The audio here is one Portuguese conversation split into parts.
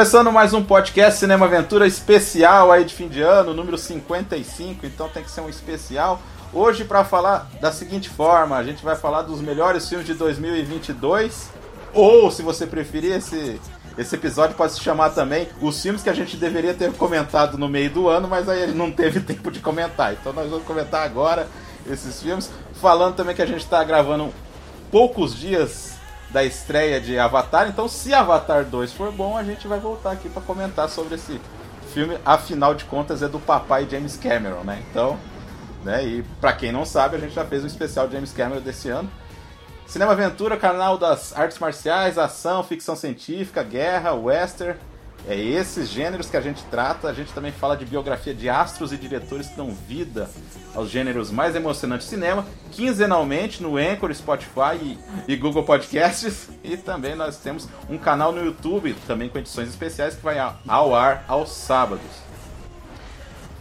Começando mais um podcast Cinema Aventura especial aí de fim de ano, número 55, então tem que ser um especial. Hoje para falar da seguinte forma, a gente vai falar dos melhores filmes de 2022, ou se você preferir esse esse episódio pode se chamar também os filmes que a gente deveria ter comentado no meio do ano, mas aí não teve tempo de comentar. Então nós vamos comentar agora esses filmes, falando também que a gente está gravando poucos dias da estreia de Avatar. Então, se Avatar 2 for bom, a gente vai voltar aqui para comentar sobre esse filme. Afinal de contas, é do papai James Cameron, né? Então, né? E para quem não sabe, a gente já fez um especial James Cameron desse ano. Cinema Aventura, canal das artes marciais, ação, ficção científica, guerra, western. É esses gêneros que a gente trata. A gente também fala de biografia de astros e diretores que dão vida aos gêneros mais emocionantes do cinema, quinzenalmente no Anchor, Spotify e, e Google Podcasts. E também nós temos um canal no YouTube, também com edições especiais, que vai ao- ao ar aos sábados.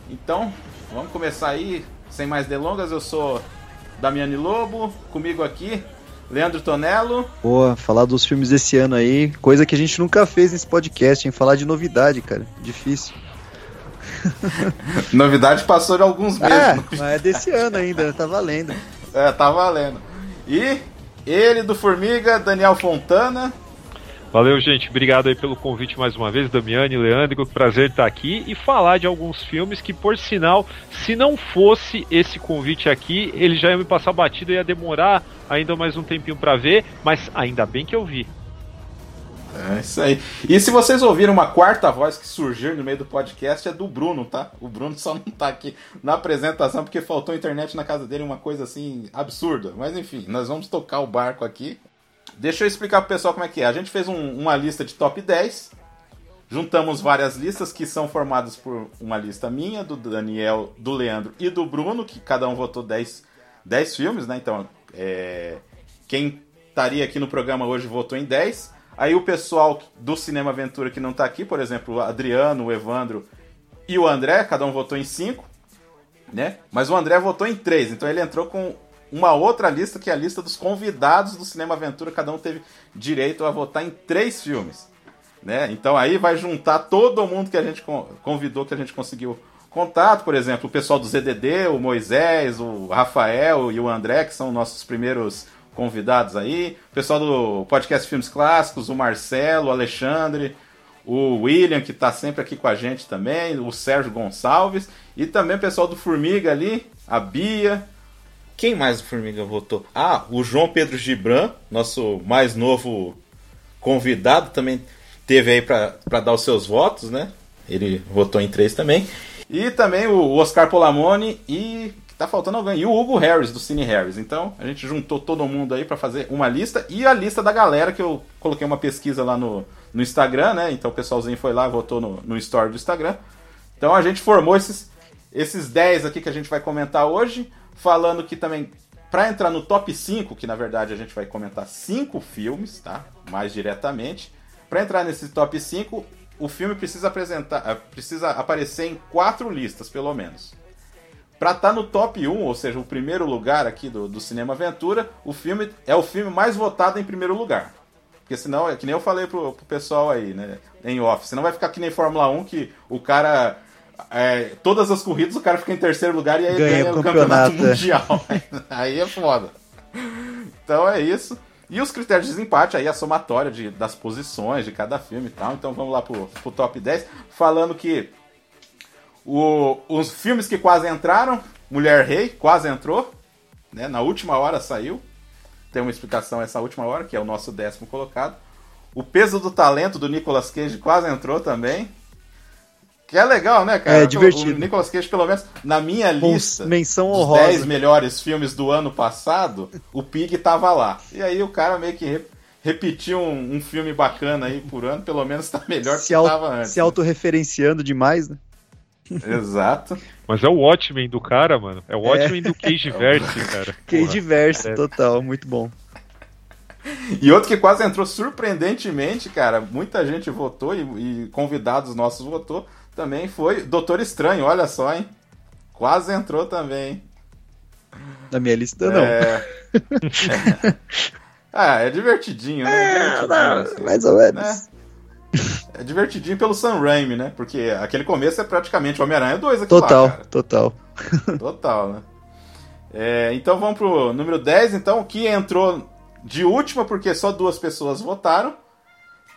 Então, vamos começar aí, sem mais delongas. Eu sou Damiani Lobo, comigo aqui, Leandro Tonello. Pô, falar dos filmes desse ano aí, coisa que a gente nunca fez nesse podcast, hein? Falar de novidade, cara. Difícil. Novidade passou de alguns meses. É, mas é desse ano ainda, tá valendo. É, tá valendo. E ele do Formiga, Daniel Fontana. Valeu, gente. Obrigado aí pelo convite mais uma vez, Damiani, Leandro. Prazer estar aqui e falar de alguns filmes que, por sinal, se não fosse esse convite aqui, ele já ia me passar batido e ia demorar ainda mais um tempinho pra ver, mas ainda bem que eu vi. É isso aí. E se vocês ouviram uma quarta voz que surgiu no meio do podcast, é do Bruno, tá? O Bruno só não tá aqui na apresentação porque faltou internet na casa dele, uma coisa assim absurda. Mas enfim, nós vamos tocar o barco aqui. Deixa eu explicar pro pessoal como é que é. A gente fez um- uma lista de top 10. Juntamos várias listas que são formadas por uma lista minha, do Daniel, do Leandro e do Bruno, que cada um votou 10, 10 filmes, né? Então, é, quem estaria aqui no programa hoje votou em 10. Aí o pessoal do Cinema Aventura que não tá aqui, por exemplo, o Adriano, o Evandro e o André, cada um votou em 5, né? Mas o André votou em 3, então ele entrou com uma outra lista que é a lista dos convidados do Cinema Aventura, cada um teve direito a votar em três filmes. Né? Então aí vai juntar todo mundo que a gente con- convidou, que a gente conseguiu contato, por exemplo, o pessoal do ZDD, o Moisés, o Rafael e o André, que são nossos primeiros convidados aí, o pessoal do podcast Filmes Clássicos, o Marcelo, o Alexandre, o William, que está sempre aqui com a gente também, o Sérgio Gonçalves, e também o pessoal do Formiga ali, a Bia. Quem mais do Formiga votou? Ah, o João Pedro Gibran, nosso mais novo convidado, também teve aí para dar os seus votos, né? Ele votou em três também. E também o Oscar Polamone e tá faltando alguém. E o Hugo Harris, do Cine Harris. Então, a gente juntou todo mundo aí para fazer uma lista. E a lista da galera, que eu coloquei uma pesquisa lá no, no Instagram, né? Então o pessoalzinho foi lá, votou no, no story do Instagram. Então a gente formou esses, esses 10 aqui que a gente vai comentar hoje. Falando que também, para entrar no top 5, que na verdade a gente vai comentar 5 filmes, tá? Mais diretamente. Para entrar nesse top 5, o filme precisa apresentar, eh, precisa aparecer em quatro listas, pelo menos. Pra estar no top 1, ou seja, o primeiro lugar aqui do, do Cinema Aventura, o filme é o filme mais votado em primeiro lugar. Porque senão, é que nem eu falei pro, pro pessoal aí, né, em off, senão vai ficar que nem Fórmula 1, que o cara. É, todas as corridas o cara fica em terceiro lugar e aí Ganha ganha, o campeonato, campeonato, mundial. aí é foda. Então é isso. E os critérios de desempate, aí a somatória de, das posições de cada filme e tal. Então vamos lá pro, pro top 10. Falando que o- os filmes que quase entraram, Mulher Rei quase entrou, né? Na última hora saiu. Tem uma explicação essa última hora, que é o nosso décimo colocado. O Peso do Talento do Nicolas Cage quase entrou também. Que é legal, né, cara? É, divertido. O Nicolas Cage, pelo menos na minha Com lista menção dos honrosa. 10 melhores filmes do ano passado, o Pig tava lá. E aí o cara meio que re- repetiu um, um filme bacana aí por ano, pelo menos tá melhor que se, au- tava antes. se autorreferenciando demais, né? Exato. Mas é o Watchmen do cara, mano. É o Watchmen do Cage Verse, cara. Que Porra. diverso, é. total, muito bom. E outro que quase entrou surpreendentemente, cara, muita gente votou e, e convidados nossos votou, também foi Doutor Estranho, olha só, hein? Quase entrou também. Na minha lista, não. É... ah, é divertidinho, né? É, Divertidinho, não, assim. mais ou menos. né? É divertidinho pelo Sam Raimi, né? Porque aquele começo é praticamente Homem-Aranha 2 aqui Total, lá, total. Total, né? É, então vamos pro número 10, então, que entrou de última porque só duas pessoas votaram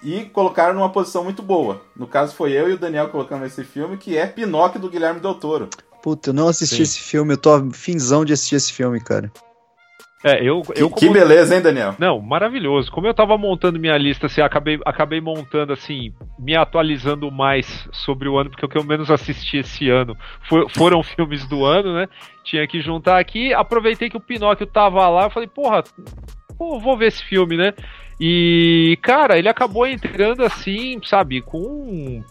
e colocaram numa posição muito boa. No caso foi eu e o Daniel colocando esse filme, que é Pinóquio do Guilherme Del Toro. Puta, eu não assisti Sim. esse filme, eu tô finzão de assistir esse filme, cara. É, eu, Que, eu que como- beleza, hein, Daniel? Não, maravilhoso. Como eu tava montando minha lista, assim, acabei, acabei montando, assim, me atualizando mais sobre o ano, porque o que eu menos assisti esse ano foi- foram filmes do ano, né? Tinha que juntar aqui. Aproveitei que o Pinóquio tava lá, eu falei, porra, pô, vou ver esse filme, né? E, cara, ele acabou entrando assim, sabe, com.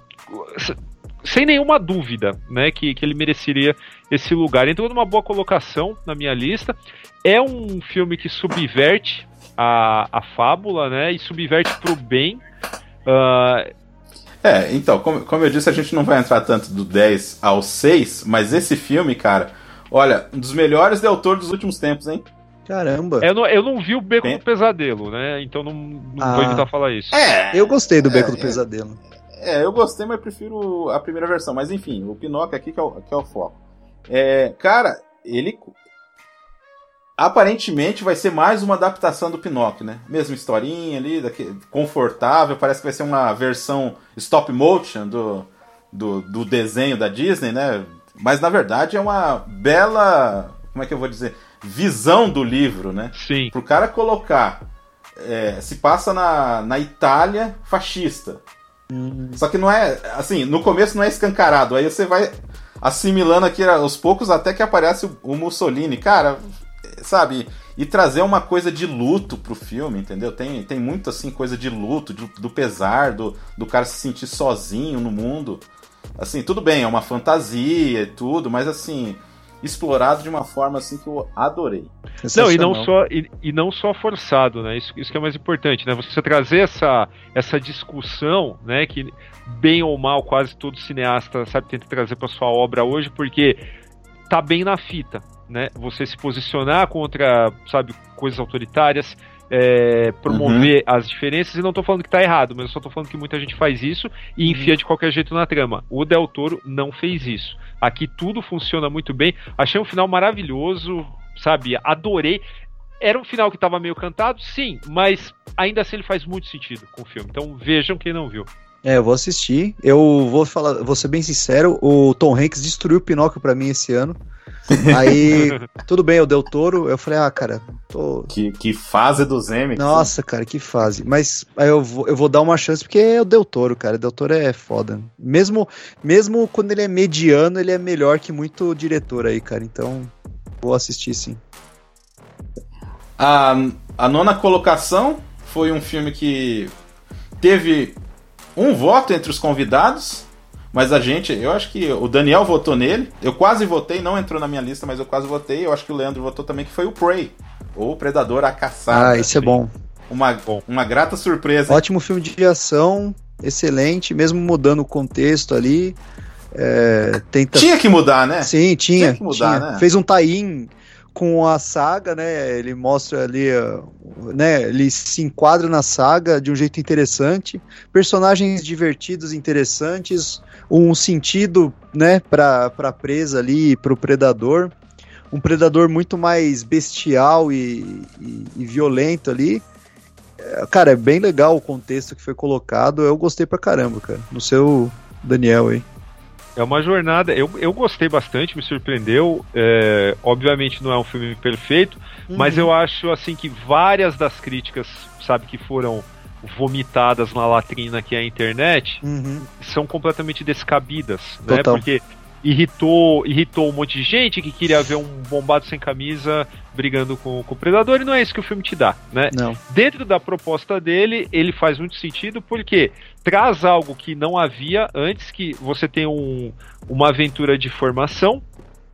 Sem nenhuma dúvida, né, que, que ele mereceria esse lugar. Entrou numa boa colocação na minha lista. É um filme que subverte a, a fábula, né, e subverte pro bem. Ah, É, então, como, como eu disse, a gente não vai entrar tanto do 10 ao 6, mas esse filme, cara, olha, um dos melhores Del Toro dos últimos tempos, hein? Caramba. eu, não, eu não vi o Beco Tem- do Pesadelo, né, então não, não Ah. vou evitar falar isso. É, Eu gostei do Beco É, do é. Pesadelo. É, eu gostei, mas prefiro a primeira versão. Mas enfim, o Pinóquio aqui que é o, que é o foco. É, cara, ele. Aparentemente vai ser mais uma adaptação do Pinóquio, né? Mesma historinha ali, daque- confortável. Parece que vai ser uma versão stop motion do, do, do desenho da Disney, né? Mas na verdade é uma bela. Como é que eu vou dizer? Visão do livro, né? Sim. pro cara colocar é, se passa na, na Itália fascista. Só que não é assim, no começo não é escancarado, aí você vai assimilando aqui aos poucos até que aparece o, o Mussolini, cara, sabe? E trazer uma coisa de luto pro filme, entendeu? Tem, tem muito assim coisa de luto, do, do pesar, do, do cara se sentir sozinho no mundo. Assim, tudo bem, é uma fantasia e tudo, mas assim, explorado de uma forma assim que eu adorei. Não, e não só e, e não só forçado, né? Isso, isso que é mais importante, né? Você trazer essa, essa discussão, né? Que bem ou mal quase todo cineasta sabe tenta trazer para sua obra hoje, porque tá bem na fita, né? Você se posicionar contra, sabe, coisas autoritárias, é, promover as diferenças, e não tô falando que tá errado, mas eu só tô falando que muita gente faz isso e enfia de qualquer jeito na trama. O Del Toro não fez isso. Aqui tudo funciona muito bem. Achei um final maravilhoso, sabe? Adorei. Era um final que tava meio cantado, sim, mas ainda assim ele faz muito sentido com o filme. Então vejam quem não viu. É, eu vou assistir. Eu vou falar, vou ser bem sincero, o Tom Hanks destruiu o Pinóquio pra mim esse ano. Aí, tudo bem, eu deu touro. Eu falei, ah, cara, tô. Que, que fase do Zemeckis. Nossa, cara, que fase. Mas aí eu vou, eu vou dar uma chance porque é o Del Toro, cara. O Del Toro é foda. Mesmo, mesmo quando ele é mediano, ele é melhor que muito diretor aí, cara. Então, vou assistir sim. A, a nona colocação foi um filme que teve um voto entre os convidados, mas a gente, eu acho que o Daniel votou nele. Eu quase votei, não entrou na minha lista, mas eu quase votei. Eu acho que o Leandro votou também, que foi o Prey, ou Predador a Caçada. Ah, esse é bom. Uma, uma grata surpresa. Ótimo filme de ação, excelente, mesmo mudando o contexto ali. É, tenta... Tinha que mudar, né? Sim, tinha. Tinha que mudar, tinha. né? Fez um tie-in com a saga, né? Ele mostra ali, uh, né? Ele se enquadra na saga de um jeito interessante. Personagens divertidos, interessantes, um sentido, né? Para para presa ali, para o predador, um predador muito mais bestial e, e, e violento ali. É, Cara, é bem legal o contexto que foi colocado. Eu gostei pra caramba, cara. No seu Daniel aí. É uma jornada. Eu, eu gostei bastante, me surpreendeu. É, obviamente não é um filme perfeito, mas eu acho assim que várias das críticas, sabe, que foram vomitadas na latrina que é a internet, Uhum. são completamente descabidas, né? Total. Porque irritou, irritou um monte de gente que queria ver um bombado sem camisa brigando com, com o predador e não é isso que o filme te dá, né? Não. Dentro da proposta dele, ele faz muito sentido porque traz algo que não havia antes, que você tem um, uma aventura de formação,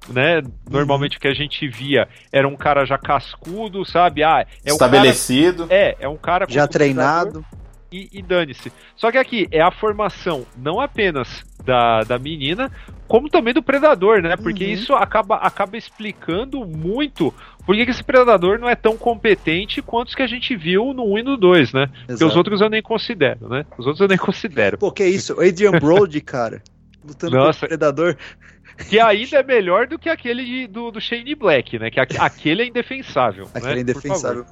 né? Normalmente o que a gente via era um cara já cascudo, sabe? Ah, é um cara, Estabelecido. é, é um cara Já treinado. E, e dane-se. Só que aqui é a formação não apenas da, da menina, como também do predador, né? Porque Uhum. isso acaba, acaba explicando muito por que esse predador não é tão competente quanto os que a gente viu no 1 e no 2, né? Porque os Exato. outros eu nem considero, né? Os outros eu nem considero. Pô, que isso? O Adrian Brody, cara. Lutando Nossa. o Predador. Que ainda é melhor do que aquele de- do, do Shane Black, né? Que aque- aquele é indefensável. Aquele né? é indefensável.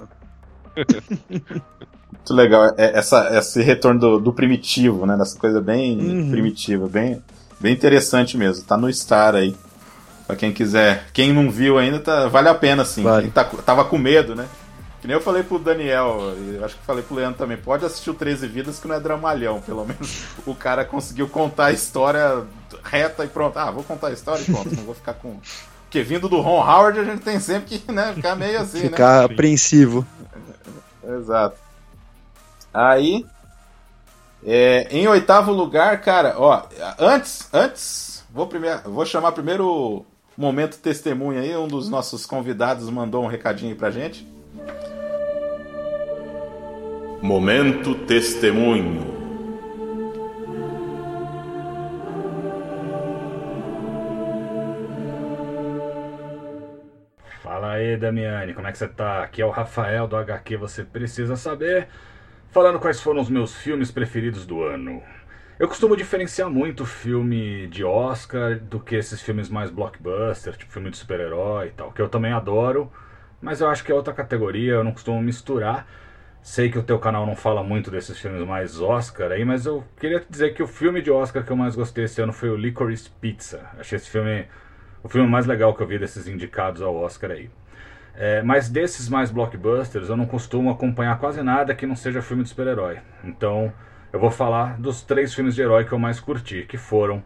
Muito legal. É, essa, esse retorno do, do primitivo, né? Dessa coisa bem Uhum. primitiva, bem, bem interessante mesmo. Tá no Star aí. Pra quem quiser. Quem não viu ainda, tá, vale a pena, sim. Vale. Quem tá, tava com medo, né? Que nem eu falei pro Daniel, e acho que falei pro Leandro também. Pode assistir o 13 Vidas que não é dramalhão. Pelo menos o cara conseguiu contar a história reta e pronto. Ah, vou contar a história e pronto. não vou ficar com. Porque vindo do Ron Howard, a gente tem sempre que né, ficar meio assim, né? Ficar apreensivo. Exato. Aí, é, em oitavo lugar, cara, ó, antes, antes, vou primeiro, vou chamar primeiro o momento testemunha aí, um dos nossos convidados mandou um recadinho aí pra gente. Momento testemunho. Fala aí, Damiani, como é que você tá? Aqui é o Rafael do HQ Você Precisa Saber, falando quais foram os meus filmes preferidos do ano. Eu costumo diferenciar muito filme de Oscar do que esses filmes mais blockbuster, tipo filme de super-herói e tal, que eu também adoro, mas eu acho que é outra categoria, eu não costumo misturar. Sei que o teu canal não fala muito desses filmes mais Oscar aí, mas eu queria te dizer que o filme de Oscar que eu mais gostei esse ano foi o Licorice Pizza. Achei esse filme o filme mais legal que eu vi desses indicados ao Oscar aí. É, mas desses mais blockbusters, eu não costumo acompanhar quase nada que não seja filme de super-herói. Então, eu vou falar dos três filmes de herói que eu mais curti, que foram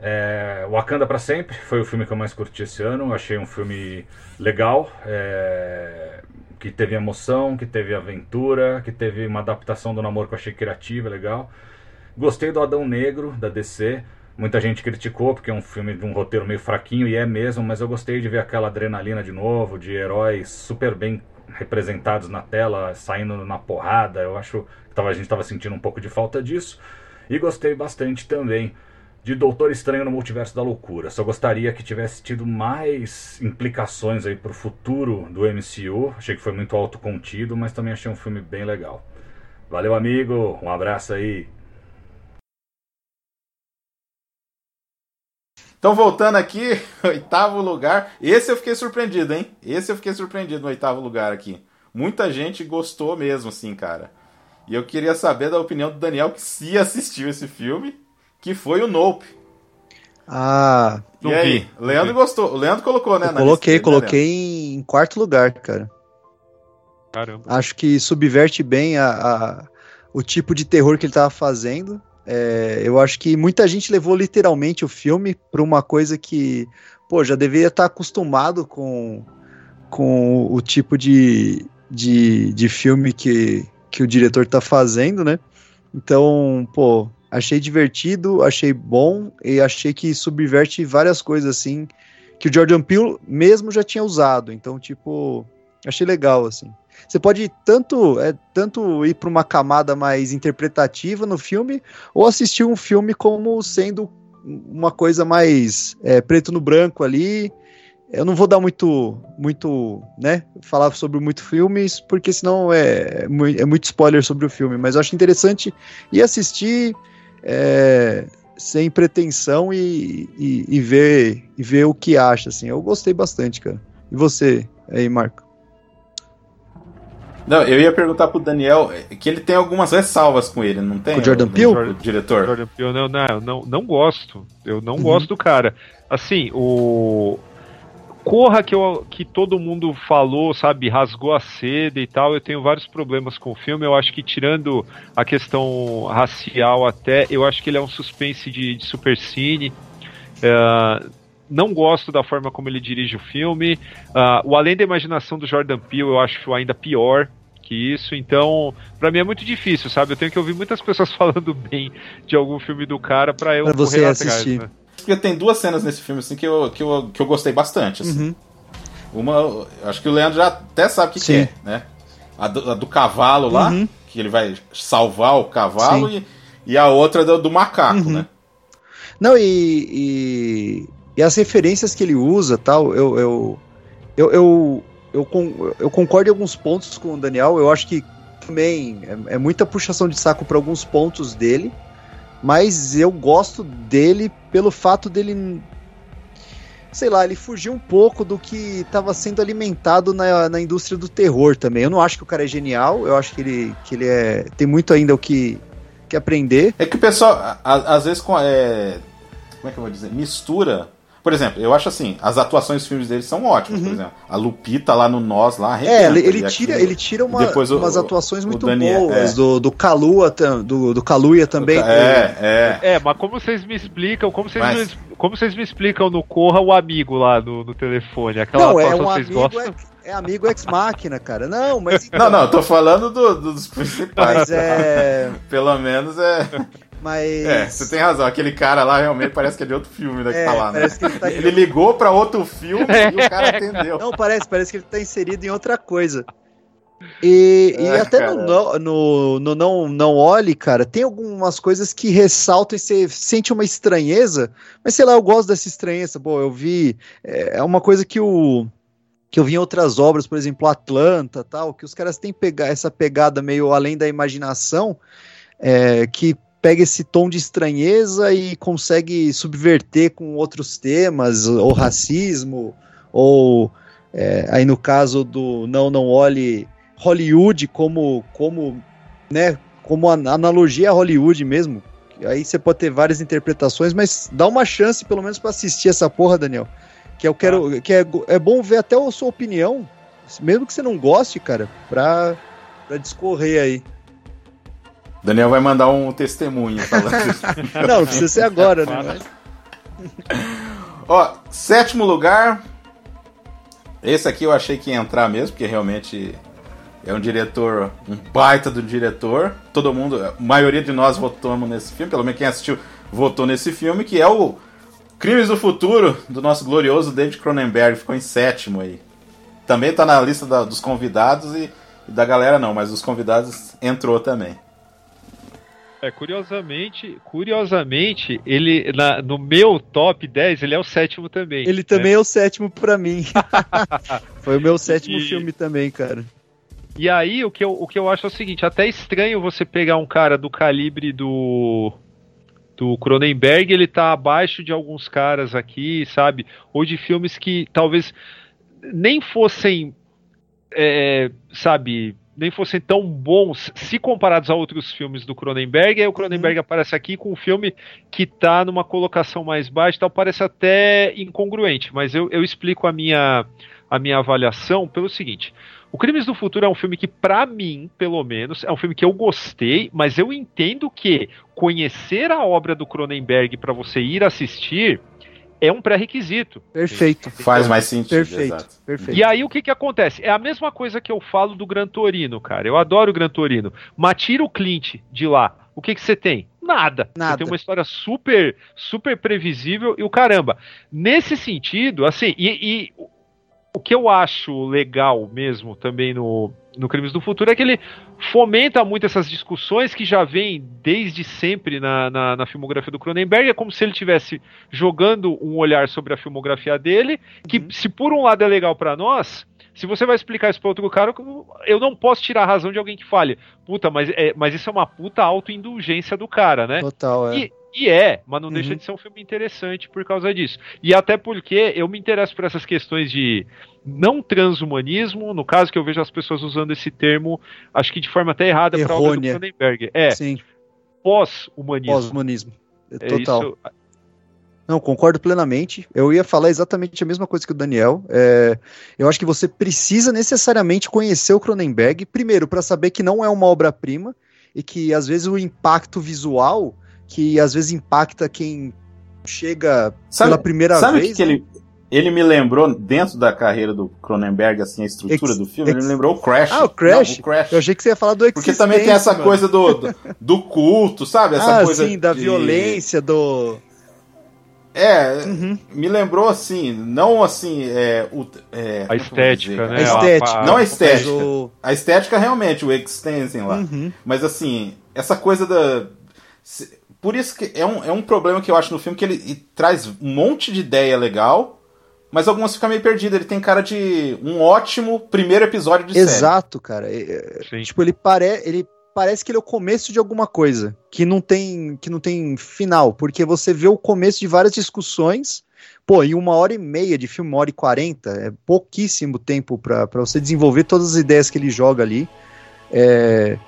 é, Wakanda para sempre, foi o filme que eu mais curti esse ano. Eu achei um filme legal, é, que teve emoção, que teve aventura, que teve uma adaptação do namoro que eu achei criativa, legal. Gostei do Adão Negro, da DC. Muita gente criticou porque é um filme de um roteiro meio fraquinho, e é mesmo, mas eu gostei de ver aquela adrenalina de novo, de heróis super bem representados na tela, saindo na porrada. Eu acho que tava, a gente estava sentindo um pouco de falta disso. E gostei bastante também de Doutor Estranho no Multiverso da Loucura. Só gostaria que tivesse tido mais implicações aí pro futuro do MCU. Achei que foi muito autocontido, mas também achei um filme bem legal. Valeu, amigo. Um abraço aí. Então, voltando aqui, oitavo lugar. Esse eu fiquei surpreendido, hein? Esse eu fiquei surpreendido no oitavo lugar aqui. Muita gente gostou mesmo, assim, cara. E eu queria saber da opinião do Daniel, que se assistiu esse filme, que foi o Nope. Ah, E Não aí? vi, não Leandro vi. gostou. O Leandro colocou, né? eu na coloquei, lista né, coloquei em quarto lugar, cara. Caramba. Acho que subverte bem a, a- o tipo de terror que ele tava fazendo. É, eu acho que muita gente levou literalmente o filme pra uma coisa que pô, já deveria estar acostumado com, com o tipo de, de, de filme que, que o diretor tá fazendo, né? Então, pô, achei divertido, achei bom e achei que subverte várias coisas assim que o Jordan Peele mesmo já tinha usado. Então, tipo, achei legal assim. Você pode tanto é tanto ir para uma camada mais interpretativa no filme ou assistir um filme como sendo uma coisa mais é, preto no branco ali. Eu não vou dar muito, muito, né, falar sobre muito filmes, porque senão é, é muito spoiler sobre o filme. Mas eu acho interessante ir assistir é, sem pretensão e, e, e, ver, e ver o que acha, assim. Eu gostei bastante, cara. E você, aí, Marco? Não, eu ia perguntar pro Daniel que ele tem algumas ressalvas com ele, não tem? Com o Jordan Peele? O diretor. Jordan Peele, não, não, não, não gosto. Eu não uhum. gosto do cara. Assim, o. Corra que, eu, que todo mundo falou, sabe, rasgou a seda e tal. Eu tenho vários problemas com o filme. Eu acho que, tirando a questão racial, até, eu acho que ele é um suspense de, de supercine. Uh, não gosto da forma como ele dirige o filme. Uh, o Além da Imaginação do Jordan Peele eu acho ainda pior que isso. Então, para mim é muito difícil, sabe? Eu tenho que ouvir muitas pessoas falando bem de algum filme do cara para eu pra você assistir. Atrás, né? Porque tem duas cenas nesse filme assim que eu, que eu, que eu gostei bastante. Assim. Uhum. Uma, acho que o Leandro já até sabe o que, que, é, né? A do, a do cavalo lá, uhum. que ele vai salvar o cavalo, e, e a outra do, do macaco, uhum. né? Não, e, e, e, as referências que ele usa tal, eu, eu, eu, eu, eu, eu concordo em alguns pontos com o Daniel, eu acho que também é, é muita puxação de saco para alguns pontos dele, mas eu gosto dele pelo fato dele sei lá, ele fugiu um pouco do que estava sendo alimentado na, na indústria do terror também. Eu não acho que o cara é genial, eu acho que ele, que ele é, tem muito ainda o que, que aprender. É que o pessoal, às vezes, é, como é que eu vou dizer, mistura por exemplo, eu acho assim, as atuações dos filmes dele são ótimas, uhum. por exemplo. A Lupita lá no Nós, lá, É, ele, ele tira, ele tira uma, o, umas atuações muito Daniel, boas, é. do, do Kalua, do, do Kaluuya também. É, é. É, mas como vocês me explicam, como vocês, mas... me, como vocês me explicam no Corra o amigo lá no, no telefone? Aquela Não, é um vocês amigo, gostam? É, é amigo ex-máquina, cara. Não, mas. Então... Não, não, tô falando do, dos principais. Mas é. Pelo menos é. Mas. É, você tem razão. Aquele cara lá realmente parece que é de outro filme né, que é, tá lá, né? Que ele, tá ele ligou pra outro filme e o cara atendeu. Não, parece, parece que ele tá inserido em outra coisa. E, e até no, no, no, Não Não Olhe, cara, tem algumas coisas que ressaltam e você sente uma estranheza, mas sei lá, eu gosto dessa estranheza. Bom, eu vi. É, é uma coisa que o. Que eu vi em outras obras, por exemplo, Atlanta tal, que os caras têm pegar essa pegada meio além da imaginação, é, que pega esse tom de estranheza e consegue subverter com outros temas, ou racismo, ou é, aí no caso do Não Não Olhe Hollywood como, como, né, como analogia a Hollywood mesmo. Aí você pode ter várias interpretações, mas dá uma chance pelo menos para assistir essa porra, Daniel. Que eu quero, ah. que é, é bom ver até a sua opinião, mesmo que você não goste, cara, pra, pra discorrer aí. Daniel vai mandar um testemunho falando Não, não precisa ser agora, né? Ó, sétimo lugar. Esse aqui eu achei que ia entrar mesmo, porque realmente é um diretor, um baita do diretor. Todo mundo, a maioria de nós votamos nesse filme, pelo menos quem assistiu votou nesse filme, que é o Crimes do Futuro, do nosso glorioso David Cronenberg. Ficou em sétimo aí. Também tá na lista da, dos convidados e, e da galera não, mas os convidados entrou também. É, curiosamente, curiosamente, ele na, no meu top 10, ele é o sétimo também. Ele também né? é o sétimo para mim. Foi o meu sétimo e... filme também, cara. E aí, o que, eu, o que eu acho é o seguinte: até estranho você pegar um cara do calibre do. Do Cronenberg, ele tá abaixo de alguns caras aqui, sabe? Ou de filmes que talvez nem fossem, é, sabe, nem fossem tão bons se comparados a outros filmes do Cronenberg. Aí o Cronenberg uhum. aparece aqui com um filme que está numa colocação mais baixa, tal, parece até incongruente, mas eu, eu explico a minha, a minha avaliação pelo seguinte. O Crimes do Futuro é um filme que, para mim, pelo menos, é um filme que eu gostei, mas eu entendo que conhecer a obra do Cronenberg para você ir assistir é um pré-requisito. Perfeito. Faz mais sentido. Perfeito. exato. Perfeito. E aí o que que acontece? É a mesma coisa que eu falo do Gran Torino, cara. Eu adoro o Gran Torino. Mas tira o Clint de lá. O que que você tem? Nada. Nada. Você tem uma história super, super previsível e o caramba. Nesse sentido, assim, e, e o que eu acho legal mesmo também no, no Crimes do Futuro é que ele fomenta muito essas discussões que já vêm desde sempre na, na, na filmografia do Cronenberg. É como se ele estivesse jogando um olhar sobre a filmografia dele, que se por um lado é legal pra nós, se você vai explicar isso pra outro cara, eu não posso tirar a razão de alguém que fale, puta, mas, é, mas isso é uma puta autoindulgência do cara, né? Total, é. E, e é, mas não Uhum. deixa de ser um filme interessante por causa disso. E até porque eu me interesso por essas questões de não transhumanismo, no caso que eu vejo as pessoas usando esse termo, acho que de forma até errada para obra do. Cronenberg. É, Sim, pós-humanismo. pós-humanismo. É Total. isso- Não, concordo plenamente. Eu ia falar exatamente a mesma coisa que o Daniel. É, eu acho que você precisa necessariamente conhecer o Cronenberg, primeiro, para saber que não é uma obra-prima e que às vezes o impacto visual, que às vezes impacta quem chega Sabe- pela primeira Sabe o vez. que, que ele, ele me lembrou dentro da carreira do Cronenberg, assim, a estrutura Ex- do filme? Ele ex- me lembrou o Crash. Ah, o Crash? Não, o Crash. Eu achei que você ia falar do Porque também tem essa Existência, coisa do, do, do culto, sabe? Essa ah, coisa sim, da de- violência, do. É, Uhum. me lembrou assim, não assim, é, o, é, A é eu vou estética, né? A estética. A- Não a estética. o- A estética realmente, o Extension lá. Uhum. Mas assim, essa coisa da. se- Por isso que é um, é um problema que eu acho no filme, que ele e traz um monte de ideia legal, mas algumas ficam meio perdidas. Ele tem cara de um ótimo primeiro episódio de série. Exato, cara. É, é, Sim. Tipo, ele, pare... ele parece que ele é o começo de alguma coisa que não tem que não tem final, porque você vê o começo de várias discussões. Pô, em uma hora e meia de filme, uma hora e quarenta, é pouquíssimo tempo pra você desenvolver todas as ideias que ele joga ali. É,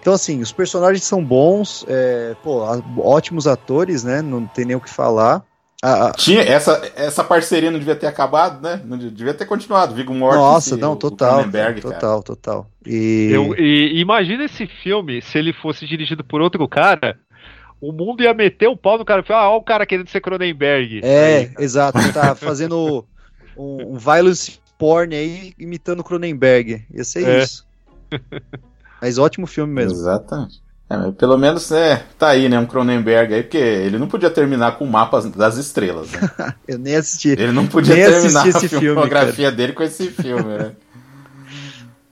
Então, assim, os personagens são bons, é, pô, ótimos atores, né? Não tem nem o que falar. A- a- Tinha, essa, essa parceria não devia ter acabado, né? Não de- devia ter continuado. Viggo Mortensen Nossa, e não, total. Total, total. E... Eu, e e imagina esse filme se ele fosse dirigido por outro cara. O mundo ia meter o pau no cara. Ah, olha o cara querendo ser Cronenberg. É, Aí, exato. Tá fazendo um, um violence porn aí, imitando Cronenberg. Ia ser É. isso. Mas ótimo filme mesmo. Exatamente. É, pelo menos é, tá aí, né? Um Cronenberg aí, porque ele não podia terminar com o mapa das estrelas, né? Eu nem assisti. Ele não podia Nem terminar a esse filme, filmografia dele com esse filme, né?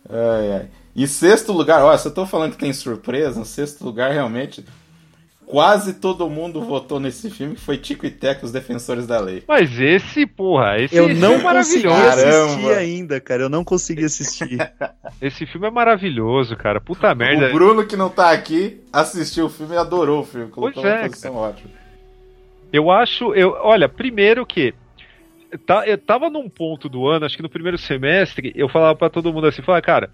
Ai, ai. E sexto lugar, ó, se eu tô falando que tem surpresa, no sexto lugar, realmente, quase todo mundo votou nesse filme, que foi Tico e Teco, os defensores da lei. Mas esse, porra, esse Eu não é consegui maravilhoso. assistir Caramba. ainda, cara. Eu não consegui assistir. Esse filme é maravilhoso, cara. Puta merda. O Bruno, que não tá aqui, assistiu o filme e adorou o filme, colocou Pois uma é, posição ótima. Eu acho, eu, olha, primeiro que tá, eu tava num ponto do ano, acho que no primeiro semestre, eu falava pra todo mundo assim, falava, cara,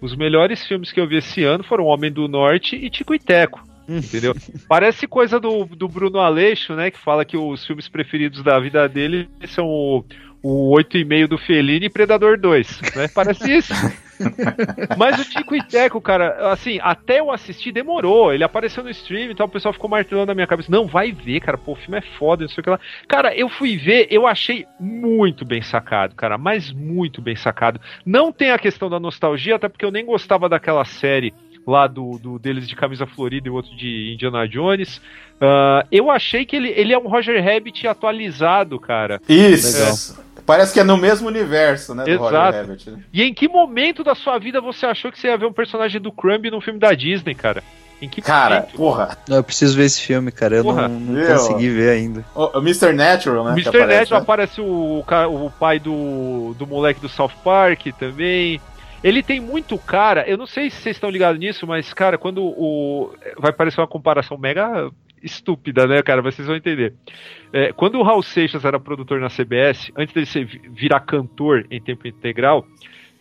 os melhores filmes que eu vi esse ano foram Homem do Norte e Tico e Teco. Entendeu? Parece coisa do, do Bruno Aleixo, né? Que fala que os filmes preferidos da vida dele são o, o 8,5 do Fellini e Predador 2. Né? Parece isso. Mas o Tico e Teco, cara, assim, até eu assistir demorou. Ele apareceu no stream e tal, o pessoal ficou martelando na minha cabeça. Não, vai ver, cara, pô, o filme é foda, não sei o que lá. Cara, eu fui ver, eu achei muito bem sacado, cara, mas muito bem sacado. Não tem a questão da nostalgia, até porque eu nem gostava daquela série lá do, do deles de camisa florida e o outro de Indiana Jones. Ah, eu achei que ele, ele é um Roger Rabbit atualizado, cara. Isso. Parece que é no mesmo universo, né, do Exato. Roger Rabbit. né? E em que momento da sua vida você achou que você ia ver um personagem do Crumb num filme da Disney, cara? Em que Cara, momento? porra. Não, eu preciso ver esse filme, cara. Eu Porra. não, não consegui ver ainda. O, o Mr. Natural, né? Mr. aparece, Natural né? aparece o, o pai do, do moleque do South Park também. Ele tem muito cara, eu não sei se vocês estão ligados nisso, mas, cara, quando o. Vai parecer uma comparação mega estúpida, né, cara? Mas vocês vão entender. É, quando o Raul Seixas era produtor na CBS, antes dele ser, virar cantor em tempo integral,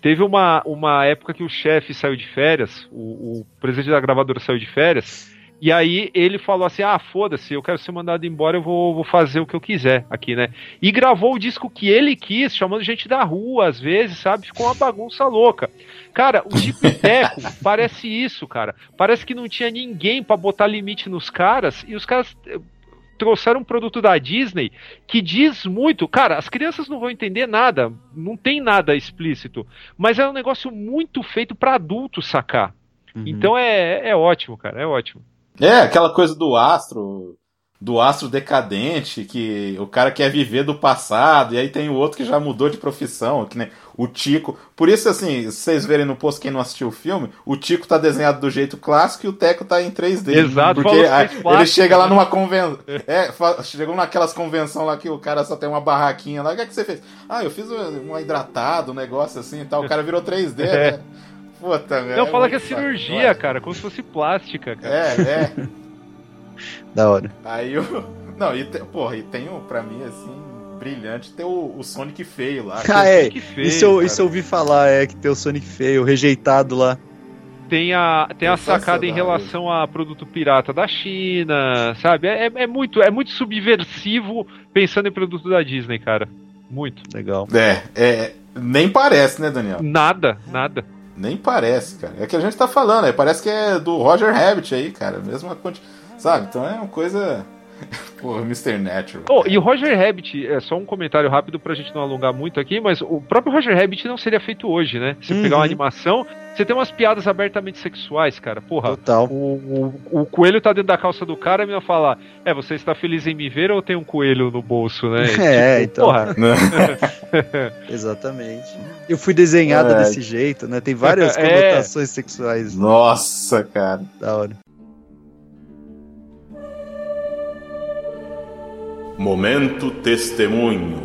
teve uma, uma época que o chefe saiu de férias, o, o presidente da gravadora saiu de férias, e aí ele falou assim: ah, foda-se, eu quero ser mandado embora, eu vou, vou fazer o que eu quiser aqui, né? E gravou o disco que ele quis, chamando gente da rua, às vezes, sabe? Ficou uma bagunça louca. Cara, o Tico e Teco parece isso, cara. Parece que não tinha ninguém pra botar limite nos caras, e os caras. eh, trouxeram um produto da Disney que diz muito. Cara, as crianças não vão entender nada, não tem nada explícito, mas é um negócio muito feito para adultos sacar. Então é, é ótimo, cara, é ótimo. É, aquela coisa do astro, do astro decadente, que o cara quer viver do passado, e aí tem o outro que já mudou de profissão, que nem o Tico. Por isso, assim, vocês verem no post, quem não assistiu o filme, o Tico tá desenhado do jeito clássico e o Teco tá em 3D. Exato, porque aí, ele chega lá né? numa convenção. É, chegou naquelas convenções lá que o cara só tem uma barraquinha lá. O que é que você fez? Ah, eu fiz um hidratado, um negócio assim e tal. O cara virou 3D, É. né? Puta, velho. Não, fala que é cirurgia, cara, como se fosse plástica, cara. É, é. Da hora. Aí o. Não, e tem, porra, e tem um, pra mim, assim, brilhante, tem o, o Sonic feio lá. Ah, é. feio, Isso eu, isso eu ouvi falar, é que tem o Sonic feio, rejeitado lá. Tem a, tem a sacada em relação a produto pirata da China, sabe? É, é muito, é muito subversivo pensando em produto da Disney, cara. Muito. Legal. É, é. Nem parece, né, Daniel? Nada, nada. Nem parece, cara. É que a gente tá falando, aí parece que é do Roger Rabbit aí, cara. Mesma quanti... Sabe? Então é uma coisa. Pô, Mr. Natural. Oh, e o Roger Rabbit, é só um comentário rápido pra gente não alongar muito aqui, mas o próprio Roger Rabbit não seria feito hoje, né? Se Uhum. pegar uma animação, você tem umas piadas abertamente sexuais, cara. Porra, Total. o, o, o coelho tá dentro da calça do cara e a menina fala: É, você está feliz em me ver ou tem um coelho no bolso, né? É, então. Porra, Exatamente. Eu fui desenhada É. desse jeito, né? Tem várias É. conotações sexuais. Nossa, cara. Da hora. Momento testemunho.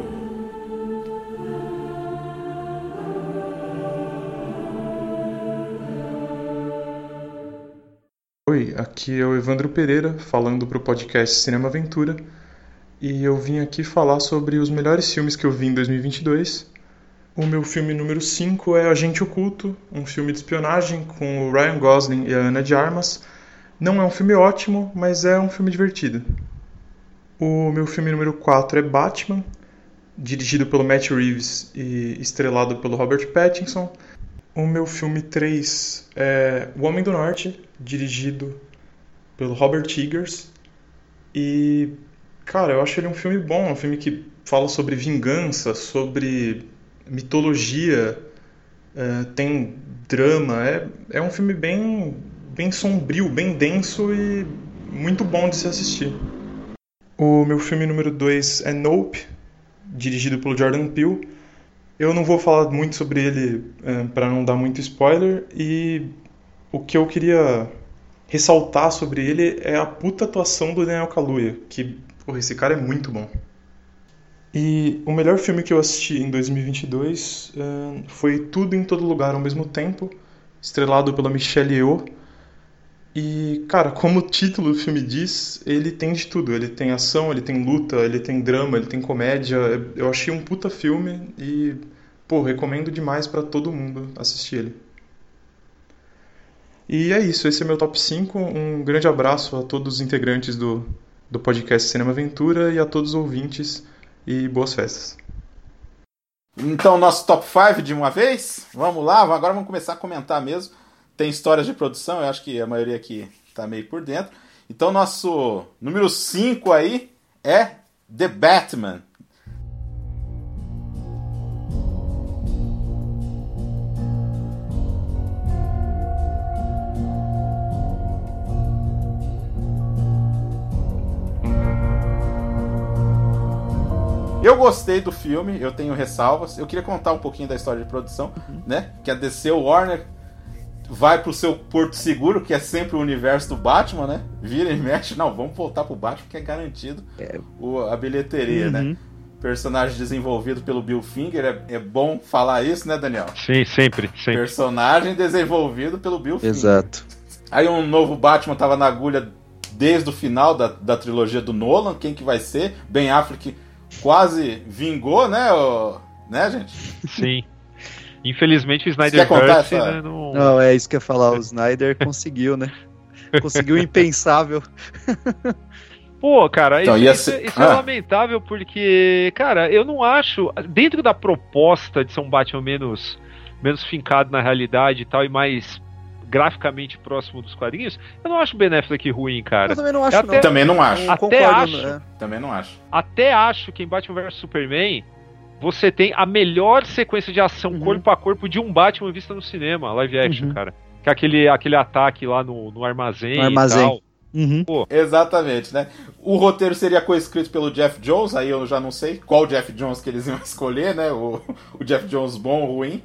Oi, aqui é o Evandro Pereira, falando para o podcast Cinema Aventura, e eu vim aqui falar sobre os melhores filmes que eu vi em 2022. O meu filme número 5 é Agente Oculto, um filme de espionagem com o Ryan Gosling e a Ana de Armas. Não é um filme ótimo, mas é um filme divertido. O meu filme número 4 é Batman, dirigido pelo Matt Reeves e estrelado pelo Robert Pattinson. O meu filme 3 é O Homem do Norte, dirigido pelo Robert Eggers. E, cara, eu acho ele um filme bom, um filme que fala sobre vingança, sobre mitologia, é, tem drama. É, é um filme bem, bem sombrio, bem denso e muito bom de se assistir. O meu filme número 2 é Nope, dirigido pelo Jordan Peele. Eu não vou falar muito sobre ele para não dar muito spoiler e o que eu queria ressaltar sobre ele é a puta atuação do Daniel Kaluuya, que, porra, esse cara é muito bom. E o melhor filme que eu assisti em 2022 eh, foi Tudo em Todo Lugar ao mesmo tempo, estrelado pela Michelle Yeoh. E, cara, como o título do filme diz, ele tem de tudo. Ele tem ação, ele tem luta, ele tem drama, ele tem comédia. Eu achei um puta filme e, pô, recomendo demais pra todo mundo assistir ele. E é isso, esse é meu top 5. Um grande abraço a todos os integrantes do, do podcast Cinema Aventura e a todos os ouvintes e boas festas. Então, nosso top 5 de uma vez? Vamos lá, agora vamos começar a comentar mesmo. Tem histórias de produção, eu acho que a maioria aqui tá meio por dentro. Então, nosso número 5 aí é The Batman. Eu gostei do filme, eu tenho ressalvas. Eu queria contar um pouquinho da história de produção, né? Que a DC Warner vai pro seu porto seguro, que é sempre o universo do Batman, né? Vira e mexe. Não, vamos voltar pro Batman, que é garantido o- a bilheteria, né? Personagem desenvolvido pelo Bill Finger, é, é bom falar isso, né, Daniel? sim, sempre, sempre. Personagem desenvolvido pelo Bill Finger. Exato. Aí um novo Batman tava na agulha desde o final da, da trilogia do Nolan. Quem que vai ser? Ben Affleck quase vingou, né, ô- né, gente? Sim. Infelizmente o essa- né, não... Não, é isso que eu ia falar. O Snyder conseguiu, né? Conseguiu o impensável. Pô, cara, Então, isso, ia isso- isso é Ah. lamentável porque, cara, eu não acho. Dentro da proposta de ser um Batman menos, menos fincado na realidade e tal, e mais graficamente próximo dos quadrinhos, eu não acho o Ben Affleck ruim, cara. Eu também não acho, Eu não. até, Também não acho. Eu até concordo, acho. né? Também não acho. até acho que em Batman vs Superman você tem a melhor sequência de ação Uhum. corpo a corpo de um Batman vista no cinema, live action, Uhum. cara. Que é aquele, aquele ataque lá no, no armazém, No armazém. e tal. Uhum. Exatamente, né? O roteiro seria coescrito pelo Jeff Jones, aí eu já não sei qual Jeff Jones que eles iam escolher, né? O, o Jeff Jones bom ou ruim.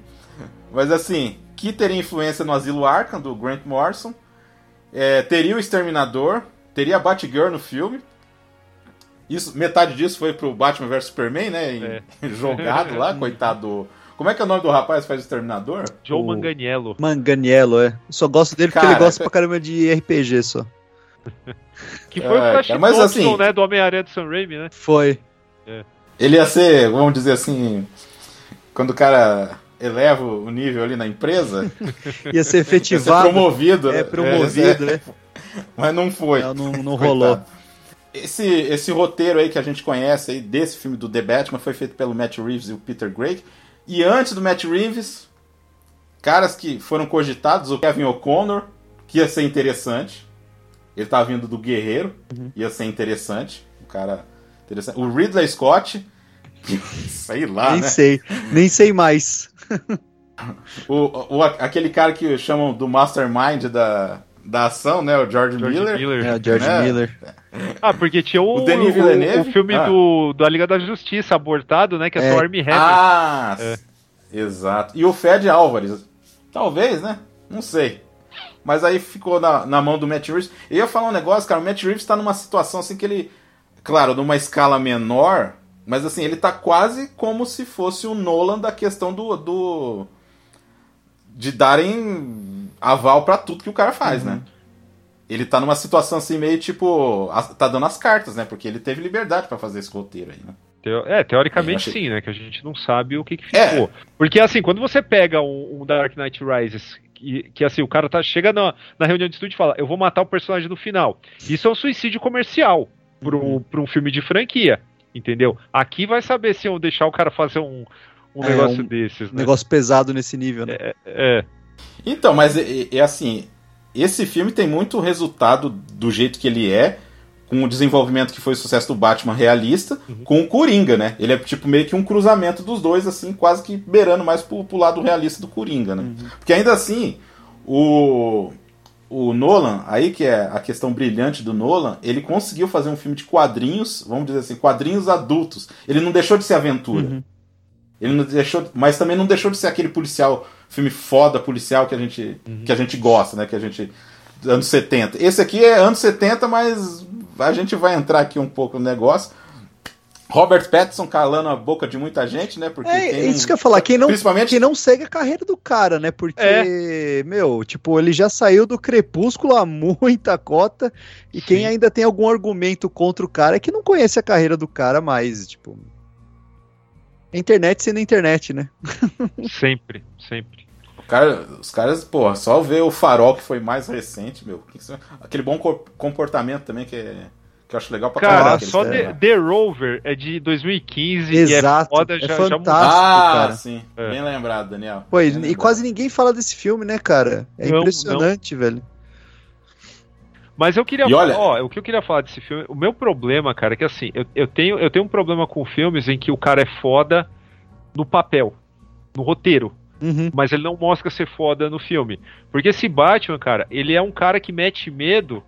Mas assim, que teria influência no Asilo Arkham, do Grant Morrison. É, teria o Exterminador, teria a Batgirl no filme. Isso, metade disso foi pro Batman vs Superman, né? É. Jogado lá, coitado. do- Como é que é o nome do rapaz que faz o Exterminador? Joe O- Manganiello. Manganiello, é. Eu só gosto dele porque Cara, ele gosta pra caramba de RPG só. Que foi É, o Flash cara, mas Thompson, assim- né? Do Homem-Aranha do Sam Raimi, né? Foi. Ele ia ser, vamos dizer assim, quando o cara eleva o nível ali na empresa, Ia ser ia ser efetivado. promovido. É, né? promovido, É, né? Mas não foi. Não, não, não rolou. Esse, esse roteiro aí que a gente conhece aí desse filme do The Batman foi feito pelo Matt Reeves e o Peter Craig. E antes do Matt Reeves, caras que foram cogitados, o Kevin O'Connor, que ia ser interessante. Ele tava vindo do Guerreiro, ia ser interessante. O cara interessante. O Ridley Scott, que, sei lá, Nem né? sei. Nem sei mais. O, o- aquele cara que chamam do Mastermind da, da ação, né? O George, George Miller. Miller. É, o George É. Miller. Ah, porque tinha o, O Denis o- Villeneuve? o filme Ah. do, da Liga da Justiça abortado, né? Que é, É. só Hammer. Ah, É. exato. E o Fed Álvares. Talvez, né? Não sei. Mas aí ficou na, na mão do Matt Reeves. Eu ia falar um negócio, cara. O Matt Reeves tá numa situação assim que ele. Claro, numa escala menor. Mas assim, ele tá quase como se fosse o Nolan da questão do. do de darem aval pra tudo que o cara faz, né? Ele tá numa situação assim meio tipo. Tá dando as cartas, né? Porque ele teve liberdade pra fazer esse roteiro aí, né? É, teoricamente Eu achei- sim, né? Que a gente não sabe o que, que É. ficou. Porque assim, quando você pega um, um Dark Knight Rises, que, que assim, o cara tá, chega na, na reunião de estúdio e fala, eu vou matar o personagem no final. Isso é um suicídio comercial pra um, pra um filme de franquia. Entendeu? Aqui vai saber se eu deixar o cara fazer um, um É, negócio um desses, né? Negócio pesado nesse nível, né? É. Então, mas é, é assim, esse filme tem muito resultado do jeito que ele é, com o desenvolvimento que foi o sucesso do Batman realista, com o Coringa, né? Ele é tipo meio que um cruzamento dos dois, assim, quase que beirando mais pro, pro lado realista do Coringa, né? Porque ainda assim, o, o Nolan, aí que é a questão brilhante do Nolan, ele conseguiu fazer um filme de quadrinhos, vamos dizer assim, quadrinhos adultos. Ele não deixou de ser aventura. Ele não deixou, mas também não deixou de ser aquele policial, filme foda policial que a gente, que a gente gosta, né? Que a gente anos 70. Esse aqui é anos 70, mas a gente vai entrar aqui um pouco no negócio. Robert Pattinson calando a boca de muita gente, né? Porque É, é não- isso que eu ia falar. Quem não, Principalmente- quem não segue a carreira do cara, né? Porque, É. meu, tipo, ele já saiu do crepúsculo a muita cota. E quem Sim. ainda tem algum argumento contra o cara é que não conhece a carreira do cara mais, tipo. A internet sendo internet, né? Sempre, sempre. O cara- os caras, porra, só ver o farol que foi mais recente, meu. isso- Aquele bom co- comportamento também que, é, que eu acho legal pra Cara, caralho que só eles The. The Rover é de 2015 Exato, e é foda, é já, já fantástico. mudou. Ah, cara. sim. É. Bem lembrado, Daniel. Pô, e, lembrado. quase ninguém fala desse filme, né, cara? É Não, impressionante, velho. Mas eu queria olha- ó, o que eu queria falar desse filme, o meu problema, cara, é que assim, eu, eu, tenho, eu tenho um problema com filmes em que o cara é foda no papel, no roteiro, Uhum. mas ele não mostra ser foda no filme. Porque esse Batman, cara, ele é um cara que mete medo,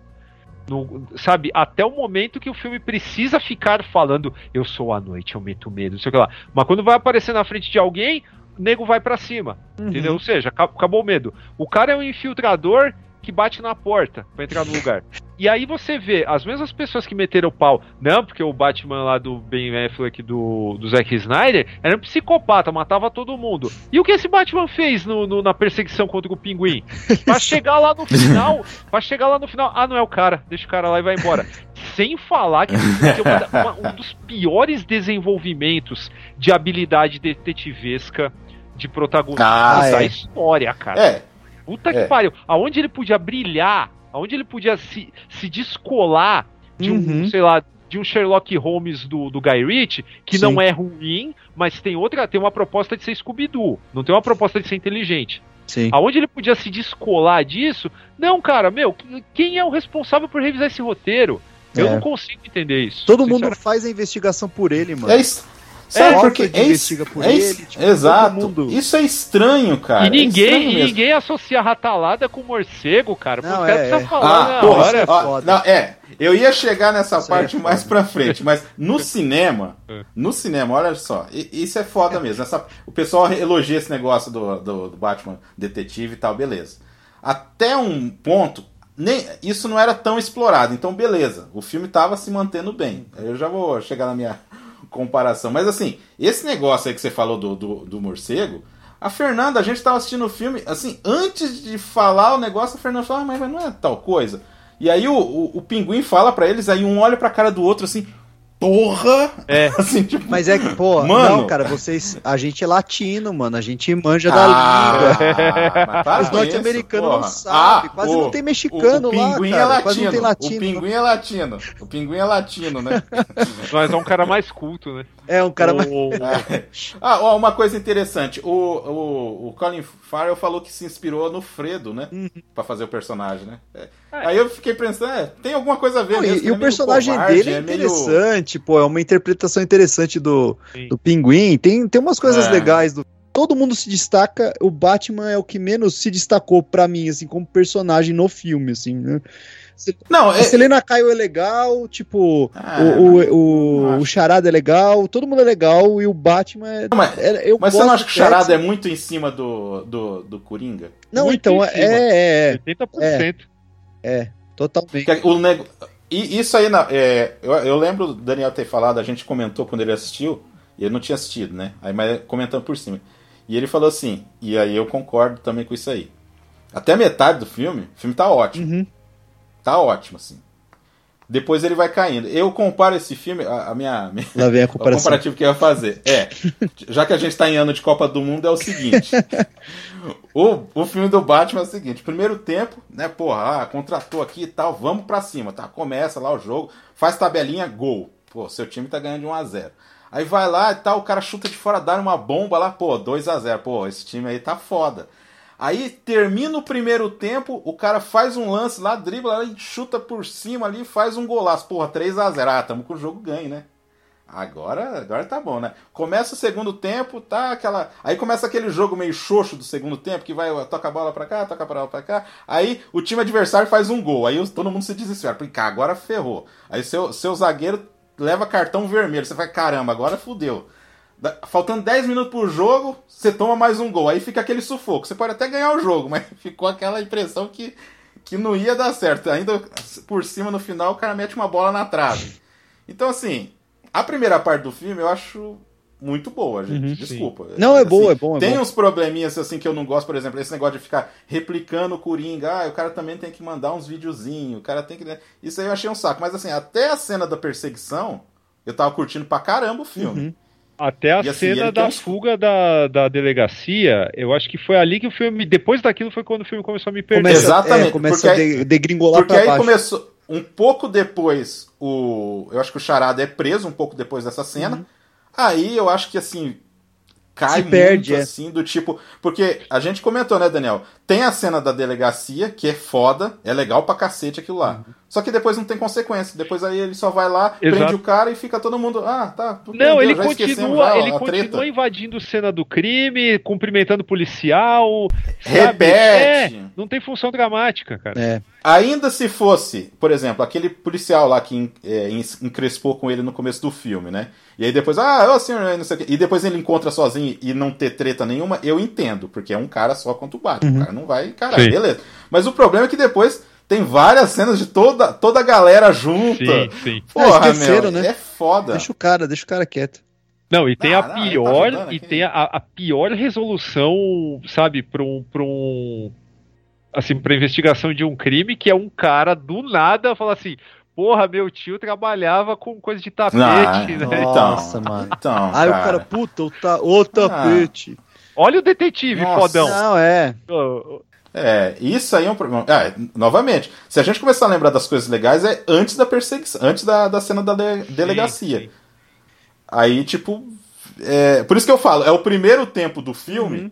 no, sabe, até o momento que o filme precisa ficar falando, eu sou a noite, eu meto medo, não sei o que lá. Mas quando vai aparecer na frente de alguém, o nego vai pra cima. Entendeu? Ou seja, aca- acabou o medo. O cara é um infiltrador que bate na porta pra entrar no lugar. E aí você vê as mesmas pessoas que meteram o pau, não, porque o Batman lá do Ben Affleck do, do Zack Snyder era um psicopata, matava todo mundo. E o que esse Batman fez no, no- na perseguição contra o Pinguim? Pra chegar lá no final, pra chegar lá no final, ah, não é o cara, deixa o cara lá e vai embora. Sem falar que tem uma uma- um dos piores desenvolvimentos de habilidade detetivesca de protagonista Ah, da é. história, cara. É, Puta que É. pariu. Aonde ele podia brilhar, aonde ele podia se, se descolar de um, Uhum. sei lá, de um Sherlock Holmes do, do Guy Ritchie, que Sim. não é ruim, mas tem outra, tem uma proposta de ser Scooby-Doo, não tem uma proposta de ser inteligente. Sim. Aonde ele podia se descolar disso? Não, cara, meu, quem é o responsável por revisar esse roteiro? Eu É. não consigo entender isso. Todo mundo faz a investigação por ele, mano. É isso. Sabe É, porque é, investiga es- por é ele, tipo, Exato. Isso é estranho, cara. E ninguém, é e mesmo. ninguém associa a ratalada com morcego, cara. Não, caras é, é. falar Ah, na porra, hora. ó, foda. não, é, eu ia chegar nessa Isso aí parte é mais pra frente, mas no cinema, É. no cinema, olha só, isso é foda mesmo. essa- o pessoal elogia esse negócio do, do, do Batman detetive e tal, beleza. Até um ponto, nem, isso não era tão explorado, então beleza, o filme tava se mantendo bem. Eu já vou chegar na minha comparação, mas assim, esse negócio aí que você falou do, do, do morcego. A Fernanda, a gente tava assistindo o filme, assim, antes de falar o negócio, a Fernanda falou, ah, mas, não é tal coisa. E aí o, o, o pinguim fala pra eles, aí um olha pra cara do outro assim, porra! É. Assim, tipo, Mas é que, pô, Mano. não, cara, vocês. A gente é latino, mano. A gente manja ah, da língua. mas para Os norte-americanos não sabem. Ah, Quase o- não tem mexicano o, o lá, pinguim cara. é latino. Quase não tem O latino. pinguim é latino. O pinguim é latino, né? Mas é um cara mais culto, né? É um cara mais. O- Ah, ó, uma coisa interessante. O, o, o Colin Farrell falou que se inspirou no Fredo, né? Uhum. Pra fazer o personagem, né? É. Aí eu fiquei pensando, é, tem alguma coisa a ver Não, mesmo. e, e o é personagem covarde, dele é é meio- interessante, pô, é uma interpretação interessante do, Sim. do pinguim. Tem, tem umas coisas É. legais do. Todo mundo se destaca, o Batman é o que menos se destacou pra mim, assim, como personagem no filme, assim, né? Não, A é, Selena Kyle é legal, tipo, Ah, o, o, o, não o Charada é legal, todo mundo é legal, e o Batman é. mas, é- eu mas você não acha que o Charada é muito em cima do, do, do Coringa? Não, muito então, em é, cima. é, 80%. é, totalmente. Que O nego... E isso aí, na- é, eu, eu lembro do Daniel ter falado, a gente comentou quando ele assistiu, e ele não tinha assistido, né? Aí, mas comentando por cima. E ele falou assim, e aí eu concordo também com isso aí. Até metade do filme, o filme tá ótimo. Uhum. Tá ótimo, assim. Depois ele vai caindo. Eu comparo esse filme, a, a minha, minha- Lá vem a o comparação. comparativo que eu ia fazer. É, já que a gente tá em ano de Copa do Mundo, é o seguinte. o, o filme do Batman é o seguinte: primeiro tempo, né, porra, ah, contratou aqui e tal, vamos pra cima, tá? Começa lá o jogo, faz tabelinha, gol. Pô, seu time tá ganhando de 1x0. Aí vai lá e tal, o cara chuta de fora, dá uma bomba lá, pô, 2x0. Pô, esse time aí tá foda. Aí termina o primeiro tempo, o cara faz um lance lá, dribla lá chuta por cima ali, faz um golaço. Porra, 3x0. Ah, tamo com o jogo ganho, né? Agora, agora tá bom, né? Começa o segundo tempo, tá aquela. Aí começa aquele jogo meio xoxo do segundo tempo, que vai, toca a bola pra cá, toca a bola pra cá. Aí o time adversário faz um gol. Aí todo mundo se desespera. Porque, cá, agora ferrou. Aí seu, seu zagueiro leva cartão vermelho. Você vai, caramba, agora fudeu. Faltando 10 minutos pro jogo, você toma mais um gol. Aí fica aquele sufoco. Você pode até ganhar o jogo, mas ficou aquela impressão que, que não ia dar certo. Ainda por cima, no final, o cara mete uma bola na trave. Então, assim, a primeira parte do filme eu acho muito boa, gente. Uhum, Desculpa. Não, é Assim, boa, é bom, é Tem bom. uns probleminhas assim que eu não gosto, por exemplo, esse negócio de ficar replicando o Coringa. Ah, o cara também tem que mandar uns videozinhos, o cara tem que. Isso aí eu achei um saco. Mas assim, até a cena da perseguição, eu tava curtindo pra caramba o filme. Uhum. Até a E assim, cena da uns- fuga da, da delegacia, eu acho que foi ali que o filme. Depois daquilo foi quando o filme começou a me perder. Começa, Exatamente, é, começa porque a aí- de- degringolar Porque pra aí baixo. começou. Um pouco depois, o. Eu acho que o Charada é preso, um pouco depois dessa cena. Aí eu acho que assim. Cai Uhum. Se perde, muito é. assim, do tipo. Porque a gente comentou, né, Daniel? Tem a cena da delegacia, que é foda, é legal pra cacete aquilo lá. Uhum. Só que depois não tem consequência. Depois aí ele só vai lá, Exato. prende o cara e fica todo mundo. Ah, tá. Não, prendeu, ele continua, já, ele continua treta. invadindo cena do crime, cumprimentando o policial. sabe? Repete. É, não tem função dramática, cara. É. Ainda se fosse, por exemplo, aquele policial lá que é, en- encrespou com ele no começo do filme, né? E aí depois, ah, ô senhor, não sei o quê. E depois ele encontra sozinho e não ter treta nenhuma, eu entendo, porque é um cara só contra o Batman. O cara não vai encarar, Sim. beleza. Mas o problema é que depois tem várias cenas de toda, toda a galera junta. Sim, sim. Porra, Ah, esqueceram, meu, né? é foda. Deixa o cara, deixa o cara quieto. Não, e tem Ah, a não, tá pior, ajudando e tem a, a pior resolução, sabe, pra um, pra um. Assim, pra investigação de um crime, que é um cara do nada falar assim. Porra, meu tio trabalhava com coisa de tapete, Ah, né? Nossa, mano. Então, Aí cara. o cara, puta, o, ta... o tapete. Olha o detetive, Nossa. fodão. Não, é. É, isso aí é um problema. É, novamente, se a gente começar a lembrar das coisas legais, é antes da perseguição, antes da, da cena da de- delegacia. sim. Aí, tipo. é, por isso que eu falo, é o primeiro tempo do filme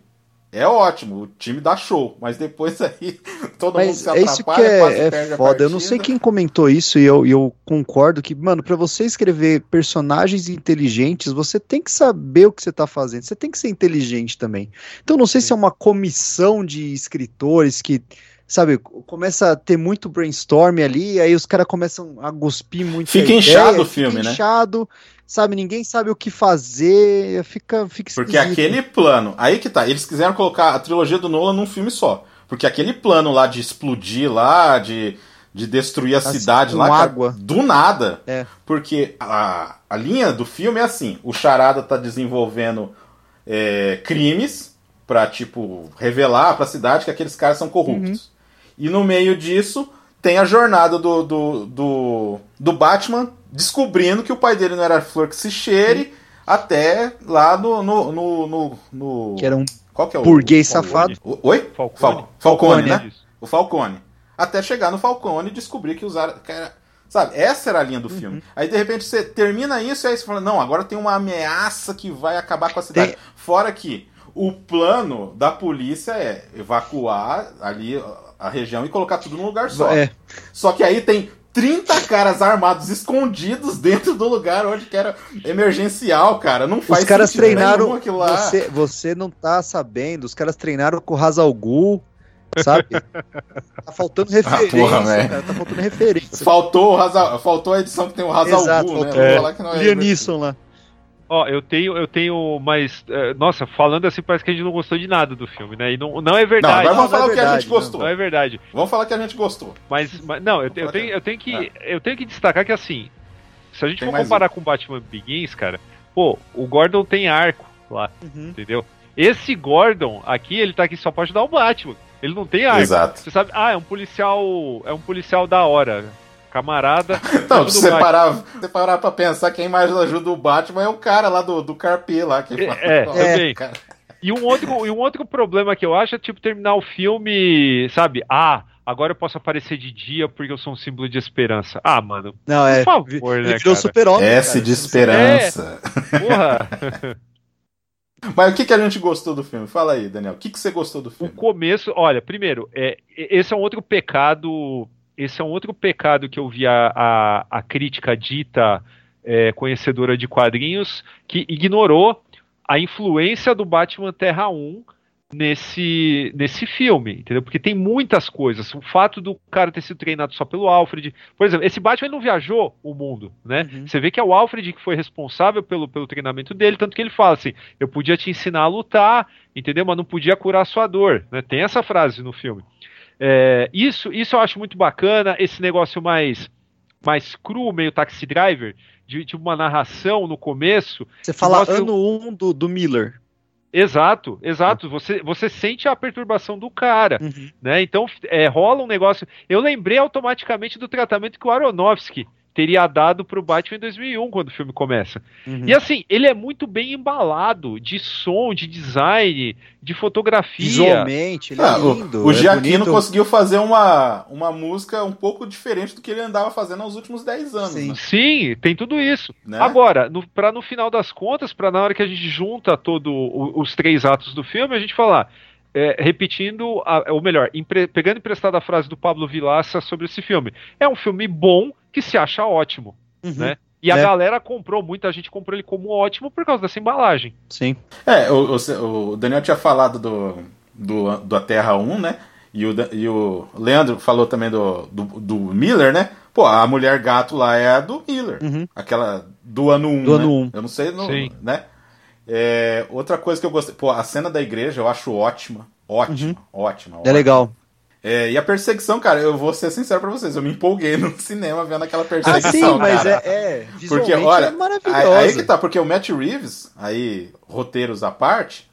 é ótimo, o time dá show, mas depois aí todo mundo Mas se é isso que atrapalha, é, é foda. Eu não sei quem comentou isso e eu, eu concordo que, mano, pra você escrever personagens inteligentes, você tem que saber o que você tá fazendo. Você tem que ser inteligente também. Então, não sei se é uma comissão de escritores que, sabe, começa a ter muito brainstorm ali, aí os caras começam a cuspir muito. Fica inchado o filme, né? inchado, sabe? Ninguém sabe o que fazer, fica, fica Porque esquisito. aquele plano, aí que tá, eles quiseram colocar a trilogia do Nolan num filme só. Porque aquele plano lá de explodir lá, de, de destruir a Assim, cidade lá, cara, água. do nada. É. Porque a, a linha do filme é assim: o Charada tá desenvolvendo é, crimes pra, tipo, revelar pra cidade que aqueles caras são corruptos. E no meio disso tem a jornada do, do, do, do Batman descobrindo que o pai dele não era flor que se cheire, até lá no. no, no, no, no- Que era um Qual que é o. burguês Falcone? safado. O- Oi? Falcone. Fal- Falcone, Falcone, né? O Falcone. Até chegar no Falcone e descobrir que usaram. que era- sabe, essa era a linha do Uhum. filme. Aí de repente você termina isso e aí você fala: não, agora tem uma ameaça que vai acabar com a cidade. Tem- Fora que o plano da polícia é evacuar ali a região e colocar tudo num lugar só. É. Só que aí tem 30 caras armados escondidos dentro do lugar onde que era emergencial, cara. Não faz Os caras treinaram. aquilo lá. Você, você não tá sabendo, os caras treinaram com o Hazal Ghul, sabe? tá faltando referência, Ah, porra, velho. cara. Tá faltando referência. Faltou, o Hazal- faltou a edição que tem o Hazal Exato, Ghul, né? É. falar que não é lá. Ó, eu tenho, eu tenho mais. eh, nossa, falando assim, parece que a gente não gostou de nada do filme, né? E não, não é Não, verdade. agora vamos não é falar o que a verdade, gente gostou. Não é verdade. Vamos falar que a gente gostou. Mas, mas- não, eu, eu tenho, eu tenho que, eu tenho que destacar que assim, se a gente Tem for comparar com Batman Begins, cara, pô, o Gordon tem arco lá, Uhum. entendeu? Esse Gordon aqui, ele tá aqui só pra ajudar o Batman. Ele não tem arco. Exato. Você sabe, ah, é um policial, é um policial da hora, camarada. Não, se o você parar, você parar pra pensar, quem mais ajuda o Batman é o cara lá do, do Carpê lá. Que É, fala- é, também. Cara, E um outro, e um outro problema que eu acho é tipo terminar o filme, sabe? Ah, agora eu posso aparecer de dia porque eu sou um símbolo de esperança. Ah, mano, Não, é. por favor, vi- né, Ele virou super-homem. S cara. de esperança. Porra. Mas o que, que a gente gostou do filme? Fala aí, Daniel. O que, que você gostou do O filme? começo, olha, primeiro, é, esse é um outro pecado. Esse é um outro pecado que eu vi a, a, a crítica dita é, conhecedora de quadrinhos que ignorou a influência do Batman Terra 1 nesse, nesse filme, entendeu? Porque tem muitas coisas. O fato do cara ter sido treinado só pelo Alfred. Por exemplo, esse Batman não viajou o mundo, né? Uhum. Você vê que é o Alfred que foi responsável pelo, pelo treinamento dele, tanto que ele fala assim: eu podia te ensinar a lutar, entendeu? Mas não podia curar a sua dor, né? Tem essa frase no filme. É, isso, isso eu acho muito bacana, esse negócio mais, mais cru, meio taxi driver, de, de uma narração no começo. Você fala Mostra- ano 1 um do, do Miller. Exato, exato. Você, você sente a perturbação do cara, Uhum. né? Então é, rola um negócio. Eu lembrei automaticamente do tratamento que o Aronofsky teria dado pro Batman em 2001 quando o filme começa. Uhum. E assim, ele é muito bem embalado de som, de design, de fotografia. Visualmente, ele Ah, é o- lindo. o é Giacchino bonito. conseguiu fazer uma, uma música um pouco diferente do que ele andava fazendo nos últimos 10 anos. Sim. Né? Sim, tem tudo isso. Né? Agora, no, para no final das contas, para na hora que a gente junta todo o- os três atos do filme, a gente falar, é, repetindo, a- ou melhor, empre- pegando emprestada a frase do Pablo Vilaça sobre esse filme, é um filme bom que se acha ótimo, Uhum. né? E a Né? galera comprou, muita gente comprou ele como ótimo por causa dessa embalagem. Sim. É, o, o- o Daniel tinha falado do, do, da Terra 1, né? E o, e o Leandro falou também do, do, do Miller, né? Pô, a mulher gato lá é a do Miller. Uhum. Aquela do ano 1. Do né? ano 1. Eu não sei, no- Sim. né? É, outra coisa que eu gostei. Pô, a cena da igreja eu acho ótima. Ótima, ótima. É ótima. legal. É, e a perseguição, cara, eu vou ser sincero pra vocês, eu me empolguei no cinema vendo aquela Ah, perseguição, sim, mas cara. é, é. Porque, Visualmente olha, é aí, maravilhosa. aí que tá, porque o Matt Reeves, aí, roteiros à parte,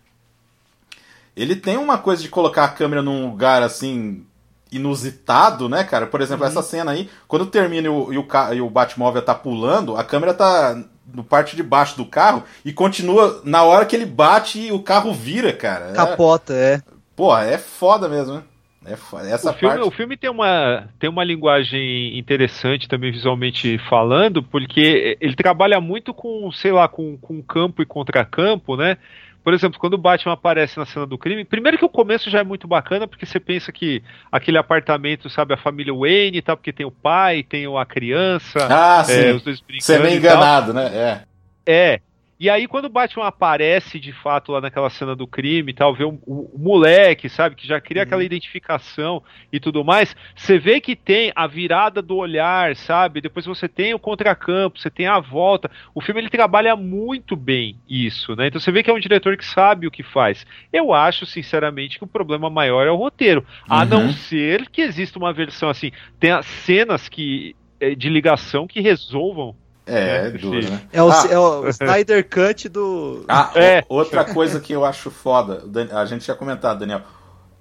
ele tem uma coisa de colocar a câmera num lugar assim inusitado, né, cara? Por Uhum. exemplo, essa cena aí, quando termina e o, e o, e o Batmóvel tá pulando, a câmera tá no parte de baixo do carro e continua na hora que ele bate e o carro vira, cara. É, Capota, é. porra, é foda mesmo, né? É foda. Essa o, filme, parte. o filme tem uma, tem uma linguagem interessante também visualmente falando, porque ele trabalha muito com, sei lá, com, com campo e contracampo, né? Por exemplo, quando o Batman aparece na cena do crime, primeiro que o começo já é muito bacana, porque você pensa que aquele apartamento, sabe, a família Wayne e tal, porque tem o pai, tem a criança, Ah, é, sim. os dois brincando. Você é meio tal. enganado, né? É. É. E aí, quando o Batman aparece de fato lá naquela cena do crime e tal, vê o, o- o moleque, sabe, que já cria aquela identificação e tudo mais, você vê que tem a virada do olhar, sabe? Depois você tem o contracampo, você tem a volta. O filme ele trabalha muito bem isso, né? Então você vê que é um diretor que sabe o que faz. Eu acho, sinceramente, que o problema maior é o roteiro. A Uhum. não ser que exista uma versão assim, tem as cenas que eh, de ligação que resolvam É, é esse- duro, né? É o, Ah. é o Snyder Cut do. Ah, É. outra coisa que eu acho foda, a gente tinha comentado, Daniel.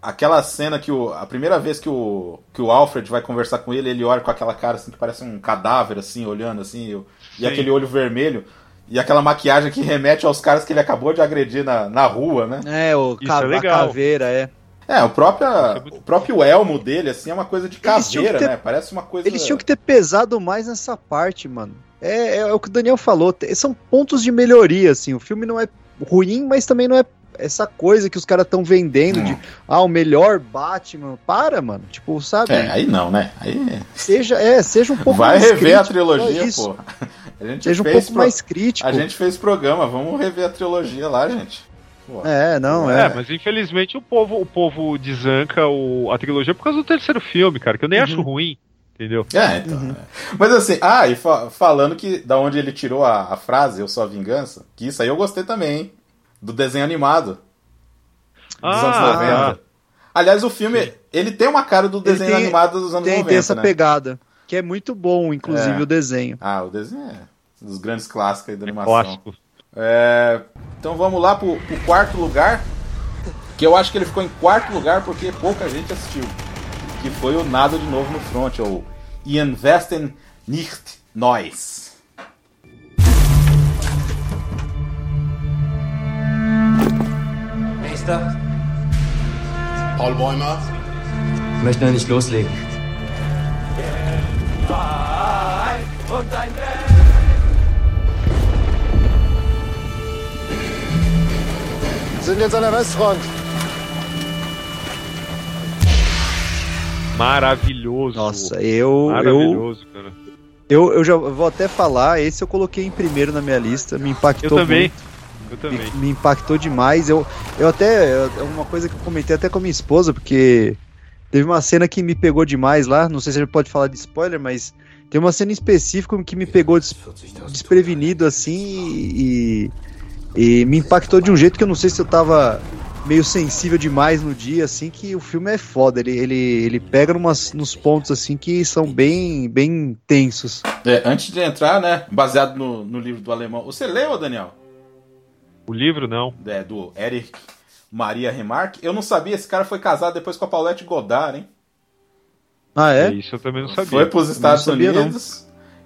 Aquela cena que o. A primeira vez que o, que o Alfred vai conversar com ele, ele olha com aquela cara assim que parece um cadáver, assim, olhando assim, e, e aquele olho vermelho. E aquela maquiagem que remete aos caras que ele acabou de agredir na, na rua, né? É, o Isso ca- é caveira, é. É, o próprio, é o próprio elmo dele, assim, é uma coisa de caveira, ter- né? Parece uma coisa. Eles tinham que ter pesado mais nessa parte, mano. É, é o que o Daniel falou. te- São pontos de melhoria, assim. O filme não é ruim, mas também não é essa coisa que os caras estão vendendo Hum. de ah, o melhor Batman. Para, mano. Tipo, sabe? É, aí não, né? Aí. Seja, é, seja um pouco Vai mais rever a trilogia, isso. pô. A gente Seja um fez pouco pro- mais crítico. A gente fez programa, vamos rever a trilogia lá, gente. Pô. É, não, É, é. mas infelizmente o povo, o povo desanca o- a trilogia por causa do terceiro filme, cara, que eu nem acho ruim, entendeu? É, então. Uhum. é. Mas assim, ah, e fa- falando que da onde ele tirou a, a frase Eu sou a vingança, que isso aí eu gostei também, hein? Do desenho animado. Dos anos Ah, 90. Aliás, o filme, ele tem uma cara do desenho tem- animado dos anos Tem, 90, tem essa né? pegada. Que é muito bom, inclusive, É. o desenho. Ah, o desenho é dos grandes clássicos aí da é animação. clássico. É, então vamos lá pro, pro quarto lugar. Que eu acho que ele ficou em quarto lugar porque pouca gente assistiu. Que foi o Nada de Novo no Front, ou Investen nicht Neues. Nächster. Paul Bäumer. Ich möchte noch nicht loslegen. Sind jetzt an der Westfront. Maravilhoso. Nossa, eu. eu Maravilhoso, cara. Eu, eu já vou até falar, esse eu coloquei em primeiro na minha lista, me Eu impactou também. muito. Eu também. Me, me impactou demais. Eu, eu até. É uma coisa que eu comentei até com a minha esposa, porque teve uma cena que me pegou demais lá. Não sei se a gente pode falar de spoiler, mas tem uma cena específica que me pegou des- desprevenido assim e, e me impactou de um jeito que eu não sei se eu tava meio sensível demais no dia, assim, que o filme é foda. Ele, ele, ele pega numas, nos pontos assim que são bem, bem tensos. É, antes de entrar, né? Baseado no, no livro do alemão. Você leu, Daniel? O livro não. É, do Eric Maria Remarque. Eu não sabia, esse cara foi casado depois com a Paulette Godard, hein? Ah, é? Isso eu também não sabia. Foi para os Estados sabia, não.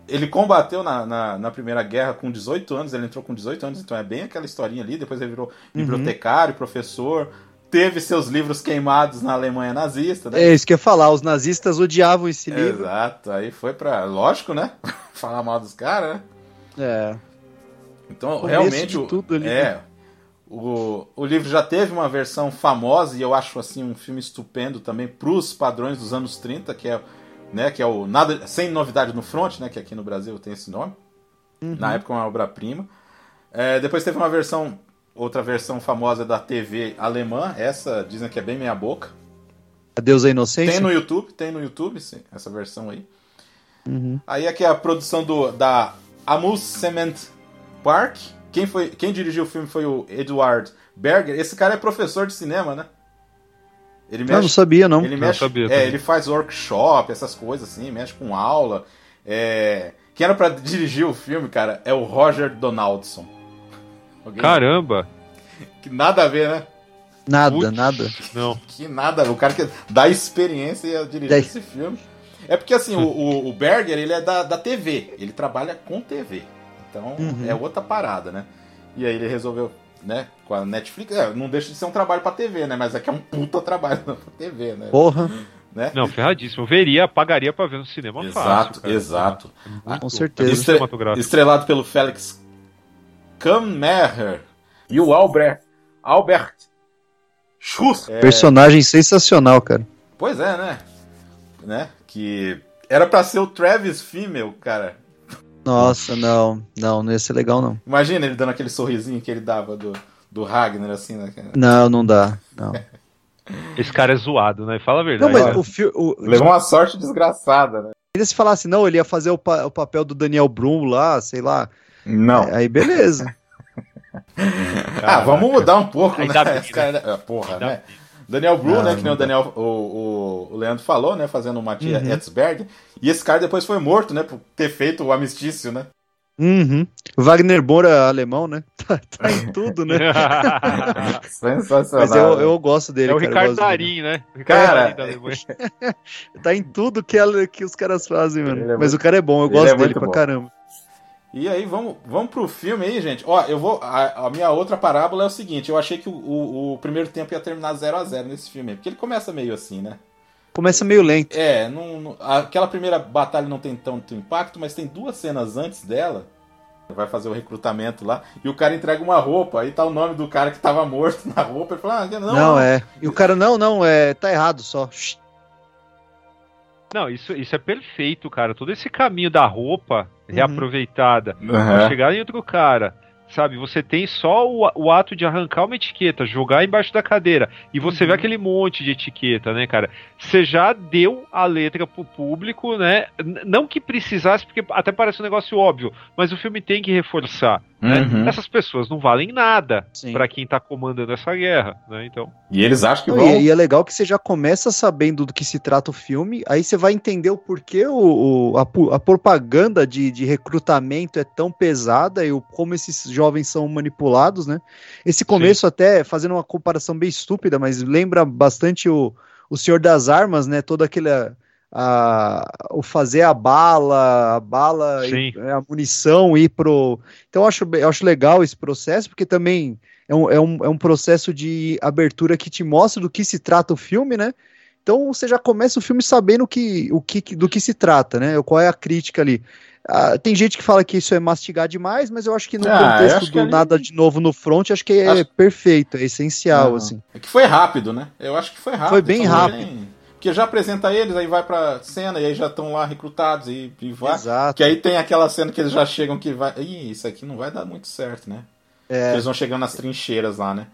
Ele combateu na, na, na Primeira Guerra com 18 anos, ele entrou com 18 anos, então é bem aquela historinha ali. Depois ele virou Uhum. bibliotecário, professor. Teve seus livros queimados na Alemanha nazista, né? É isso que eu ia falar, os nazistas odiavam esse livro. Exato, aí foi pra. Lógico, né? Falar mal dos caras, né? É. Então, Começo realmente. o- tudo ali, é. né? O, o livro já teve uma versão famosa e eu acho assim um filme estupendo também pros padrões dos anos 30, que é, né, que é o Nada Sem Novidade no Front, né, que aqui no Brasil tem esse nome. Uhum. Na época uma obra-prima. É, depois teve uma versão, outra versão famosa da TV alemã, essa dizem que é bem meia boca. Adeus à inocência. Tem no YouTube, tem no YouTube, sim, essa versão aí. Uhum. Aí aqui é a produção do, da Amusement Park. Quem, foi, quem dirigiu o filme foi o Edward Berger. Esse cara é professor de cinema, né? Ele Ah, não sabia, não. Ele Não mexe, sabia é, ele faz workshop, essas coisas assim, mexe com aula. É, quem era pra dirigir o filme, cara, é o Roger Donaldson. Alguém- Caramba! Que nada a ver, né? Nada, Putz, nada. Não. Que nada, o cara que dá experiência ia dirigir Daí. esse filme. É porque assim, o, o, o Berger, ele é da, da TV, ele trabalha com TV. Então Uhum. é outra parada, né? E aí ele resolveu, né, com a Netflix, é, não deixa de ser um trabalho pra TV, né? Mas é que é um puta trabalho pra TV, né? Porra, né? Não, ferradíssimo. Eu veria, pagaria pra ver no cinema Exato, fácil. cara. exato. Muito com certeza. cinematográfico. Estrelado pelo Felix Kammerer e o Albrecht Albert Schuss. É, Personagem sensacional, cara. Pois é, né? né? Que era pra ser o Travis Female, cara. Nossa, não, não, não ia ser legal, não. Imagina ele dando aquele sorrisinho que ele dava do, do Ragnar, assim, né? Não, não dá, não. Esse cara é zoado, né? Fala a Não, verdade. mas o filme. Levou uma sorte desgraçada, né? Ainda se falasse, não, ele ia fazer o, pa- o papel do Daniel Brum lá, sei lá. Não. Aí beleza. ah, vamos mudar um pouco, Aí né? Esse cara- ah, porra, Aí dá né? Daniel Bru, Não, né? Que nem não o Daniel, o, o, Leandro falou, né? Fazendo o Matias Uhum. Etzberg. E esse cara depois foi morto, né? Por ter feito o amistício, né? Uhum. Wagner Moura alemão, né? Tá, tá em tudo, né? Sensacional. Mas eu, eu gosto dele, é o cara. Ricardo. Darim, né? O Ricardo Cara, Alemanha. Tá em tudo que, ela- que os caras fazem, mano. É Mas muito- o cara é bom, eu gosto é dele pra bom. caramba. E aí, vamos, vamos pro filme aí, gente. Ó, eu vou. A, a minha outra parábola é o seguinte: eu achei que o, o, o primeiro tempo ia terminar 0 a 0 nesse filme, aí, porque ele começa meio assim, né? Começa meio lento. É, não, não- aquela primeira batalha não tem tanto impacto, mas tem duas cenas antes dela. Vai fazer o recrutamento lá e o cara entrega uma roupa, aí tá o nome do cara que tava morto na roupa. Ele fala, ah, não, Não, é. E o cara, não, não, é. Tá errado só. Não, isso, isso é perfeito, cara. Todo esse caminho da roupa. Reaproveitada Uhum. pra chegar em outro cara. Sabe, você tem só o, o ato de arrancar uma etiqueta, jogar embaixo da cadeira, e você Uhum. vê aquele monte de etiqueta, né, cara? Você já deu a letra pro público, né? N- Não que precisasse, porque até parece um negócio óbvio, mas o filme tem que reforçar, né? Uhum. Essas pessoas não valem nada Sim. pra quem tá comandando essa guerra, né? Então. E eles acham que Não, vão. e, e é legal que você já começa sabendo do que se trata o filme, aí você vai entender o porquê o, o- a, a propaganda de, de recrutamento é tão pesada e o, como esses jovens são manipulados, né? Esse começo até, fazendo uma comparação bem estúpida, mas lembra bastante o, o Senhor das Armas, né? Toda aquela... A, o fazer a bala, a bala, e, a munição ir pro. Então eu acho, eu acho legal esse processo, porque também é um, é, um, é um processo de abertura que te mostra do que se trata o filme, né? Então você já começa o filme sabendo que, o que, do que se trata, né? Qual é a crítica ali. Ah, tem gente que fala que isso é mastigar demais, mas eu acho que no Ah, contexto do nada de novo no front, acho que é Acho- perfeito, é essencial, Não. assim. É que foi rápido, né? Eu acho que foi rápido. Foi bem rápido. bem- Porque já apresenta eles, aí vai pra cena, e aí já estão lá recrutados e, e vai. Exato. Que aí tem aquela cena que eles já chegam que vai. Ih, isso aqui não vai dar muito certo, né? É. Eles vão chegando nas trincheiras lá, né?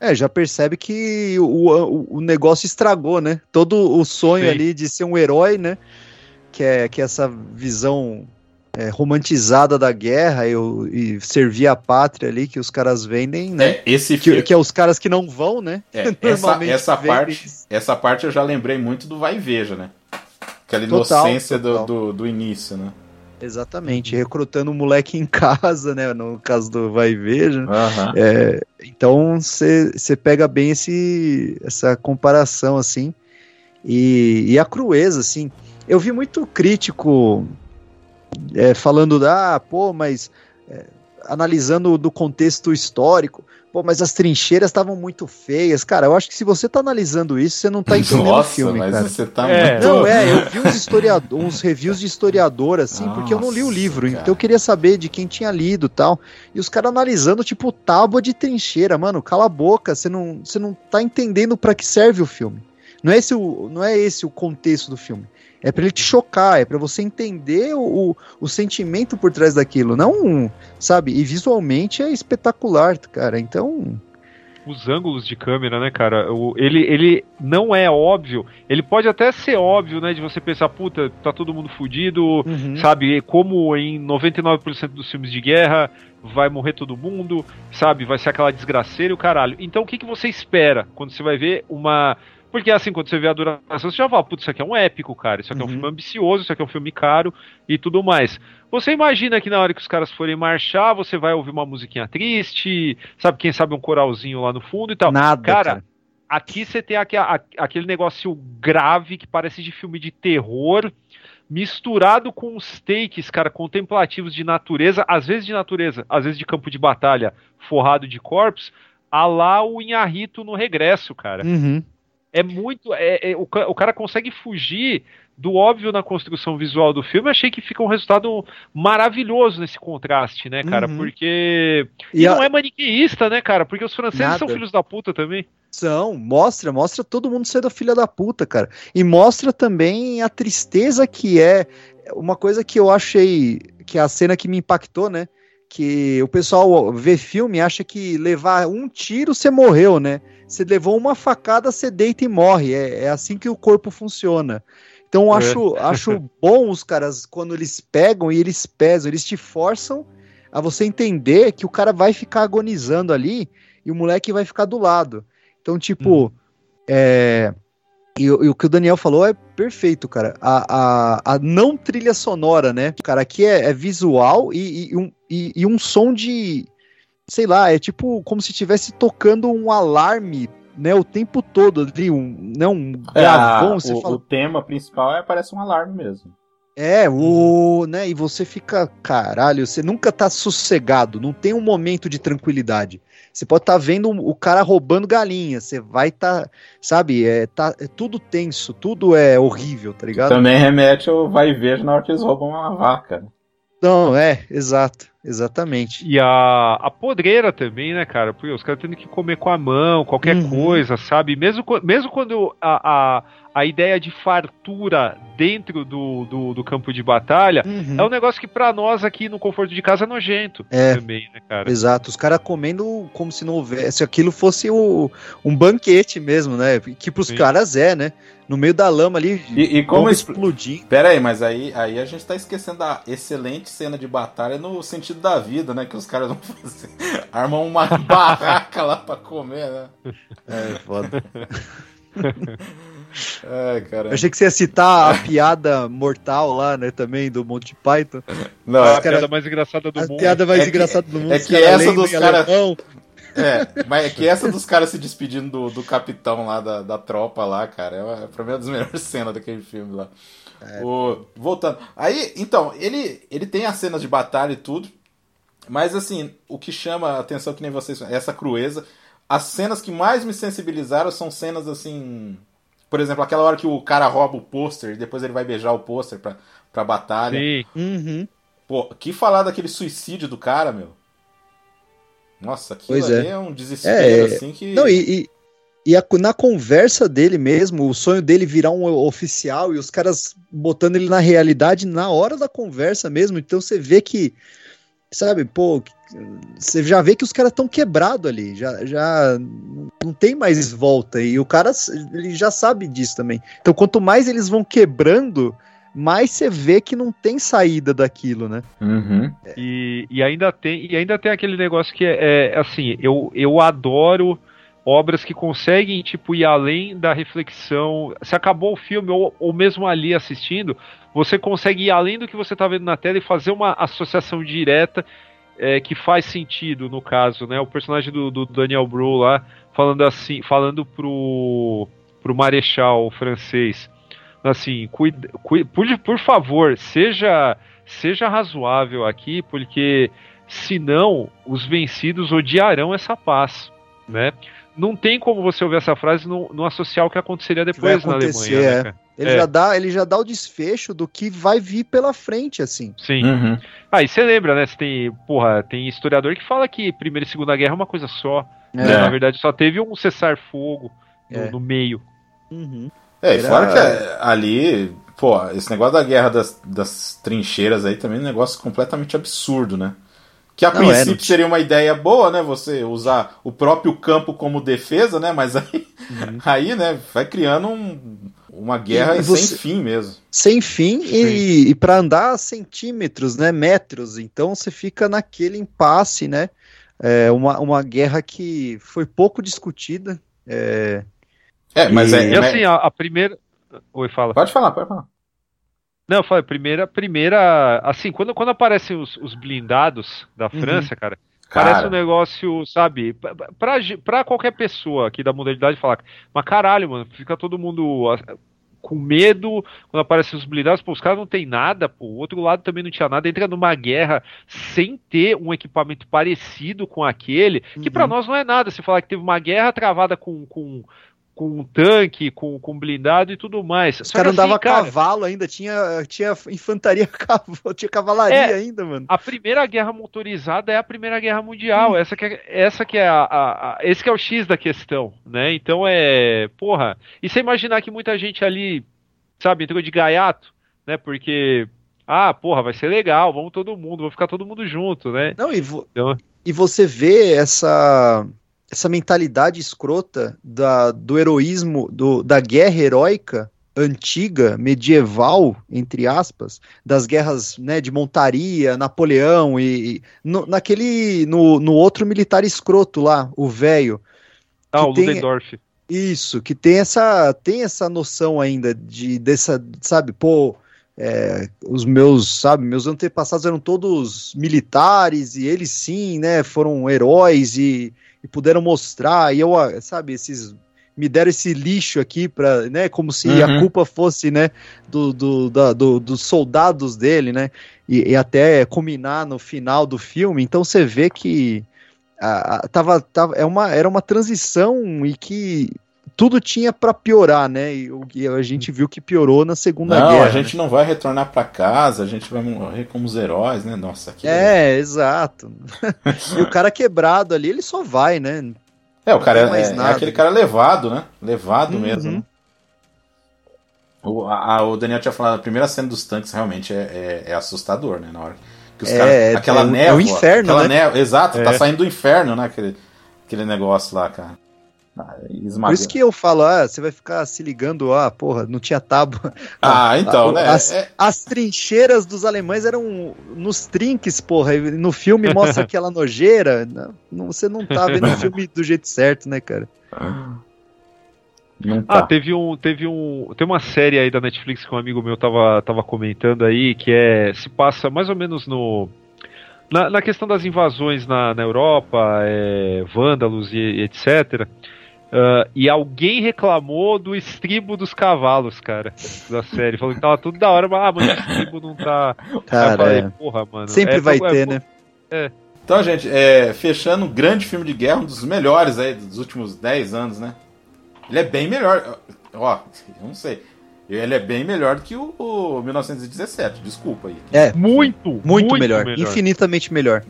É, já percebe que o, o, o negócio estragou, né? Todo o sonho Sim. ali de ser um herói, né? Que é, que é essa visão é, romantizada da guerra e, e servir a pátria ali que os caras vendem, né? É, esse Que, filme. que é os caras que não vão, né? É, essa, essa parte, essa parte eu já lembrei muito do Vai e Veja, né? Aquela inocência do, total. do, do início, né? Exatamente, recrutando um moleque em casa, né? No caso do Vai e Veja. Aham. É, então você pega bem esse, essa comparação assim e, e a crueza assim. Eu vi muito crítico é, falando da, ah, pô, mas é, analisando do contexto histórico, pô, mas as trincheiras estavam muito feias, cara. Eu acho que se você tá analisando isso, você não tá entendendo Nossa, o filme, mas cara. você tá É. muito. Não, é, eu vi uns historiador, uns reviews de historiador, assim, porque eu não li o Nossa, livro, cara. então eu queria saber de quem tinha lido e tal. E os caras analisando, tipo, tábua de trincheira, mano, cala a boca, você não, você não tá entendendo pra que serve o filme. Não é, esse o, não é esse o contexto do filme. É pra ele te chocar, é pra você entender o, o, o sentimento por trás daquilo. Não, sabe? E visualmente é espetacular, cara. Então, os ângulos de câmera, né, cara? O, ele, ele não é óbvio. Ele pode até ser óbvio, né? De você pensar, puta, tá todo mundo fudido, Uhum. sabe? Como em 99% dos filmes de guerra vai morrer todo mundo, sabe? Vai ser aquela desgraceira e o caralho. Então o que, que você espera quando você vai ver uma. Porque assim, quando você vê a duração, você já fala, putz, isso aqui é um épico, cara. Isso aqui é um Uhum. filme ambicioso, isso aqui é um filme caro e tudo mais. Você imagina que na hora que os caras forem marchar, você vai ouvir uma musiquinha triste, sabe? Quem sabe um coralzinho lá no fundo e tal. nada, Cara, cara. aqui você tem a- aquele negócio grave que parece de filme de terror, misturado com os takes, cara, contemplativos de natureza, às vezes de natureza, às vezes de campo de batalha forrado de corpos, a lá o Inharrito no regresso, cara. Uhum. É muito. É, é- o, o cara consegue fugir do óbvio na construção visual do filme. Achei que fica um resultado maravilhoso nesse contraste, né, cara? Uhum. Porque. E E, a- não é maniqueísta, né, cara? Porque os franceses Nada. são filhos da puta também. São, mostra, mostra todo mundo sendo filha da puta, cara. E mostra também a tristeza que é uma coisa que eu achei que é a cena que me impactou, né? Que o pessoal vê filme e acha que levar um tiro você morreu, né? Você levou uma facada, você deita e morre. É, é assim que o corpo funciona. Então eu É. acho, acho bom os caras quando eles pegam e eles pesam, eles te forçam a você entender que o cara vai ficar agonizando ali e o moleque vai ficar do lado. Então, tipo, é, e, o- e o que o Daniel falou é perfeito, cara. A, a, a não trilha sonora, né? Cara, aqui é, é visual e, e um, e um som de. Sei lá, é tipo como se estivesse tocando um alarme, né? O tempo todo ali, um, né, um É, gravão. o, fala, o tema principal é, parece um alarme mesmo. é, o, né, e você fica, caralho, você nunca tá sossegado, não tem um momento de tranquilidade. Você pode estar vendo o cara roubando galinha, você vai tá, sabe, é, tá, é tudo tenso, tudo é horrível, tá ligado? Também remete ao vai e veja na hora que eles roubam uma vaca. Não, é, exato, exatamente. E a, a podreira também, né, cara? Porque os caras tendo que comer com a mão, qualquer Uhum. coisa, sabe? Mesmo, mesmo quando a, a, a ideia de fartura dentro do, do, do campo de batalha Uhum. é um negócio que pra nós aqui no conforto de casa é nojento É. também, né, cara? Exato, os caras comendo como se não houvesse, aquilo fosse o, um banquete mesmo, né? Que pros Sim. caras é, né? No meio da lama ali, E, e como bomba expl- explodindo. Pera aí, mas aí, aí a gente tá esquecendo da excelente cena de batalha no sentido da vida, né? Que os caras vão fazer. Armam uma barraca lá pra comer, né? É, foda. Ai, cara. Eu achei que você ia citar a piada mortal lá, né, também, do Monty Python. Não, a é, piada mais engraçada do A mundo. piada mais É que- engraçada do mundo. é que caras essa dos cara- alemão. é, mas é que essa dos caras se despedindo do, do capitão lá, da, da tropa lá, cara, é, uma- pra mim é uma das melhores cenas daquele filme lá. O- voltando. Aí, então, ele, ele tem as cenas de batalha e tudo, mas assim, o que chama a atenção, que nem vocês, é essa crueza. As cenas que mais me sensibilizaram são cenas assim. Por exemplo, aquela hora que o cara rouba o pôster e depois ele vai beijar o pôster pra, pra batalha. Sim. Uhum. Pô, que falar daquele suicídio do cara, meu? Nossa, aquilo Pois ali é. é. um desespero, É, assim, que. Não, e, e, e a- na conversa dele mesmo, o sonho dele virar um oficial e os caras botando ele na realidade na hora da conversa mesmo. Então você vê que, sabe, pô, você já vê que os caras estão quebrados ali, já, já não tem mais volta. E o cara ele já sabe disso também. Então quanto mais eles vão quebrando, mais você vê que não tem saída daquilo, né? Uhum. E, e ainda tem e ainda tem aquele negócio que é, é, assim, eu, eu adoro obras que conseguem tipo ir além da reflexão. Se acabou o filme ou, ou mesmo ali assistindo, você consegue ir além do que você está vendo na tela e fazer uma associação direta é, que faz sentido no caso, né? O personagem do, do Daniel Bru lá falando assim, falando pro pro marechal francês, assim, cuida, por, por favor, seja seja razoável aqui, porque senão os vencidos odiarão essa paz, né? Não tem como você ouvir essa frase e não, não associar o que aconteceria Que depois na acontecer, Alemanha, é. né? Ele, É. já dá, ele já dá o desfecho do que vai vir pela frente, assim. Sim. Uhum. Ah, e você lembra, né? Você tem, porra, tem historiador que fala que Primeira e Segunda Guerra é uma coisa só. né? É. Na verdade, só teve um cessar-fogo no, É. no meio. Uhum. É, e Era- fora que é, ali, pô, esse negócio da guerra das, das trincheiras aí também é um negócio completamente absurdo, né? Que a Não, é, não princípio tinha- seria uma ideia boa, né? Você usar o próprio campo como defesa, né? Mas aí, aí né, vai criando um- uma guerra E sem você- fim mesmo. Sem fim e, e para andar centímetros, né, metros. Então você fica naquele impasse, né? É uma, uma guerra que foi pouco discutida. É, É, mas E- é. E mas- assim, a, a primeira. Oi, fala. Pode falar, pode falar. Não, eu falei, primeira, primeira. Assim, quando, quando aparecem os, os blindados da Uhum. França, cara, Cara. parece um negócio, sabe? pra- Pra, pra qualquer pessoa aqui da modalidade falar, mas caralho, mano, fica todo mundo ah, com medo quando aparecem os blindados, pô, os caras não tem nada, pô, o outro lado também não tinha nada, entra numa guerra sem ter um equipamento parecido com aquele, que pra Uhum. nós não é nada. Se falar que teve uma guerra travada com. com com um tanque, com, com blindado e tudo mais. Os caras andavam assim, a cara, cavalo ainda, tinha, tinha infantaria, cav- tinha cavalaria É. ainda, mano. A primeira guerra motorizada é a primeira guerra mundial. Essa que é, essa que é a, a- a- esse que é o X da questão, né? Então é, porra. E você imaginar que muita gente ali, sabe, entrou de gaiato, né? Porque ah, porra, vai ser legal, vamos todo mundo, vamos ficar todo mundo junto, né? Não, e, vo- Então, e você vê essa, essa mentalidade escrota da, do heroísmo, do, da guerra heróica antiga, medieval, entre aspas, das guerras né, de montaria, Napoleão e, e no, naquele no, no outro militar escroto lá, o velho. ah, o Ludendorff. Isso, que tem essa, tem essa noção ainda de dessa, sabe, pô, é, os meus, sabe, meus antepassados eram todos militares e eles sim, né, foram heróis e, e puderam mostrar, e eu, ah, sabe, esses me deram esse lixo aqui para, né, como se Uhum. a culpa fosse, né, do, do, da- do- dos soldados dele, né, e, e até culminar no final do filme, então você vê que a- a- tava, tava, é uma, era uma transição e que tudo tinha pra piorar, né? E, e a gente viu que piorou na Segunda Não, Guerra. a gente não vai retornar pra casa, a gente vai morrer como os heróis, né? Nossa, que É, exato. e o cara quebrado ali, ele só vai, né? É, o cara é, é aquele cara levado, né? Levado Uhum. mesmo. né? O, a- o Daniel tinha falado, a primeira cena dos tanques realmente é, é- é assustador, né? Na hora que os É, caras. é- Aquela é o- é o névoa. inferno, aquela né? névoa- exato, tá É. saindo do inferno, né? Aquele, aquele negócio lá, cara. Ah, Por isso que eu falo, ah, você vai ficar se ligando, ah, porra, não tinha tábua. Ah, então, né? As, É- as trincheiras dos alemães eram nos trinques, porra. e No filme mostra aquela nojeira. Não, você não tá vendo o filme do jeito certo, né, cara? Não Ah, tá. teve um, teve um, tem uma série aí da Netflix que um amigo meu tava, tava comentando aí que é se passa mais ou menos no na, na questão das invasões na, na Europa, é, vândalos e, e etc. Ah, e alguém reclamou do estribo dos cavalos, cara, da série. Falou que tava tudo da hora, mas ah, mas o estribo não tá. Cara, falei, é. porra, mano. Sempre é, vai é, ter, é, né? É. Então, gente, é, fechando um grande filme de guerra, um dos melhores aí dos últimos 10 anos, né? Ele é bem melhor. Ó, eu não sei. Ele é bem melhor do que o, o 1917, desculpa aí. É, Muito, muito, melhor, Infinitamente melhor.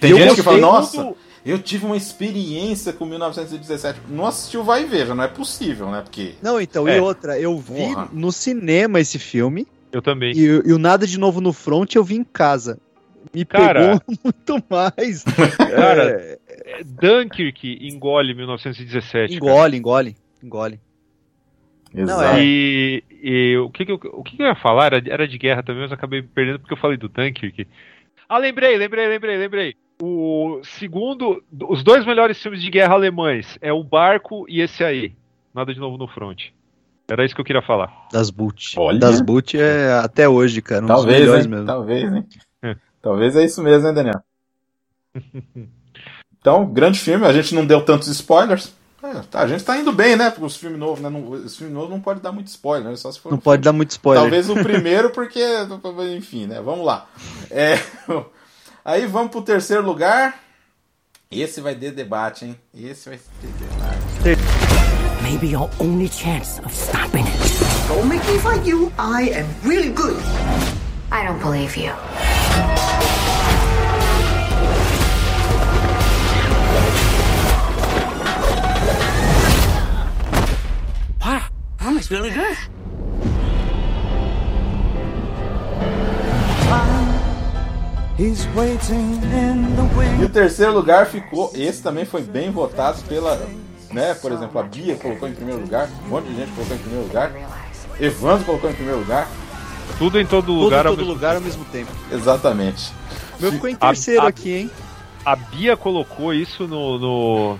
Tem Eu gente que fala, nossa, do- eu tive uma experiência com 1917. Não assistiu Vai e Veja, não é possível, né? Porque. Não, então, É. e outra, eu vi Porra. no cinema esse filme Eu também. e, e o Nada de Novo no Front eu vi em casa. Me Cara. pegou muito mais. Cara, É, Dunkirk engole 1917. cara. engole, engole, engole. Não, é. E, e o, que, que eu, o que, que eu ia falar era, era de guerra também, mas acabei perdendo porque eu falei do Dunkirk. Ah, lembrei, lembrei, lembrei, lembrei. O segundo, os dois melhores filmes de guerra alemães é o Barco e esse aí. Nada de novo no front. Era isso que eu queria falar. Das Boot. Olha. Das Boot é até hoje, cara. Um dos Talvez, melhores hein? mesmo. Talvez, hein? É. Talvez é isso mesmo, hein, Daniel? Então, grande filme, a gente não deu tantos spoilers. É, tá, a gente tá indo bem, né? Porque os filmes novos, né? Não, os filmes novos não pode dar muito spoiler, né? Só se for Não um pode filme- dar muito spoiler. Talvez o primeiro, porque. Enfim, né? Vamos lá. É, aí vamos pro terceiro lugar. Esse vai ter debate, hein? Esse vai ter debate. Maybe your only chance of stopping it. Don't make me fight you. I am really good. I don't believe you. Wow, that was really good. E o terceiro lugar ficou. Esse também foi bem votado pela. Né, por exemplo, a Bia colocou em primeiro lugar, um monte de gente colocou em primeiro lugar, Evandro colocou em primeiro lugar. Tudo em todo Tudo lugar em ao todo mesmo lugar ao mesmo tempo. Exatamente. O meu ficou em A- terceiro a- aqui, hein? A Bia colocou isso no, no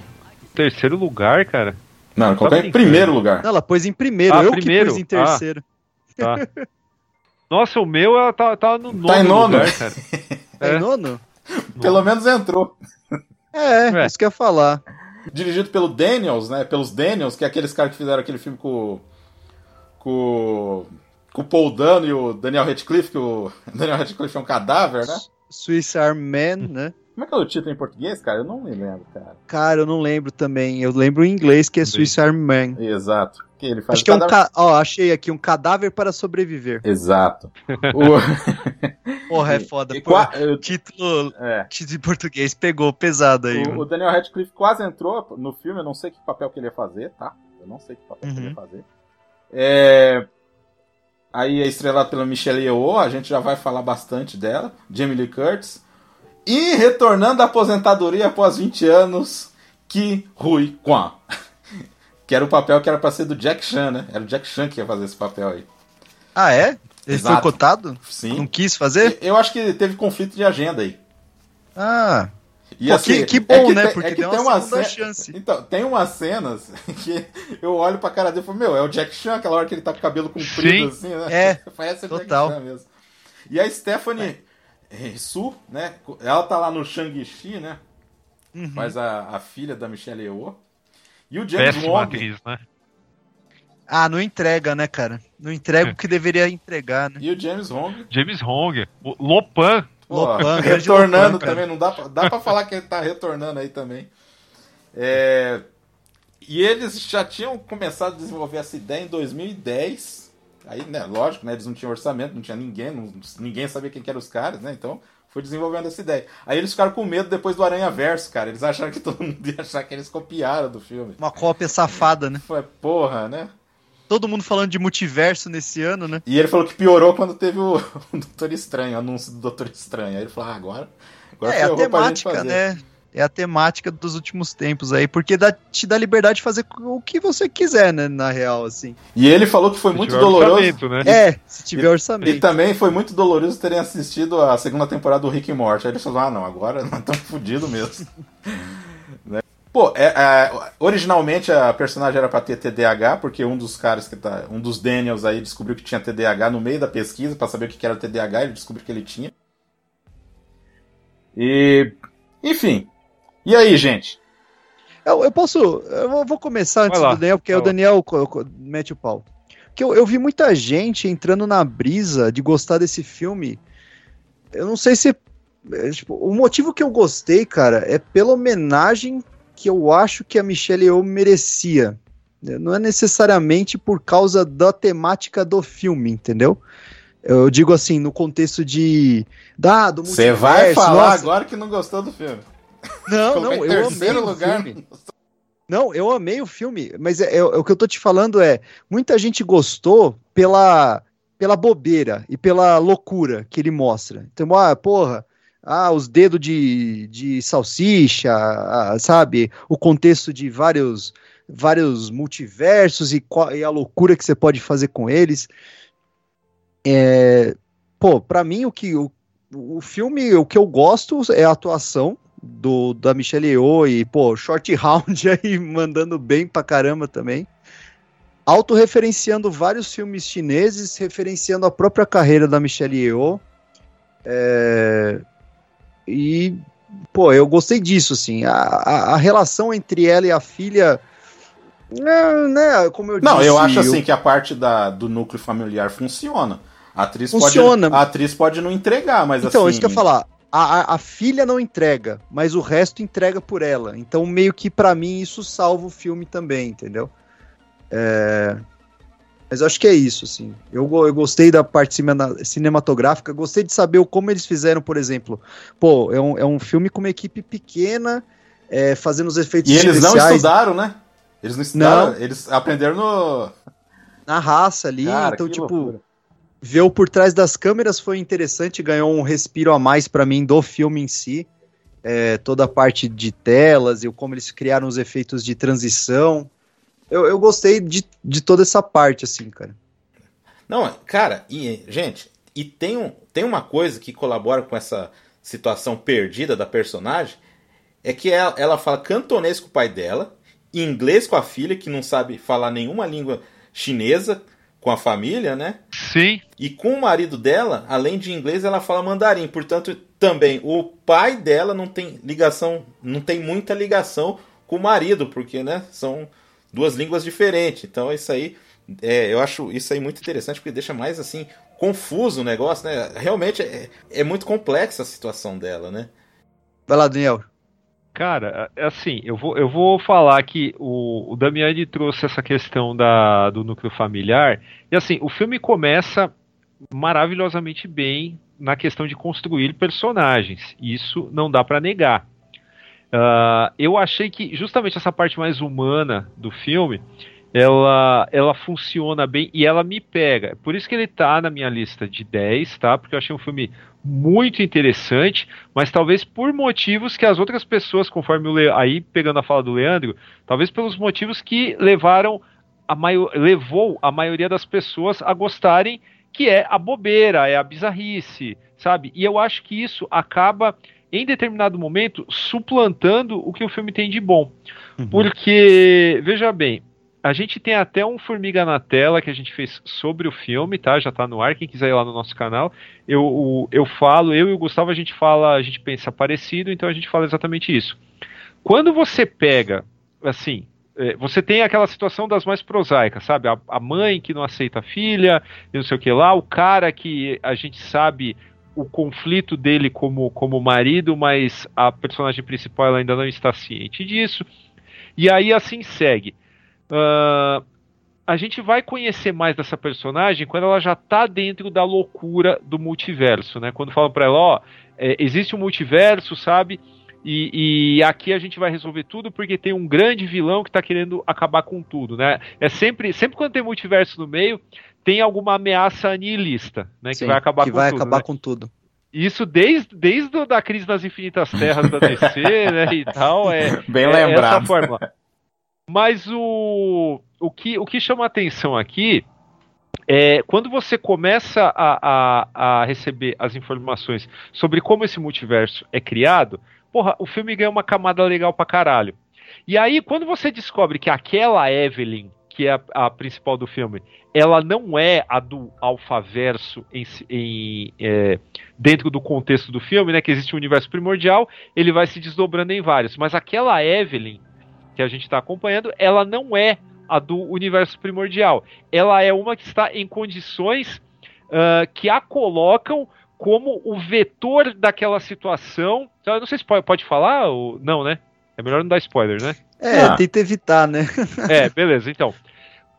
terceiro lugar, cara. Não, ela Tá colocou em primeiro lugar. Não, ela pôs em primeiro, Ah, eu primeiro? que pus em terceiro. Tá. Nossa, o meu ela tá, tá no nono Tá em nono. lugar, cara. Em É. nono? Pelo menos entrou. É, É. isso que eu ia falar. Dirigido pelo Daniels, né? Pelos Daniels, que é aqueles caras que fizeram aquele filme com. Com. Com o Paul Dano e o Daniel Radcliffe, que o Daniel Radcliffe é um cadáver, né? Swiss Army Man, né? Como é que é o título em português, cara? Eu não me lembro, cara. Cara, eu não lembro também. Eu lembro em inglês que é Swiss Army Man. Exato. Que ele faz Acho que é um cadáver- ca... Ó, achei aqui, um cadáver para sobreviver. Exato. O... Porra, é foda. E qua- eu- título, É. título em português pegou pesado aí. O, o Daniel Radcliffe quase entrou no filme, eu não sei que papel que ele ia fazer, tá? Eu não sei que papel que ele ia Uhum. fazer. É... Aí é estrelado pela Michelle Yeoh, a gente já vai falar bastante dela. Jamie Lee Curtis. E retornando da aposentadoria após 20 anos, Ki Rui Kwan. que era o papel que era pra ser do Jack Chan, né? Era o Jack Chan que ia fazer esse papel aí. Ah, é? Ele Exato. foi cotado? Sim. Não quis fazer? Eu acho que teve conflito de agenda aí. Ah. E Pô, assim, que, que é bom, que né? tem- Porque é que deu tem uma, uma segunda ce- chance. Então, tem umas cenas que eu olho pra cara dele e falo, meu, é o Jack Chan, aquela hora que ele tá com o cabelo comprido Sim. assim, né? É, Parece o total. Jack Chan mesmo. E a Stephanie eh, Su, né? Ela tá lá no Shang-Chi, né? Uhum. Faz a, a filha da Michelle Yeoh. E o James Péssima Wong. atriz, né? Ah, não entrega, né, cara? Não entrega o que deveria entregar, né? E o James Wong. James Hong, o Lopan. Pô, Lopan, retornando Lopan, também, não dá pra, dá pra falar que ele tá retornando aí também. É, e eles já tinham começado a desenvolver essa ideia em 2010. Aí, né, lógico, né, eles não tinham orçamento, não tinha ninguém, não- ninguém sabia quem que eram os caras, né? Então, foi desenvolvendo essa ideia. Aí eles ficaram com medo depois do Aranha Verso, cara. Eles acharam que todo mundo ia achar que eles copiaram do filme. Uma cópia safada, né? Foi, porra, né? Todo mundo falando de multiverso nesse ano, né? E ele falou que piorou quando teve o, o Doutor Estranho, o anúncio do Doutor Estranho. Aí ele falou, ah, agora, agora é a ferrou pra gente temática, né? É a temática dos últimos tempos aí, porque dá, te dá liberdade de fazer o que você quiser, né? Na real, assim. E ele falou que foi Se muito tiver doloroso. orçamento, né? É, se tiver E orçamento. também foi muito doloroso terem assistido a segunda temporada do Rick e Morty. Aí eles falaram, ah, não, agora nós estamos fodidos mesmo. Né? Pô, é, é, originalmente a personagem era pra ter TDAH, porque um dos caras que tá. Um dos Daniels aí descobriu que tinha TDAH no meio da pesquisa, pra saber o que que era TDAH, ele descobriu que ele tinha. E. Enfim. E aí, gente? Eu, eu posso. Eu vou- começar antes lá, do Daniel, porque vai o. Daniel co- co- mete o pau. Porque eu, eu vi muita gente entrando na brisa de gostar desse filme. Eu não sei se. é, tipo, o motivo que eu gostei, cara, é pela homenagem que eu acho que a Michelle Yeoh merecia. Não é necessariamente por causa da temática do filme, entendeu? Eu digo assim, no contexto de. Do Você vai falar nossa. agora que não gostou do filme. Não, não, eu amei terceiro o lugar. filme. Não, eu amei o filme, mas é, é- o que eu tô te falando é, muita gente gostou pela, pela bobeira e pela loucura que ele mostra. Então, ah, porra, ah, os dedos de, de salsicha, ah, sabe? O contexto de vários, vários multiversos e, e a loucura que você pode fazer com eles. É, pô, pra mim o que o, o filme, o que eu gosto é a atuação do da Michelle Yeoh e, pô, Short Round aí mandando bem pra caramba também. Autorreferenciando vários filmes chineses, referenciando a própria carreira da Michelle Yeoh. É, E, pô, eu gostei disso, assim. A, a, a relação entre ela e a filha. Né, né, como eu Não, disse, eu acho assim eu- que a parte da, do núcleo familiar funciona. A atriz, Funciona. Pode, a atriz pode não entregar, mas Então, assim. isso que eu ia falar. A, a, a filha não entrega, mas o resto entrega por ela. Então, meio que pra mim, isso salva o filme também, entendeu? É, Mas eu acho que é isso, assim. Eu, eu gostei da parte cinematográfica, gostei de saber como eles fizeram, por exemplo. Pô, é um, é um filme com uma equipe pequena, é, fazendo os efeitos E eles não estudaram, né? Eles não estudaram, Não. eles aprenderam no. na raça ali. Cara, então, tipo, loucura. Ver o por trás das câmeras foi interessante, ganhou um respiro a mais pra mim do filme em si. É, toda a parte de telas e como eles criaram os efeitos de transição. Eu, eu gostei de, de toda essa parte, assim, cara. Não, cara, e, gente, e tem, um, tem uma coisa que colabora com essa situação perdida da personagem, é que ela, ela fala cantonês com o pai dela, inglês com a filha, que não sabe falar nenhuma língua chinesa com a família, né? Sim. E com o marido dela, além de inglês, ela fala mandarim. Portanto, também o pai dela não tem ligação, não tem muita ligação com o marido, porque, né, são duas línguas diferentes. Então, isso aí, é, eu acho isso aí muito interessante, porque deixa mais assim confuso o negócio, né? Realmente é, é muito complexa a situação dela, né? Vai lá, Daniel. Cara, é assim, eu vou, eu vou falar que o, o Damiani trouxe essa questão da, do núcleo familiar, e assim, o filme começa maravilhosamente bem na questão de construir personagens, isso não dá para negar. Uh, eu achei que justamente essa parte mais humana do filme, ela, ela funciona bem e ela me pega. Por isso que ele tá na minha lista de 10, tá? Porque eu achei um filme muito interessante, mas talvez por motivos que as outras pessoas, conforme o Le... aí pegando a fala do Leandro, talvez pelos motivos que levaram a maior... levou a maioria das pessoas a gostarem, que é a bobeira, é a bizarrice, sabe? E eu acho que isso acaba em determinado momento suplantando o que o filme tem de bom. Uhum. Porque, veja bem, a gente tem até um Formiga na Tela que a gente fez sobre o filme, tá? Já tá no ar, quem quiser ir lá no nosso canal. Eu, eu falo, eu e o Gustavo, a gente fala, a gente pensa parecido, então a gente fala exatamente isso. Quando você pega, assim, é, você tem aquela situação das mais prosaicas, sabe? A, a mãe que não aceita a filha, não sei o que lá, o cara que a gente sabe o conflito dele como, como marido, mas a personagem principal ela ainda não está ciente disso. E aí assim segue. Uh, a gente vai conhecer mais dessa personagem quando ela já está dentro da loucura do multiverso, né? Quando falam para ela, ó, é, existe um multiverso, sabe? E, e, aqui a gente vai resolver tudo porque tem um grande vilão que está querendo acabar com tudo, né? É sempre, sempre quando tem multiverso no meio, tem alguma ameaça nihilista, né? Sim, que vai acabar que com vai tudo. acabar né? com tudo. Isso desde, desde a crise das infinitas terras da DC, né? E tal. É, Bem é lembrado. essa fórmula. Mas o, o, que, o que chama a atenção aqui é quando você começa a, a, a receber as informações sobre como esse multiverso é criado, porra, o filme ganha uma camada legal pra caralho. E aí, quando você descobre que aquela Evelyn, que é a, a principal do filme, ela não é a do alfaverso em, em, é, dentro do contexto do filme, né? Que existe um universo primordial, ele vai se desdobrando em vários. Mas aquela Evelyn que a gente está acompanhando, ela não é a do universo primordial. Ela é uma que está em condições uh, que a colocam como o vetor daquela situação. Então, eu não sei se pode, pode falar ou não, né? É melhor não dar spoiler, né? É, ah. tenta evitar, né? é, beleza. Então,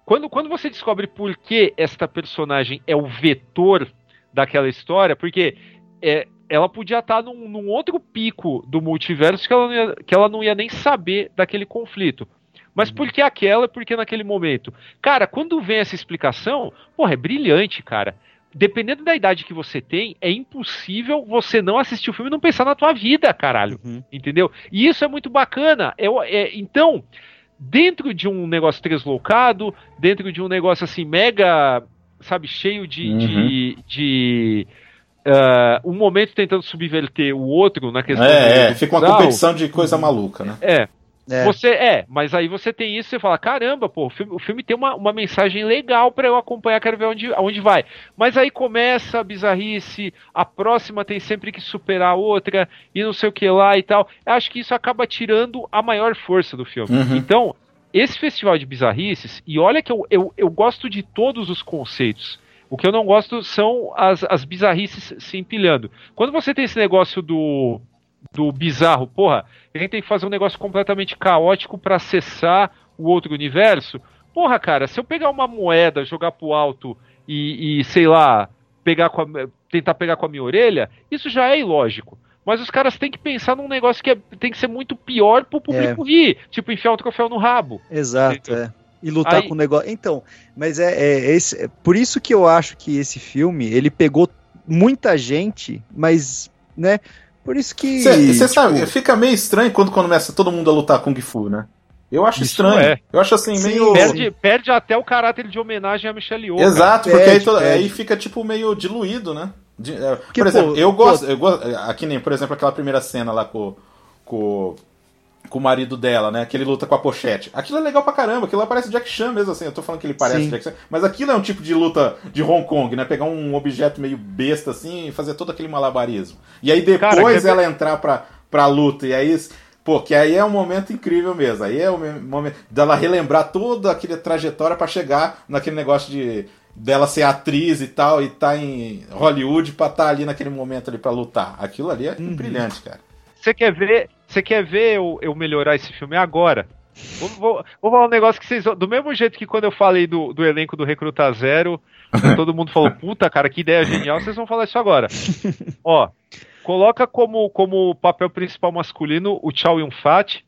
quando, quando você descobre por que esta personagem é o vetor daquela história, porque é, ela podia estar num, num, outro pico do multiverso que ela, ia, que ela não ia nem saber daquele conflito. Mas uhum. por que aquela? Porque naquele momento. Cara, quando vem essa explicação, porra, é brilhante, cara. Dependendo da idade que você tem, é impossível você não assistir o filme e não pensar na tua vida, caralho. Uhum. Entendeu? E isso é muito bacana. Eu, é, então, dentro de um negócio translocado, dentro de um negócio assim, mega, sabe, cheio de, uhum. de, de uh, um momento tentando subverter o outro na questão. É, é fica uma competição de coisa maluca, né? É. É. Você é, mas aí você tem isso, você fala, caramba, pô, o filme, o filme tem uma, uma mensagem legal para eu acompanhar, quero ver onde, onde vai. Mas aí começa a bizarrice, a próxima tem sempre que superar a outra, e não sei o que lá e tal. Eu acho que isso acaba tirando a maior força do filme. Uhum. Então, esse festival de bizarrices, e olha que eu, eu, eu gosto de todos os conceitos. O que eu não gosto são as, as bizarrices se empilhando. Quando você tem esse negócio do, do bizarro, porra, a gente tem que fazer um negócio completamente caótico para acessar o outro universo. Porra, cara, se eu pegar uma moeda, jogar pro alto e, e sei lá, pegar com a, tentar pegar com a minha orelha, isso já é ilógico. Mas os caras têm que pensar num negócio que é, tem que ser muito pior pro público é. rir. Tipo, enfiar o troféu no rabo. Exato, é e lutar Aí... com o negócio. Então, mas é, é, esse, é por isso que eu acho que esse filme ele pegou muita gente, mas né? Por isso que você tipo... sabe, fica meio estranho quando começa todo mundo a lutar com Gifu, né? Eu acho isso estranho. É. Eu acho assim, Sim, meio. Perde, perde, até o caráter de homenagem a Michelle Yeoh. Exato, porque perde, aí, aí, fica tipo meio diluído, né? De, é, por exemplo, pô, eu gosto, pô... eu gosto. Aqui nem, por exemplo, aquela primeira cena lá com, com com o marido dela, né? Que ele luta com a pochete. Aquilo é legal pra caramba, aquilo lá parece Jack Chan mesmo, assim. Eu tô falando que ele parece Sim. Jack Chan, mas aquilo é um tipo de luta de Hong Kong, né? Pegar um objeto meio besta assim e fazer todo aquele malabarismo. E aí depois Cara, ela entrar pra, pra luta, e aí. Pô, que aí é um momento incrível mesmo. Aí é o momento dela relembrar toda aquela trajetória para chegar naquele negócio de dela ser atriz e tal, e tá em Hollywood pra estar tá ali naquele momento ali para lutar. Aquilo ali é uhum. brilhante, cara. Você quer ver, você quer ver eu, eu melhorar esse filme agora? Vou, vou, vou falar um negócio que vocês. Do mesmo jeito que quando eu falei do, do elenco do Recruta Zero, todo mundo falou, puta, cara, que ideia genial, vocês vão falar isso agora. Ó, coloca como, como papel principal masculino o Chow Yun-Fat,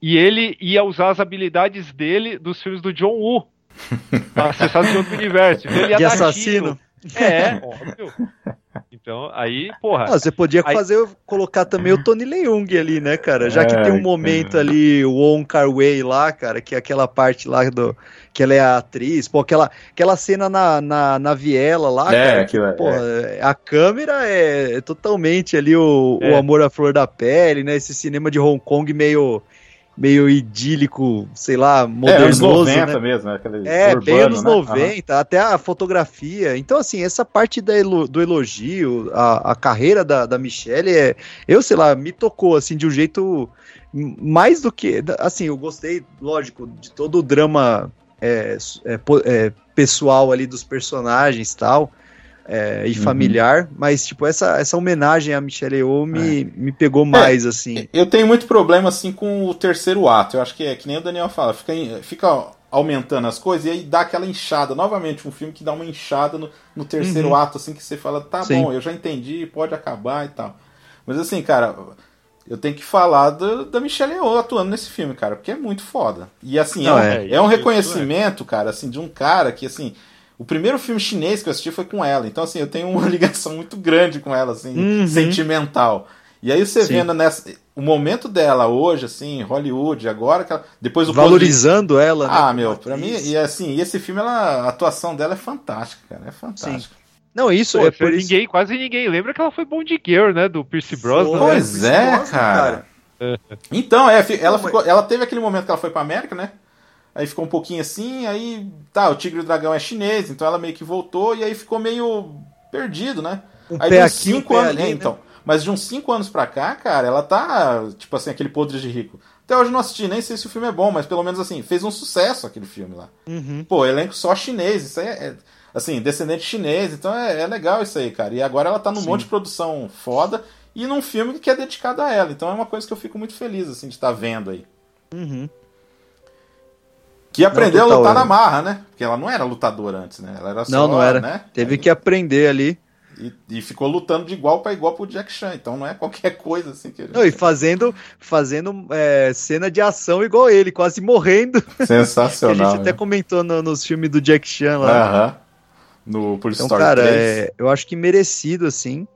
e ele ia usar as habilidades dele dos filmes do John Woo. Pra acessar de outro universo. Então ele ia De dar assassino. tiro. É, óbvio. Então, aí, porra. Ah, você podia aí- fazer, colocar também o Tony Leung ali, né, cara? Já que É, tem um momento ali, o Wong Kar Wai lá, cara, que é aquela parte lá do. que ela é a atriz, pô, aquela, aquela cena na, na, na viela lá, É, cara. aquilo é- pô, a câmera é totalmente ali o, É. o amor à flor da pele, né? Esse cinema de Hong Kong meio. Meio idílico, sei lá, É, modernoso, anos 90 né? mesmo, né? Aquele É, bem urbano, anos né? 90, até a fotografia. Então, assim, essa parte da do elogio, a, a carreira da, da Michelle, é, eu sei lá, me tocou, assim, de um jeito mais do que. Assim, eu gostei, lógico, de todo o drama é, é, é, pessoal ali dos personagens e tal. É, e Uhum. familiar, mas tipo, essa, essa homenagem à Michelle Yeoh me, me pegou mais, assim. Eu tenho muito problema assim com o terceiro ato. Eu acho que é que nem o Daniel fala, fica, fica aumentando as coisas e aí dá aquela inchada. Novamente, um filme que dá uma inchada no, no terceiro Uhum. ato, assim, que você fala, tá Sim. bom, eu já entendi, pode acabar e tal. Mas assim, cara, eu tenho que falar do- da Michelle Yeoh atuando nesse filme, cara, porque é muito foda. E assim, Não, é, um- é, é um isso, reconhecimento, cara, assim, de um cara que, assim, o primeiro filme chinês que eu assisti foi com ela. Então, assim, eu tenho uma ligação muito grande com ela, assim, Uhum. sentimental. E aí você Sim. vendo nessa, o momento dela hoje, assim, Hollywood, agora que ela, depois o Valorizando ela, né? Ah, meu, pra mim, e assim, e esse filme, ela, a atuação dela é fantástica, cara, é fantástica. Não, isso Pô, é por isso. ninguém, quase ninguém lembra que ela foi Bond Girl, né? Do Pierce Brosnan. né? Pois Pierce é, Brosnan, cara. Então, é, ela, ficou, ela teve aquele momento que ela foi pra América, né? Aí ficou um pouquinho assim, aí tá, o Tigre e o Dragão é chinês, então ela meio que voltou e aí ficou meio perdido, né? Um aí pé de uns aqui, um cinco pé anos, ali, é, né? então. Mas de uns 5 anos pra cá, cara, ela tá, tipo assim, aquele podre de rico. Até hoje não assisti, nem sei se o filme é bom, mas pelo menos assim, fez um sucesso aquele filme lá. Uhum. Pô, elenco só chinês, isso aí é, é, assim, descendente chinês, então é, é legal isso aí, cara. E agora ela tá num Sim. monte de produção foda e num filme que é dedicado a ela. Então é uma coisa que eu fico muito feliz, assim, de estar vendo aí. Uhum. Que aprendeu total, a lutar é. na marra, né? Porque ela não era lutadora antes, né? Ela era só, Não, não era. né? Teve que aprender ali. E, e ficou lutando de igual pra igual pro Jack Chan. Então não é qualquer coisa assim que ele... Não, e fazendo, fazendo é, cena de ação igual ele, quase morrendo. Que a Sensacional. gente até né? comentou no- nos filmes do Jack Chan lá. Aham. No Police Então, Story cara, 3. é, eu acho que merecido, assim.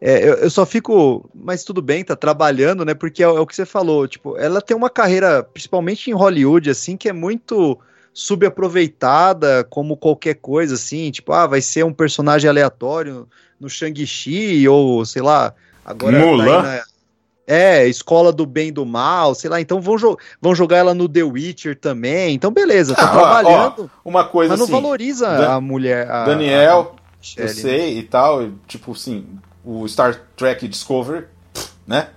É, eu, eu só fico. Mas tudo bem, tá trabalhando, né? Porque é, o- é o que você falou. Tipo, ela tem uma carreira, principalmente em Hollywood, assim, que é muito subaproveitada, como qualquer coisa, assim. Tipo, ah, vai ser um personagem aleatório no Shang-Chi, ou sei lá. Agora. tá Mulan? na- é, Escola do Bem e do Mal, sei lá. Então vão, jo- vão jogar ela no The Witcher também. Então, beleza, tá Ah, trabalhando. ó, uma coisa mas não assim, valoriza Dan- a mulher. a- Daniel, a Michelle, eu sei e tal, tipo assim, o Star Trek Discovery, né?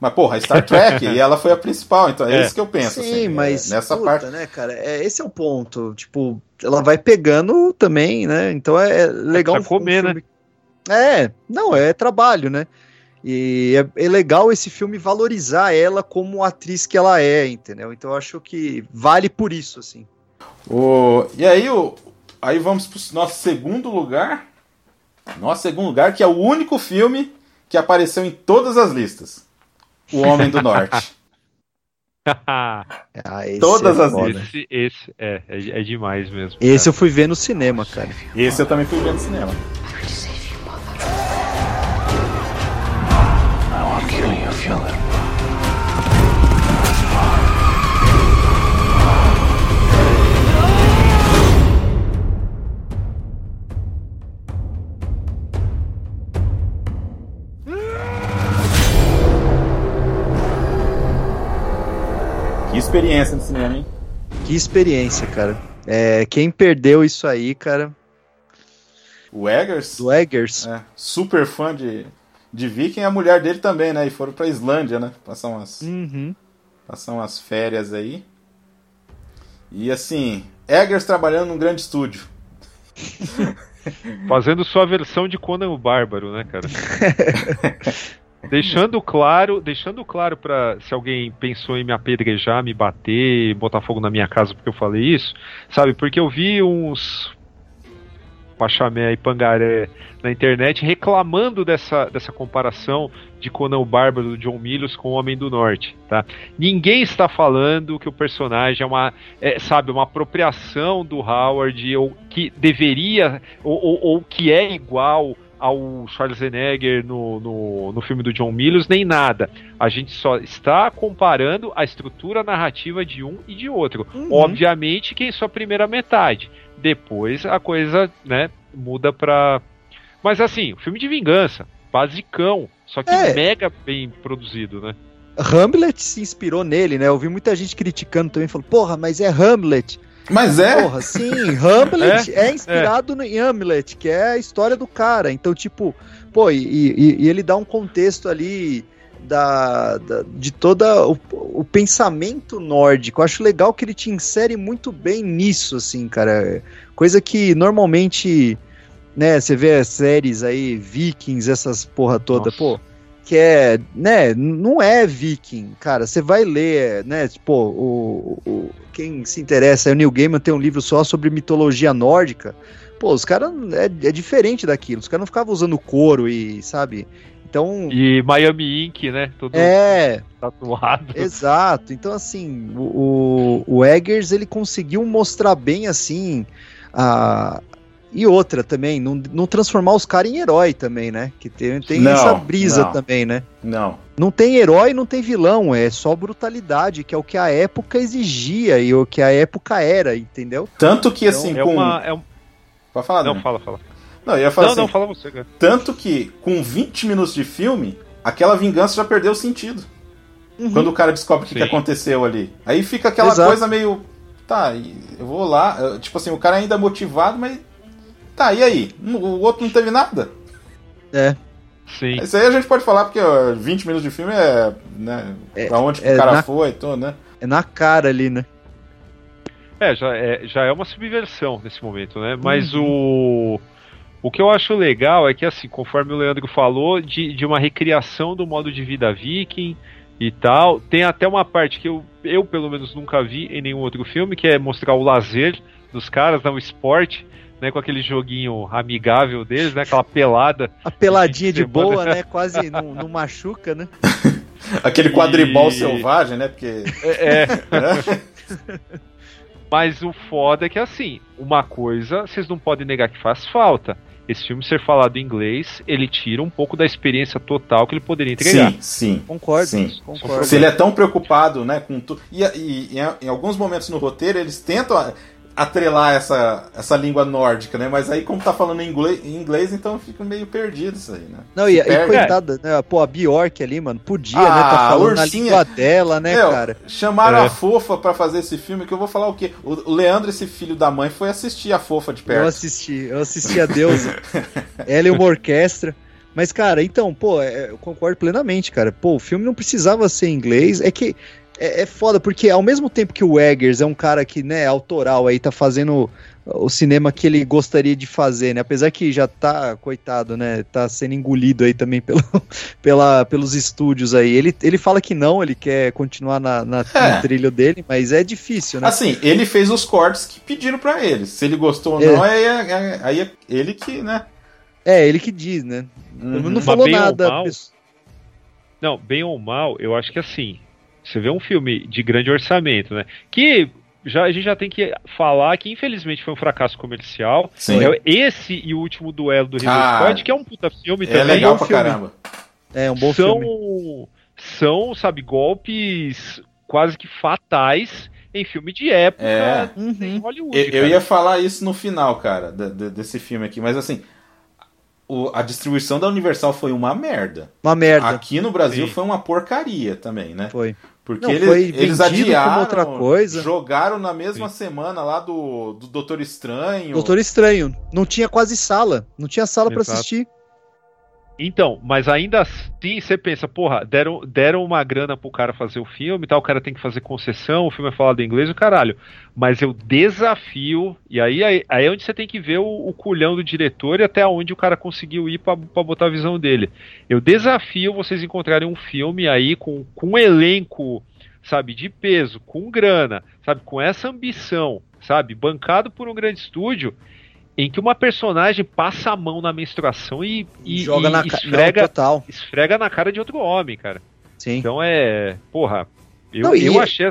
Mas porra, a Star Trek, e ela foi a principal, então é, É. isso que eu penso. Sim, assim, é, mas nessa puta, parte. né, cara? É, esse é o ponto. Tipo, ela vai pegando também, né? Então é legal Precisa comer, né? filme... É, não, é trabalho, né? E é, é legal esse filme valorizar ela como atriz que ela é, entendeu? Então eu acho que vale por isso, assim. O, e aí, o, aí vamos pro nosso segundo lugar. Nosso segundo lugar, que é o único filme que apareceu em todas as listas. O Homem do Norte. Ah, esse Todas é as foda. esse, esse é, é, é demais mesmo. Esse eu fui ver no cinema, cara. Esse eu também fui ver no cinema. Que experiência no cinema, hein? Que experiência, cara. É, quem perdeu isso aí, cara, O Eggers, do Eggers. é, super fã de, de Viking, e a mulher dele também, né? E foram pra Islândia, né? Passar umas, Uhum. passar umas férias aí. E assim, Eggers trabalhando num grande estúdio. Fazendo sua versão de Conan o Bárbaro, né, cara? Deixando claro, deixando claro para se alguém pensou em me apedrejar, me bater, botar fogo na minha casa porque eu falei isso, sabe? Porque eu vi uns Pachamé e Pangaré na internet reclamando dessa, dessa comparação de Conan o Bárbaro do John Milius com o Homem do Norte, tá? Ninguém está falando que o personagem é uma, é, sabe, uma apropriação do Howard ou que deveria ou, ou, ou que é igual ao Schwarzenegger no, no, no, filme do John Milius, nem nada. A gente só está comparando a estrutura narrativa de um e de outro. Uhum. Obviamente que em sua primeira metade. Depois a coisa, né, muda pra. Mas assim, filme de vingança, basicão, só que é. mega bem produzido, né? Hamlet se inspirou nele, né? Eu vi muita gente criticando também, falou, porra, mas é Hamlet. Mas é? Porra, sim, Hamlet é, é inspirado é. em Hamlet, que é a história do cara. Então, tipo, pô, e, e, e ele dá um contexto ali da, da de todo o, o, pensamento nórdico. Eu acho legal que ele te insere muito bem nisso, assim, cara. Coisa que normalmente, né, você vê as séries aí, Vikings, essas porra toda, Nossa. pô que é, né, não é viking, cara, você vai ler, né, tipo, o, o, quem se interessa, é o Neil Gaiman tem um livro só sobre mitologia nórdica, pô, os caras, é, é, diferente daquilo, os caras não ficavam usando couro e, sabe, então... E Miami Ink, né, Tudo é, tatuado. Exato, então assim, o, o Eggers, ele conseguiu mostrar bem, assim, a, e outra também, não, não transformar os caras em herói também, né? Que tem, tem não, essa brisa não, também, né? Não. Não tem herói, não tem vilão, é só brutalidade, que é o que a época exigia e o que a época era, entendeu? Tanto que assim, então, é com. Uma, é um... Pode falar, Não, fala, fala. Não, eu ia falar não, assim, não, fala você, cara. Tanto que com 20 minutos de filme, aquela vingança já perdeu o sentido. Uhum. Quando o cara descobre o que, que, aconteceu ali. Aí fica aquela Exato. coisa meio. Tá, eu vou lá. Tipo assim, o cara ainda é motivado, mas Tá, e aí? O outro não teve nada? É. Sim. Isso aí a gente pode falar porque ó, 20 minutos de filme é. Né, é pra onde é o cara na, foi, tudo, né? É na cara ali, né? É já, é, já é uma subversão nesse momento, né? Mas uhum. o. O que eu acho legal é que, assim, conforme o Leandro falou, de, de uma recriação do modo de vida viking e tal. Tem até uma parte que eu, eu, pelo menos, nunca vi em nenhum outro filme, que é mostrar o lazer dos caras, né, o esporte né, com aquele joguinho amigável deles, né, aquela pelada. A peladinha de, de boa, né, quase não, não machuca, né? aquele quadribol e... selvagem, né, porque... É. é. Mas o foda é que, assim, uma coisa vocês não podem negar que faz falta. Esse filme ser falado em inglês, ele tira um pouco da experiência total que ele poderia entregar. Sim, sim. Concordo. Sim. concordo. Se ele é tão preocupado, né, com tudo. E, e, e, em alguns momentos no roteiro, eles tentam atrelar essa, essa língua nórdica, né? Mas aí, como tá falando em inglês, em inglês então fica meio perdido isso aí, né? Não, e, e coitada, né? Pô, a Bjork ali, mano, podia, ah, né? Tá falando na língua dela, né, Meu, cara? Chamaram é. a fofa para fazer esse filme, que eu vou falar o quê? O Leandro, esse filho da mãe, foi assistir a fofa de perto. Eu assisti, eu assisti a Deusa. Ela e uma orquestra. Mas, cara, então, pô, é, eu concordo plenamente, cara. Pô, o filme não precisava ser em inglês. É que é, é foda, porque ao mesmo tempo que o Eggers é um cara que, né, autoral aí, tá fazendo o cinema que ele gostaria de fazer, né? Apesar que já tá, coitado, né? Tá sendo engolido aí também pelo, pela, pelos estúdios aí. Ele, ele fala que não, ele quer continuar na, na é. no trilho dele, mas é difícil, né? Assim, ele fez os cortes que pediram para ele. Se ele gostou ou é. não, aí é, é, aí é ele que, né? É, ele que diz, né? Uhum. Não falou nada. Mal, não, bem ou mal, eu acho que assim, você vê um filme de grande orçamento, né? Que já, a gente já tem que falar que infelizmente foi um fracasso comercial. Sim. É esse e o último duelo do Ridley ah, Scott, que é um puta filme é também. É legal pra filme. caramba. É um bom são, filme. São, sabe, golpes quase que fatais em filme de época é. em Hollywood. Eu, eu, ia falar isso no final, cara, de, de, desse filme aqui, mas assim, o, a distribuição da Universal foi uma merda. Uma merda. Aqui no Brasil Sim. foi uma porcaria também, né? Foi. Porque Não, eles, eles adiaram, outra coisa. jogaram na mesma Sim. semana lá do, do Doutor Estranho. Doutor Estranho. Não tinha quase sala. Não tinha sala para assistir. Então, mas ainda assim você pensa, porra, deram, deram uma grana pro cara fazer o filme tal, o cara tem que fazer concessão, o filme é falado em inglês, o caralho. Mas eu desafio, e aí, aí, aí é onde você tem que ver o, o culhão do diretor e até onde o cara conseguiu ir pra botar a visão dele. Eu desafio vocês encontrarem um filme aí com, com um elenco, sabe, de peso, com grana, sabe, com essa ambição, sabe, bancado por um grande estúdio em que uma personagem passa a mão na menstruação e, e, Joga e na esfrega, não, total. esfrega na cara de outro homem, cara. Sim. Então é. Porra, eu, Não, e- eu achei.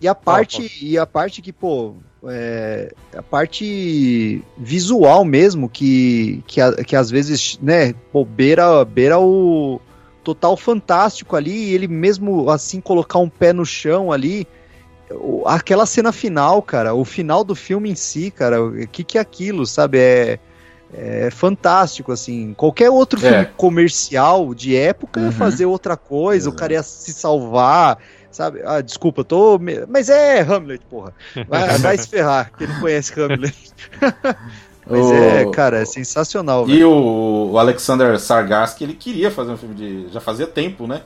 E a parte, e a parte que, pô, é, a parte visual mesmo, que, que, a- que às vezes, né, pô, beira, beira o total fantástico ali, e ele mesmo assim colocar um pé no chão ali, aquela cena final, cara, o final do filme em si, cara, o que que é aquilo, sabe? É, é fantástico, assim. Qualquer outro É. filme comercial de época ia Uhum. fazer outra coisa, o cara ia se salvar, sabe? Ah, desculpa, eu tô. me- Mas é Hamlet, porra. Vai, vai se ferrar, quem não conhece Hamlet. Mas O- é, cara, é sensacional, E o, Alexander Sargarsky, ele queria fazer um filme de. Já fazia tempo, né?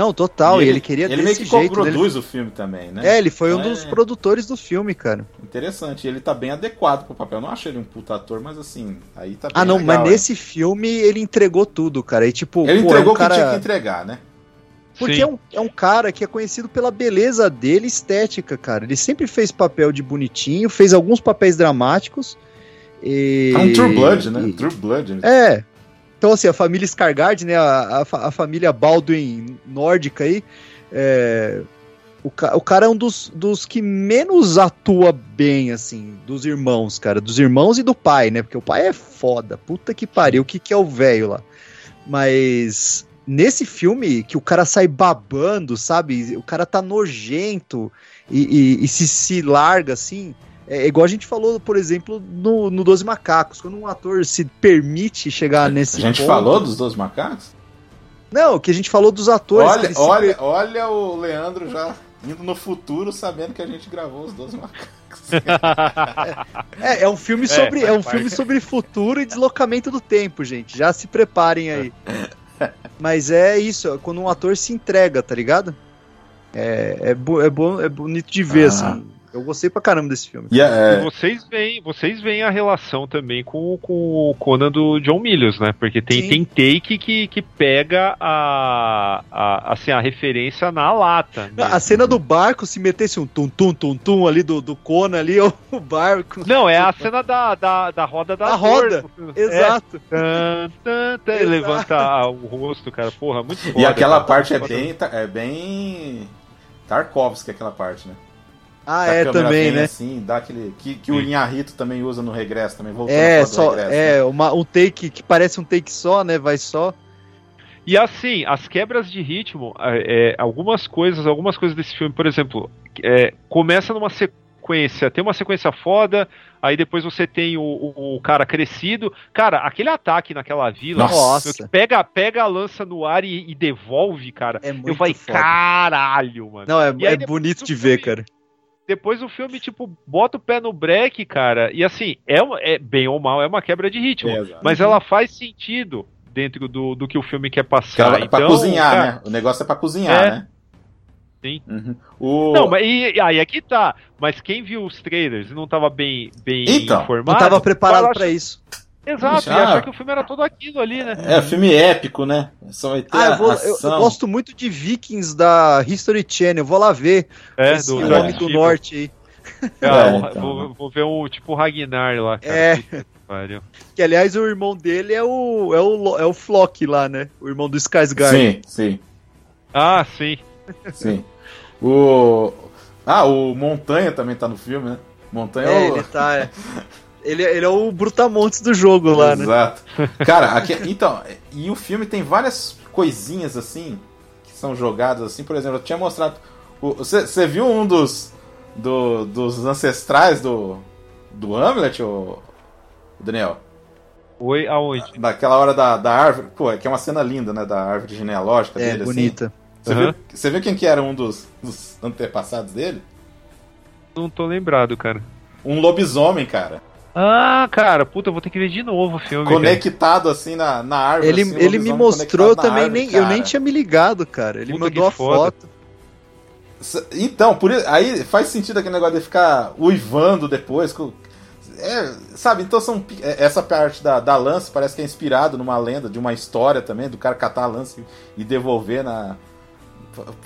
Não, total, e ele, queria Ele meio que jeito. né? produz Ele- o filme também, né? É, ele foi um Então dos é produtores do filme, cara. Interessante. Ele tá bem adequado pro papel. Eu não acho ele um puta ator, mas assim, aí tá bem Ah, não, legal, mas hein? nesse filme ele entregou tudo, cara. E tipo, Ele pô, é entregou o cara... que tinha que entregar, né? Porque Sim. é um, é um cara que é conhecido pela beleza dele e estética, cara. Ele sempre fez papel de bonitinho, fez alguns papéis dramáticos. E... É um True Blood, né? True Blood. né? É. Então, assim, a família Skargard, né? A, a, a família Baldwin nórdica aí. é, o, o cara é um dos, dos que menos atua bem, assim, dos irmãos, cara. Dos irmãos e do pai, né? Porque o pai é foda. Puta que pariu. O que, que é o velho lá? Mas nesse filme, que o cara sai babando, sabe? O cara tá nojento e, e- e se, se larga, assim. É igual a gente falou, por exemplo, no, no Doze Macacos. Quando um ator se permite chegar nesse A gente ponto- falou dos dois macacos? Não, que a gente falou dos atores. Olha, eles se olha, olha o Leandro já indo no futuro sabendo que a gente gravou os dois macacos. É, é um filme É, sobre, é, faz um parte. filme sobre futuro e deslocamento do tempo, gente. Já se preparem aí. Mas é isso, é quando um ator se entrega, tá ligado? É, é, bo- é, bom, é bonito de ver, Ah. assim. Eu gostei pra caramba desse filme. E é- E vocês veem, vocês veem a relação também com, com o Conan do John Milius, né? Porque tem, Sim. tem take que, que pega a, a, assim, a referência na lata. A cena do barco, se metesse um tum-tum, tum-tum ali do, do Conan ali, o barco. Não, é a cena da, da, da roda da A dor. roda, exato. É. Tan, tan, tan, Exato. levanta o rosto, cara. Porra, muito foda. E aquela cara. parte é bem, é bem Tarkovsky, aquela parte, né? Ah, é também, né? Assim, dá aquele, que, que o Inharito também usa no regresso, também voltando É, só, regresso, é né? uma, um take que parece um take só, né? Vai só. E assim, as quebras de ritmo, é, é, algumas coisas, algumas coisas desse filme, por exemplo, é, começa numa sequência, tem uma sequência foda, aí depois você tem o, o- o cara crescido. Cara, aquele ataque naquela vila, Nossa. pega, pega a lança no ar e, e devolve, cara. É muito eu falei, foda. caralho, mano. Não, é, aí é bonito de ver, filme- cara. Depois o filme, tipo, bota o pé no break, cara, e assim, é, é bem ou mal, é uma quebra de ritmo. É, mas ela faz sentido dentro do, do que o filme quer Que passar. ela- pra então, cozinhar, cara, né? O negócio é pra cozinhar, É. né? Sim. Uhum. O... Não, mas e, aí aqui tá. Mas quem viu os trailers e não tava bem, bem Então, informado. Não tava preparado vai pra achar- isso. Exato, Já. e achar que o filme era todo aquilo ali, né? É, filme épico, né? Vai ter Ah, eu, vou- eu- eu gosto muito de Vikings da History Channel. Vou lá ver É, esse do- homem do norte aí. Ah, É, o- então. vou, vou ver um tipo Ragnar lá, cara. É. Que pariu. Que aliás o irmão dele é o é o, é o Flock lá, né? O irmão do Skarsgård. Sim, sim, Ah, sim. sim. O... Ah, o Montanha também tá no filme, né? Montanha É, é o... ele tá. é. Ele, ele é o Brutamontes do jogo lá, né? Exato. Cara, aqui, então, e o filme tem várias coisinhas assim que são jogadas assim, por exemplo, eu tinha mostrado. Você viu um dos do- dos ancestrais do do Hamlet, ô, Daniel? Oi, aonde? Naquela hora da, da árvore, pô, é que é uma cena linda, né, da árvore genealógica É, dele bonita. assim. Você Aham. viu, você viu quem que era um dos, dos antepassados dele? Não tô lembrado, cara. Um lobisomem, cara. Ah, cara, puta, eu vou ter que ver de novo o filme. cara. Conectado assim na, na árvore. Ele, assim, ele me mostrou também, árvore, nem, eu cara. nem tinha me ligado, cara. Ele Puta, mandou a foda. foto. Então, por isso, aí faz sentido aquele negócio de ficar uivando depois. com- é, sabe, então são. é, Essa parte da, da lança parece que é inspirado numa lenda, de uma história também, do cara catar a lança e, devolver na.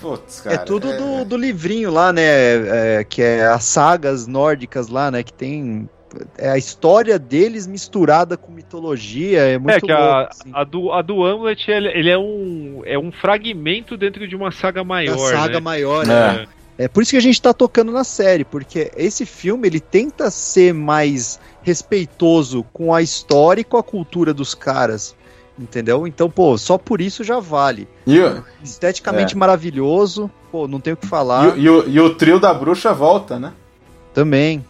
Putz, cara. é tudo Do, do livrinho lá, né? é, que é as sagas nórdicas lá, né? Que tem. É a história deles misturada com mitologia. É muito é que louco. a, assim. a, do, a do Hamlet ele, ele é, um, é um fragmento dentro de uma saga maior. a saga né? maior, É. né? É por isso que a gente tá tocando na série, porque esse filme ele tenta ser mais respeitoso com a história e com a cultura dos caras. Entendeu? Então, pô, só por isso já vale. E, o- Esteticamente É. maravilhoso, pô, não tenho o que falar. e, o- e o, e o trio da bruxa volta, né? Também.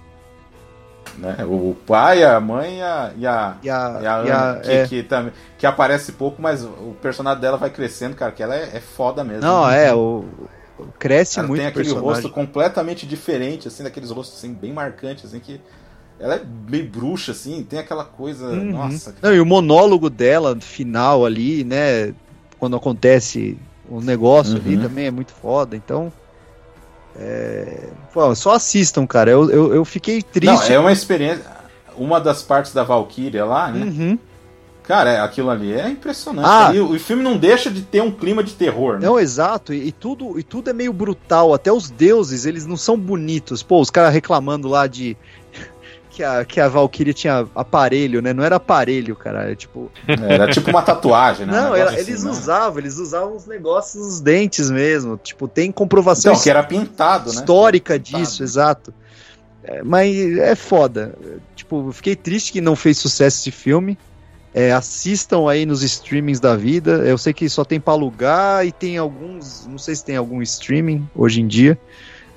Né? O pai, a mãe e a, e a, E a, e a e a- que, é. que, também, que aparece pouco, mas o personagem dela vai crescendo, cara, que ela é, é foda mesmo. Não, é, o, cresce Ela muito tem aquele personagem. rosto completamente diferente, assim, daqueles rostos assim, bem marcantes, assim, que ela é meio bruxa, assim, tem aquela coisa. Uhum. Nossa, Não, e o monólogo dela, final ali, né? Quando acontece o negócio ali Uhum. também é muito foda. Então. É... Pô, só assistam, cara. Eu, eu, eu fiquei Não, triste. é uma experiência. Uma das partes da Valkyria lá, né? Uhum. Cara, é- aquilo ali é impressionante. Ah. E o, o filme não deixa de ter um clima de terror, né? Não, exato, e, e tudo, e tudo é meio brutal, até os deuses, eles não são bonitos. Pô, os caras reclamando lá de que a, que a Valkyria tinha aparelho, né? Não era aparelho, cara, é tipo... Era tipo uma tatuagem, né? Um Não, negócio era- assim, eles né? usavam, eles usavam uns negócios nos dentes mesmo, tipo, tem comprovação Então, que era pintado, né? histórica Pintado. disso, exato. É, mas é foda. Tipo, eu fiquei triste que não fez sucesso esse filme. É, assistam aí nos streamings da vida. Eu sei que só tem pra alugar e tem alguns. Não sei se tem algum streaming hoje em dia.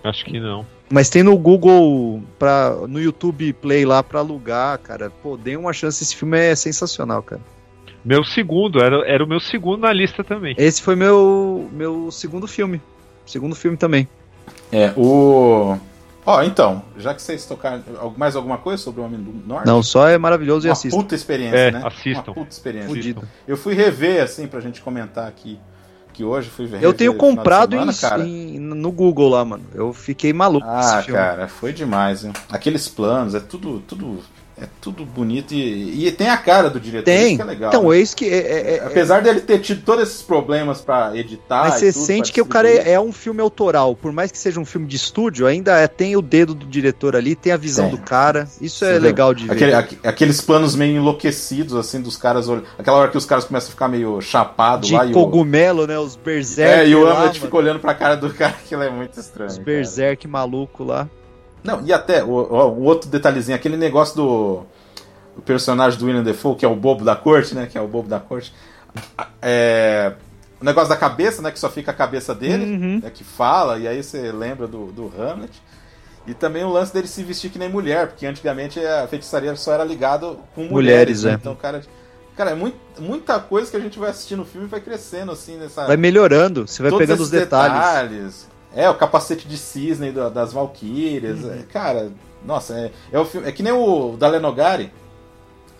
Acho que não. Mas tem no Google, pra, no YouTube Play lá pra alugar, cara. Pô, dê uma chance. Esse filme é sensacional, cara. Meu segundo, era, era o meu segundo na lista também. Esse foi meu, meu segundo filme. Segundo filme também. É, o. Ó, então, já que vocês tocaram mais alguma coisa sobre o Homem do Norte? Não, só é maravilhoso e Uma assista. puta experiência, É, né? assistam. Uma puta experiência. Fudido. Eu fui rever, assim, pra gente comentar aqui, que hoje fui ver. Eu tenho comprado semana, em- cara. em- no Google lá, mano. Eu fiquei maluco Ah, cara, foi demais, hein? Aqueles planos, é tudo, tudo, é tudo bonito e, e tem a cara do diretor, isso Tem. que é legal. então, né? é isso que. É, é- é- Apesar dele ter tido todos esses problemas pra editar, mas você tudo, sente que o cara é, é um filme autoral. Por mais que seja um filme de estúdio, ainda é- tem o dedo do diretor ali, tem a visão do cara. Isso é legal de ver. Aquele- aqu- aqueles planos meio enlouquecidos, assim, dos caras. Aquela hora que os caras começam a ficar meio chapado de lá e o, cogumelo, né? Os berserk. é, e o Hamlet fica olhando pra cara do cara, aquilo é muito estranho. Os cara. berserk maluco lá. Não, e até, o, um outro detalhezinho, aquele negócio do o personagem do William Defoe, que é o bobo da corte, né? Que é o bobo da corte. É, o negócio da cabeça, né? Que só fica a cabeça dele, Uhum. né, que fala, e aí você lembra do, do Hamlet. E também o lance dele se vestir que nem mulher, porque antigamente a feitiçaria só era ligado com mulheres, Mulheres, né? é. Então, cara, cara, é muito, muita coisa que a gente vai assistindo no filme e vai crescendo, assim, nessa. Vai melhorando, você vai todos pegando os detalhes. detalhes. É, o capacete de cisne da- das Valkyrias. Uhum. é, cara, nossa, é, é, o filme, é que nem o da Lenogari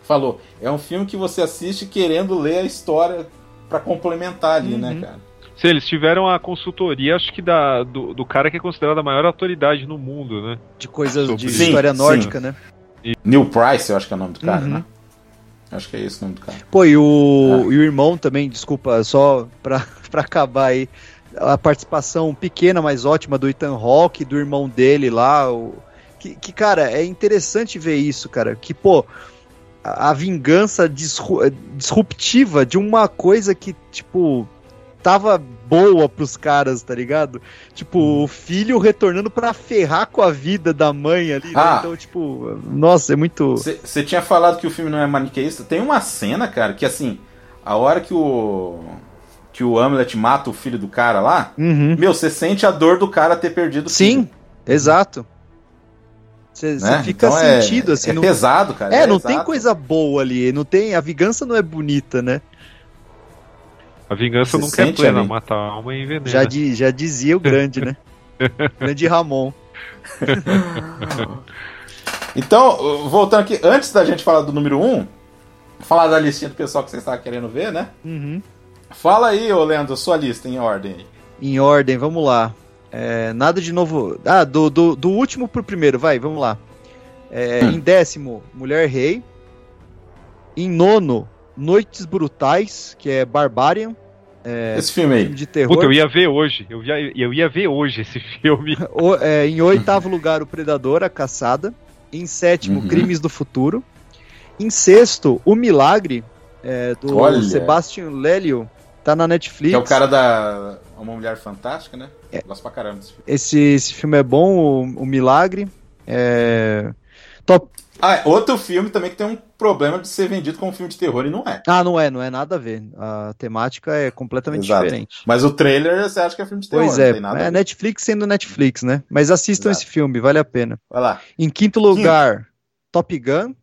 falou. É um filme que você assiste querendo ler a história pra complementar ali, Uhum. né, cara? Se eles tiveram a consultoria, acho que da, do, do cara que é considerado a maior autoridade no mundo, né? De coisas de Sim, história sim. nórdica, né? Neil Price, eu acho que é o nome do cara, Uhum. né? Acho que é esse o nome do cara. Pô, e o, e o irmão também, desculpa, só pra, pra acabar aí, a participação pequena, mas ótima do Ethan Hawke, do irmão dele lá, o, que, que, cara, é interessante ver isso, cara, que, pô, a, a vingança disru- disruptiva de uma coisa que, tipo, tava boa pros caras, tá ligado? Tipo, Uhum. o filho retornando pra ferrar com a vida da mãe ali, né? Ah. Então, tipo, nossa, é muito... Você tinha falado que o filme não é maniqueísta. Tem uma cena, cara, que assim, a hora que o. que o Hamlet mata o filho do cara lá, Uhum. meu, você sente a dor do cara ter perdido o Sim, filho. exato. Você né? fica Então é- sentido assim. É, não... pesado, cara. É, não tem exato. coisa boa ali. Não tem. A vingança não é bonita, né? A vingança Você nunca é plena, ali? mata a alma e envenena. Já, di- já dizia o grande, né? grande Ramon. Então, voltando aqui, antes da gente falar do número 1, um, falar da listinha do pessoal que você estava querendo ver, né? Uhum. Fala aí, ô Leandro, sua lista em ordem. Em ordem, vamos lá. É, nada de novo. Ah, do, do, do, último pro primeiro, vai, vamos lá. É, hum. Em décimo, Mulher Rei. Em nono, Noites Brutais, que é Barbarian. É, esse filme aí. Filme de terror. Puta, eu ia ver hoje. Eu ia, eu ia ver hoje esse filme. o, é, em oitavo lugar, O Predador, A Caçada. Em sétimo, uhum. Crimes do Futuro. Em sexto, O Milagre, é, do Olha. Sebastian Lelio. Tá na Netflix. Que é o cara da Uma Mulher Fantástica, né? É. Gosto pra caramba desse filme. Esse, esse filme é bom, O, o Milagre. É... Top. Ah, outro filme também que tem um problema de ser vendido como filme de terror e não é. Ah, não é, não é nada a ver. A temática é completamente Exato. diferente. Mas o trailer você acha que é filme de terror, pois é, é Netflix sendo Netflix, né? Mas assistam Exato. esse filme, vale a pena. Vai lá. Em quinto lugar, quinto. Top Gun.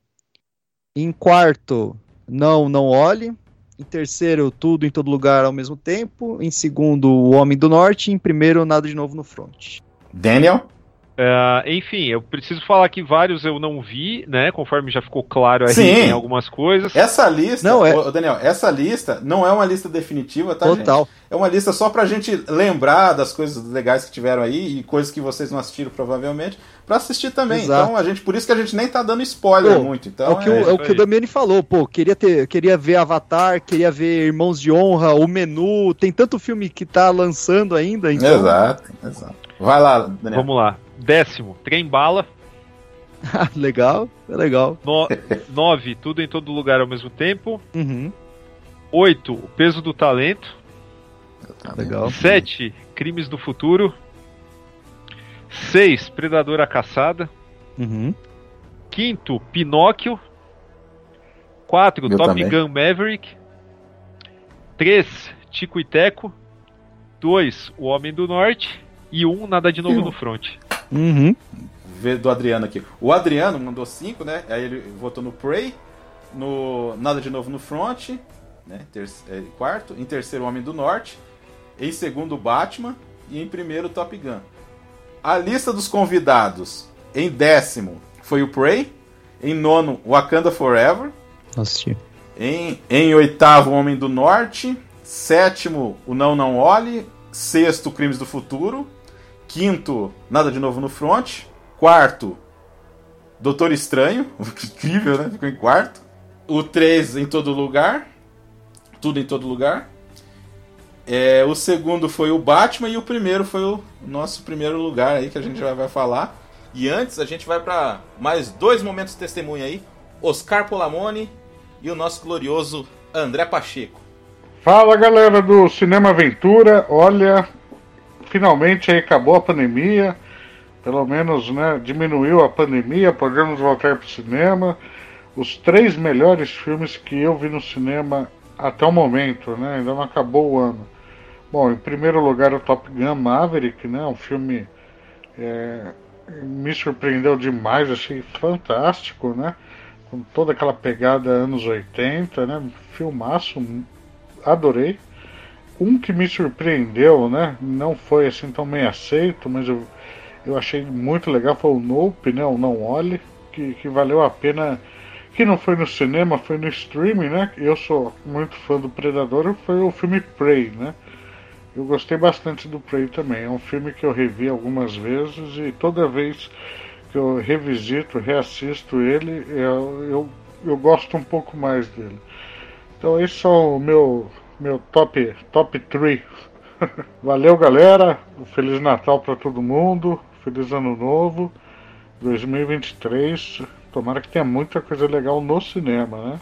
Em quarto, Não, Não Olhe. Em terceiro, Tudo em Todo Lugar ao mesmo tempo. Em segundo, O Homem do Norte. Em primeiro, Nada de Novo no Front. Daniel? Uh, enfim, eu preciso falar que vários eu não vi, né? Conforme já ficou claro aí Sim. em algumas coisas. Essa lista, não, é... Ô, Daniel, essa lista não é uma lista definitiva, tá, Total. Gente? É uma lista só pra gente lembrar das coisas legais que tiveram aí e coisas que vocês não assistiram provavelmente, pra assistir também. Exato. Então, a gente, por isso que a gente nem tá dando spoiler pô, muito. Então, é o que, é, o, é o, que o Damiani falou, pô, queria, ter, queria ver Avatar, queria ver Irmãos de Honra, o Menu, tem tanto filme que tá lançando ainda. Então... Exato, exato. Vai lá, Daniel. Vamos lá. Décimo, Trem Bala. legal, é legal. No, nove, Tudo em Todo Lugar ao mesmo tempo. Uhum. Oito, O Peso do Talento. Legal. Sete, Crimes do Futuro. Seis, Predador a Caçada. Uhum. Quinto, Pinóquio. Quatro, Top também. Gun Maverick. Três, Tico e Teco. Dois, O Homem do Norte. E um, Nada de Novo no Front. Uhum. Do Adriano aqui. O Adriano mandou 5, né? Aí ele votou no Prey, no Nada de Novo no Front, né? é, quarto. Em terceiro, Homem do Norte. Em segundo, Batman. E em primeiro, Top Gun. A lista dos convidados. Em décimo, foi o Prey. Em nono, Wakanda Forever. Assisti. Em, em oitavo, Homem do Norte. Sétimo, O Não Não Olhe. Sexto, Crimes do Futuro. Quinto, Nada de Novo no Front. Quarto, Doutor Estranho. Incrível, né? Ficou em quarto. O 3 em todo lugar. Tudo em todo lugar. É, o segundo foi o Batman e o primeiro foi o nosso primeiro lugar aí que a gente já vai falar. E antes a gente vai para mais dois momentos de testemunha aí. Oscar Polamone e o nosso glorioso André Pacheco. Fala galera do Cinema Aventura, olha, finalmente acabou a pandemia, pelo menos né, diminuiu a pandemia, podemos voltar para o cinema. Os três melhores filmes que eu vi no cinema até o momento, né? Ainda não acabou o ano. Bom, em primeiro lugar o Top Gun Maverick, né? Um filme é, me surpreendeu demais, achei fantástico, né? Com toda aquela pegada anos 80, né? Filmaço, adorei. Um que me surpreendeu, né? Não foi assim tão bem aceito, mas eu, eu achei muito legal foi o Nope, né? O Não Olhe, que, que valeu a pena. Que não foi no cinema, foi no streaming, né? Eu sou muito fã do Predador, foi o filme Prey, né? Eu gostei bastante do Prey também. É um filme que eu revi algumas vezes e toda vez que eu revisito, reassisto ele, eu, eu, eu gosto um pouco mais dele. Então esse é o meu meu top top 3. Valeu, galera. Um Feliz Natal para todo mundo. Feliz Ano Novo. 2023. Tomara que tenha muita coisa legal no cinema, né?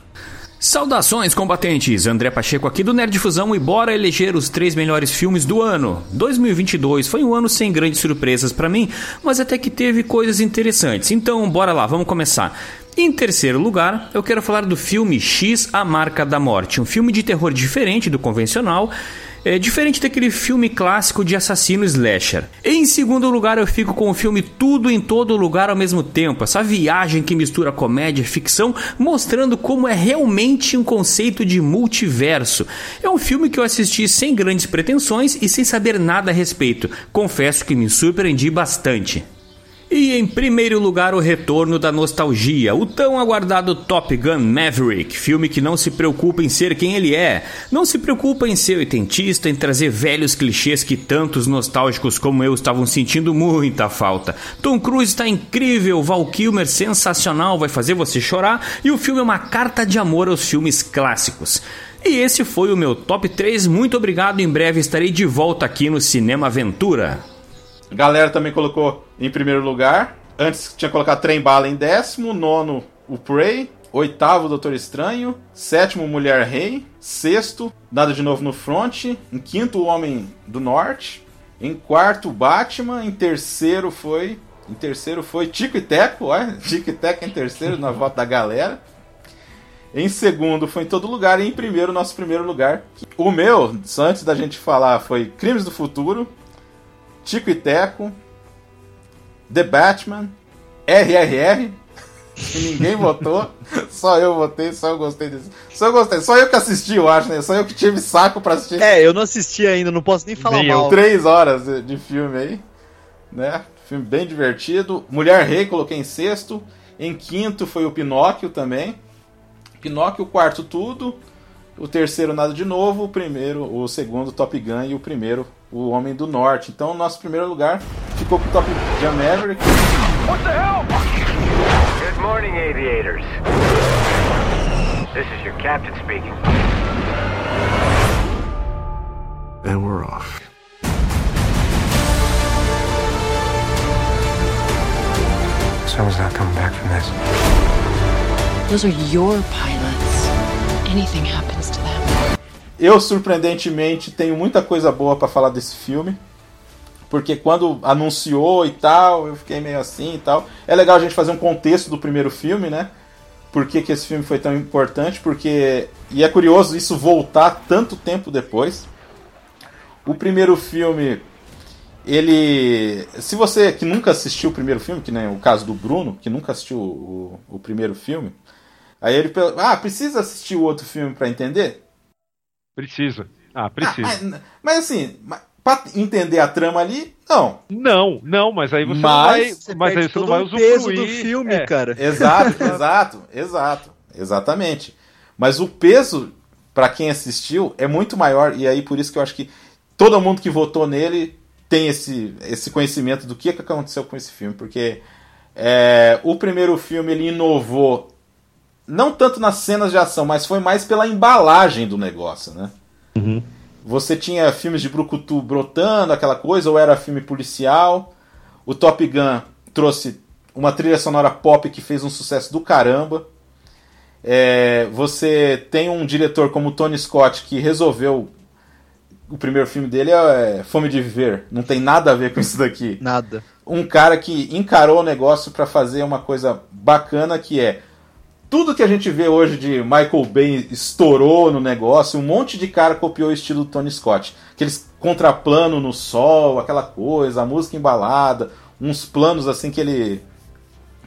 Saudações, combatentes! André Pacheco aqui do Nerd Fusão e bora eleger os três melhores filmes do ano. 2022 foi um ano sem grandes surpresas para mim, mas até que teve coisas interessantes. Então, bora lá, vamos começar. Em terceiro lugar, eu quero falar do filme X A Marca da Morte, um filme de terror diferente do convencional, é diferente daquele filme clássico de assassino slasher. Em segundo lugar, eu fico com o filme Tudo em Todo Lugar ao mesmo tempo, essa viagem que mistura comédia e ficção, mostrando como é realmente um conceito de multiverso. É um filme que eu assisti sem grandes pretensões e sem saber nada a respeito. Confesso que me surpreendi bastante. E em primeiro lugar, o retorno da nostalgia, o tão aguardado Top Gun Maverick, filme que não se preocupa em ser quem ele é, não se preocupa em ser oitentista, em trazer velhos clichês que tantos nostálgicos como eu estavam sentindo muita falta. Tom Cruise está incrível, Val Kilmer sensacional, vai fazer você chorar, e o filme é uma carta de amor aos filmes clássicos. E esse foi o meu top 3. Muito obrigado. Em breve estarei de volta aqui no Cinema Aventura. Galera também colocou em primeiro lugar. Antes tinha colocado Trem Bala em décimo, nono o Prey, oitavo Doutor Estranho, sétimo Mulher Rei, sexto Nada de Novo no Front, em quinto o Homem do Norte, em quarto Batman, em terceiro foi em terceiro foi Tico e Teco, olha, Tico e Teco em terceiro na volta da galera. Em segundo foi em todo lugar e em primeiro nosso primeiro lugar. O meu, só antes da gente falar, foi Crimes do Futuro, Tico e Teco, The Batman, RRR, que ninguém votou, só eu votei, só eu gostei desse. Só eu gostei, só eu que assisti, eu acho, né? Só eu que tive saco pra assistir. É, eu não assisti ainda, não posso nem falar nem mal. Três horas de filme aí, né? Filme bem divertido. Mulher Rei coloquei em sexto. Em quinto foi o Pinóquio também. Pinóquio, o quarto tudo. O terceiro nada de novo. O primeiro, o segundo Top Gun e o primeiro o Homem do Norte. Então, nosso primeiro lugar ficou com o Top Gun Maverick. What the hell? Good morning, aviators. This is your captain speaking. And we're off. Someone's not coming back from this. Those are your pilots. Anything happens to them. Eu, surpreendentemente, tenho muita coisa boa para falar desse filme. Porque quando anunciou e tal, eu fiquei meio assim e tal. É legal a gente fazer um contexto do primeiro filme, né? Por que, que esse filme foi tão importante? Porque. E é curioso isso voltar tanto tempo depois. O primeiro filme. Ele. Se você que nunca assistiu o primeiro filme, que nem o caso do Bruno, que nunca assistiu o, o primeiro filme. Aí ele. Ah, precisa assistir o outro filme para entender? Precisa. Ah, precisa. Ah, mas, assim, pra entender a trama ali, não. Não, não, mas aí você mas, não vai, mas aí você não vai o usufruir. peso do filme, é. cara. Exato, exato, exato, exatamente. Mas o peso para quem assistiu é muito maior e aí por isso que eu acho que todo mundo que votou nele tem esse, esse conhecimento do que, que aconteceu com esse filme, porque é, o primeiro filme ele inovou não tanto nas cenas de ação, mas foi mais pela embalagem do negócio, né? Uhum. Você tinha filmes de brucutu brotando, aquela coisa, ou era filme policial. O Top Gun trouxe uma trilha sonora pop que fez um sucesso do caramba. É, você tem um diretor como Tony Scott que resolveu. O primeiro filme dele é Fome de Viver. Não tem nada a ver com isso daqui. Nada. Um cara que encarou o negócio para fazer uma coisa bacana que é tudo que a gente vê hoje de Michael Bay estourou no negócio, um monte de cara copiou o estilo do Tony Scott. Aqueles contraplano no sol, aquela coisa, a música embalada, uns planos assim que ele.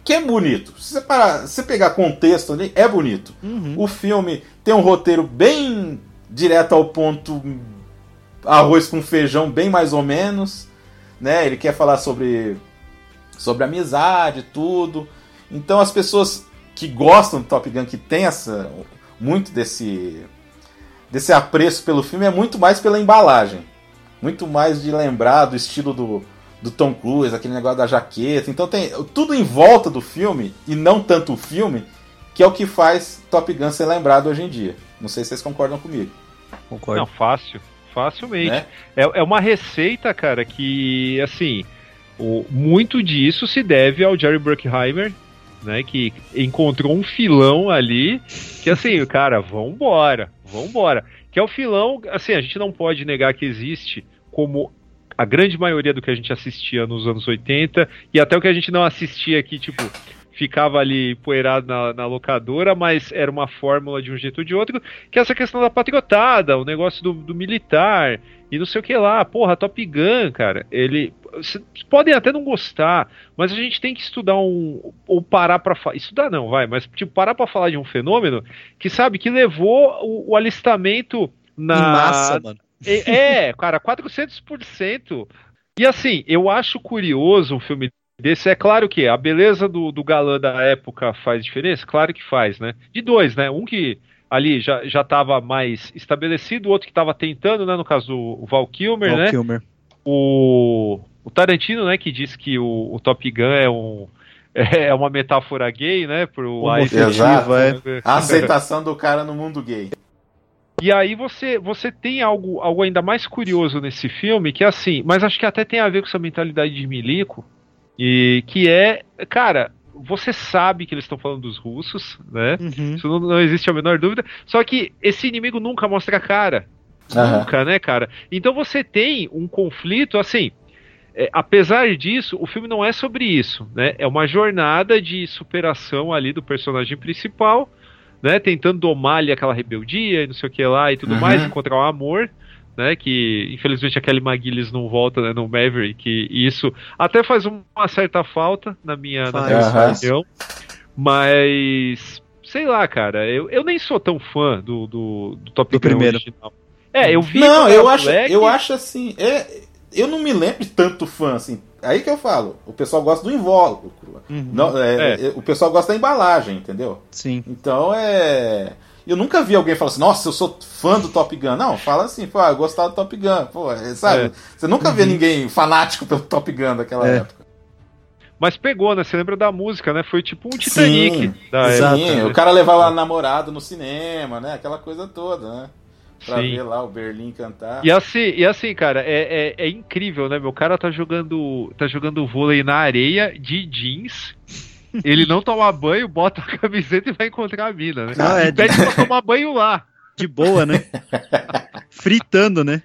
que é bonito. Se você, parar, se pegar contexto ali, é bonito. Uhum. O filme tem um roteiro bem direto ao ponto, arroz com feijão, bem mais ou menos. Né? Ele quer falar sobre, sobre amizade, tudo. Então as pessoas que gostam do Top Gun, que tem essa, muito desse, desse apreço pelo filme, é muito mais pela embalagem. Muito mais de lembrar do estilo do, do Tom Cruise, aquele negócio da jaqueta. Então tem tudo em volta do filme, e não tanto o filme, que é o que faz Top Gun ser lembrado hoje em dia. Não sei se vocês concordam comigo. Concordo. Não, fácil. Facilmente. Né? É, é uma receita, cara, que, assim, o, muito disso se deve ao Jerry Bruckheimer, né, que encontrou um filão ali, que assim, cara, vambora, vambora. Que é o filão, assim, a gente não pode negar que existe como a grande maioria do que a gente assistia nos anos 80 e até o que a gente não assistia aqui, tipo, ficava ali poeirado na, na locadora, mas era uma fórmula de um jeito ou de outro, que é essa questão da patriotada, o negócio do, do militar e não sei o que lá. Porra, Top Gun, cara, ele. Vocês podem até não gostar, mas a gente tem que estudar um. Ou parar pra falar. Estudar não, vai, mas tipo, parar pra falar de um fenômeno que sabe que levou o, o alistamento na. Em massa, mano. É, é, cara, 400%. E assim, eu acho curioso um filme desse. É claro que a beleza do, do galã da época faz diferença? Claro que faz, né? De dois, né? Um que ali já já estava mais estabelecido, o outro que estava tentando, né? No caso do Val Kilmer, Val né? Kilmer. O, o Tarantino, né? Que disse que o, o Top Gun é um é uma metáfora gay, né? Pro Exato. né? A aceitação do cara no mundo gay. E aí você, você tem algo, algo ainda mais curioso nesse filme, que é assim, mas acho que até tem a ver com essa mentalidade de milico, e que é, cara, você sabe que eles estão falando dos russos, né? Isso não, não existe a menor dúvida. Só que esse inimigo nunca mostra a cara. Aham. Nunca, né, cara? Então você tem um conflito, assim. é, apesar disso, o filme não é sobre isso, né? É uma jornada de superação ali do personagem principal, né? Tentando domar ali aquela rebeldia e não sei o que lá e tudo Uhum. mais, encontrar o amor, né? Que infelizmente a Kelly McGillis não volta né, no Maverick, e isso até faz uma certa falta na minha, na minha opinião. Mas sei lá, cara, eu, eu nem sou tão fã do, do, do Top Do Gun primeiro. original. É, eu vi. Não, eu acho, moleque. eu acho assim. é- eu não me lembro de tanto fã assim. Aí que eu falo. O pessoal gosta do invólucro. Não, é, É. é, o pessoal gosta da embalagem, entendeu? Sim. Então é. Eu nunca vi alguém falar assim, nossa, eu sou fã do Top Gun. Não, fala assim, pô, eu gostava do Top Gun. Pô, é, sabe? É. Você nunca vê ninguém fanático pelo Top Gun daquela É. época. Mas pegou, né? Você lembra da música, né? Foi tipo um Titanic da sim, época. né? o cara levava namorado no cinema, né? Aquela coisa toda, né? Pra Sim. ver lá o Berlim cantar. E assim, e assim, cara, é, é, é incrível, né? Meu cara tá jogando, tá jogando vôlei na areia de jeans. Ele não toma banho, bota a camiseta e vai encontrar a mina, né? Não, é pede pra tomar banho lá. De boa, né? Fritando, né?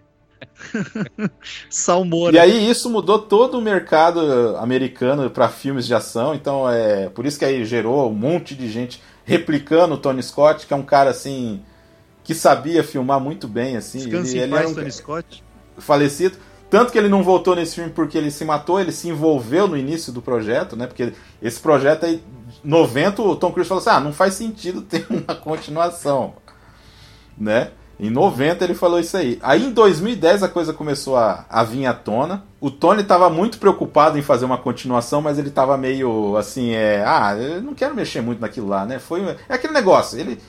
Salmoura. E aí isso mudou todo o mercado americano para filmes de ação, então é por isso que aí gerou um monte de gente replicando o Tony Scott, que é um cara assim que sabia filmar muito bem assim, Descanse ele, ele paz, era um Tony Scott. falecido, tanto que ele não voltou nesse filme porque ele se matou, ele se envolveu no início do projeto, né? Porque esse projeto aí 90 o Tom Cruise falou assim: "Ah, não faz sentido ter uma continuação". Né? Em 90 ele falou isso aí. Aí em 2010 a coisa começou a, a vir à tona. O Tony estava muito preocupado em fazer uma continuação, mas ele estava meio assim, é, ah, eu não quero mexer muito naquilo lá, né? Foi é aquele negócio, ele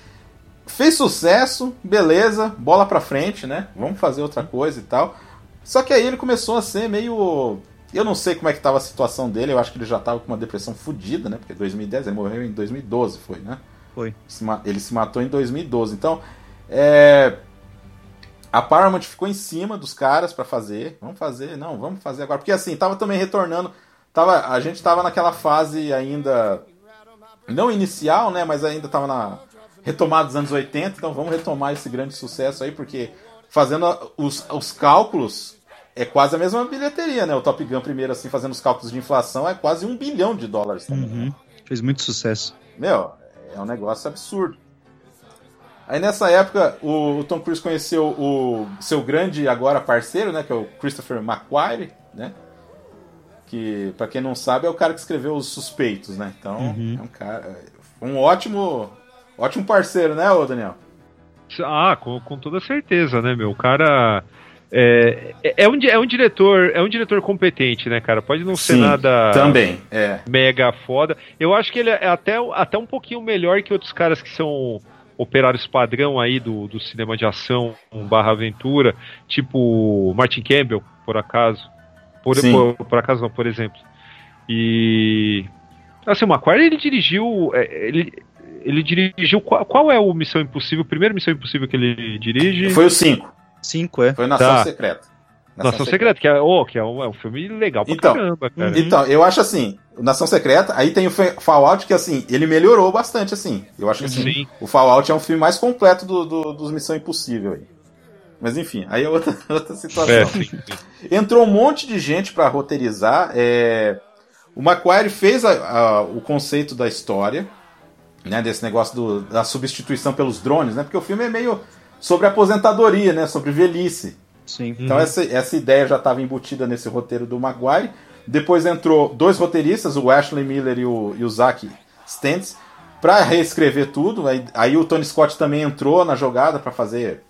fez sucesso, beleza, bola pra frente, né? Vamos fazer outra coisa e tal. Só que aí ele começou a ser meio eu não sei como é que tava a situação dele, eu acho que ele já tava com uma depressão fodida, né? Porque 2010, ele morreu em 2012, foi, né? Foi. Ele se matou em 2012. Então, é, a Paramount ficou em cima dos caras pra fazer. Vamos fazer, não, vamos fazer agora. Porque assim, tava também retornando. Tava, a gente tava naquela fase ainda. Não inicial, né? Mas ainda tava na retomada dos anos 80. Então vamos retomar esse grande sucesso aí, porque fazendo os, os cálculos. É quase a mesma bilheteria, né? O Top Gun primeiro, assim, fazendo os cálculos de inflação, é quase um bilhão de dólares também. Uhum. Fez muito sucesso. Meu, é um negócio absurdo. Aí nessa época, o, o Tom Cruise conheceu o seu grande agora parceiro, né, que é o Christopher McQuarrie, né? Que, pra quem não sabe, é o cara que escreveu Os Suspeitos, né? Então, Uhum. é um cara, um ótimo, ótimo parceiro, né, ô Daniel? Ah, com, com toda certeza, né, meu? O cara. É, é, é um, é um diretor é um diretor competente, né, cara? Pode não ser Sim, nada também, é. mega foda. Eu acho que ele é até, até um pouquinho melhor que outros caras que são operários padrão aí do, do cinema de ação barra aventura, tipo Martin Campbell, por acaso. Por, por, por acaso não, por exemplo. E. Assim, o McQuarrie ele dirigiu. é, Ele, ele dirigiu. Qual, qual é o Missão Impossível? O primeiro Missão Impossível que ele dirige? Foi o 5. 5, é. Foi Nação Tá. Secreta. Nação, Secreta, que, é, oh, que é, um, é um filme legal pra Então, caramba, cara. Então, eu acho assim, Nação Secreta, aí tem o Fa- Fallout que assim, ele melhorou bastante assim. Eu acho que assim, Sim. o Fallout é um filme mais completo do, do- dos Missão Impossível aí. Mas enfim, aí é outra, outra situação. É, sim, sim. Entrou um monte de gente pra roteirizar. é, O Macquarie fez a- a- o conceito da história, né, desse negócio do- da substituição pelos drones, né? Porque o filme é meio sobre aposentadoria, né? Sobre velhice. Sim. Então Uhum. essa, essa ideia já estava embutida nesse roteiro do Maguire. Depois entrou dois roteiristas, o Ashley Miller e o, e o Zach Stentz, para reescrever tudo. Aí, aí o Tony Scott também entrou na jogada para fazer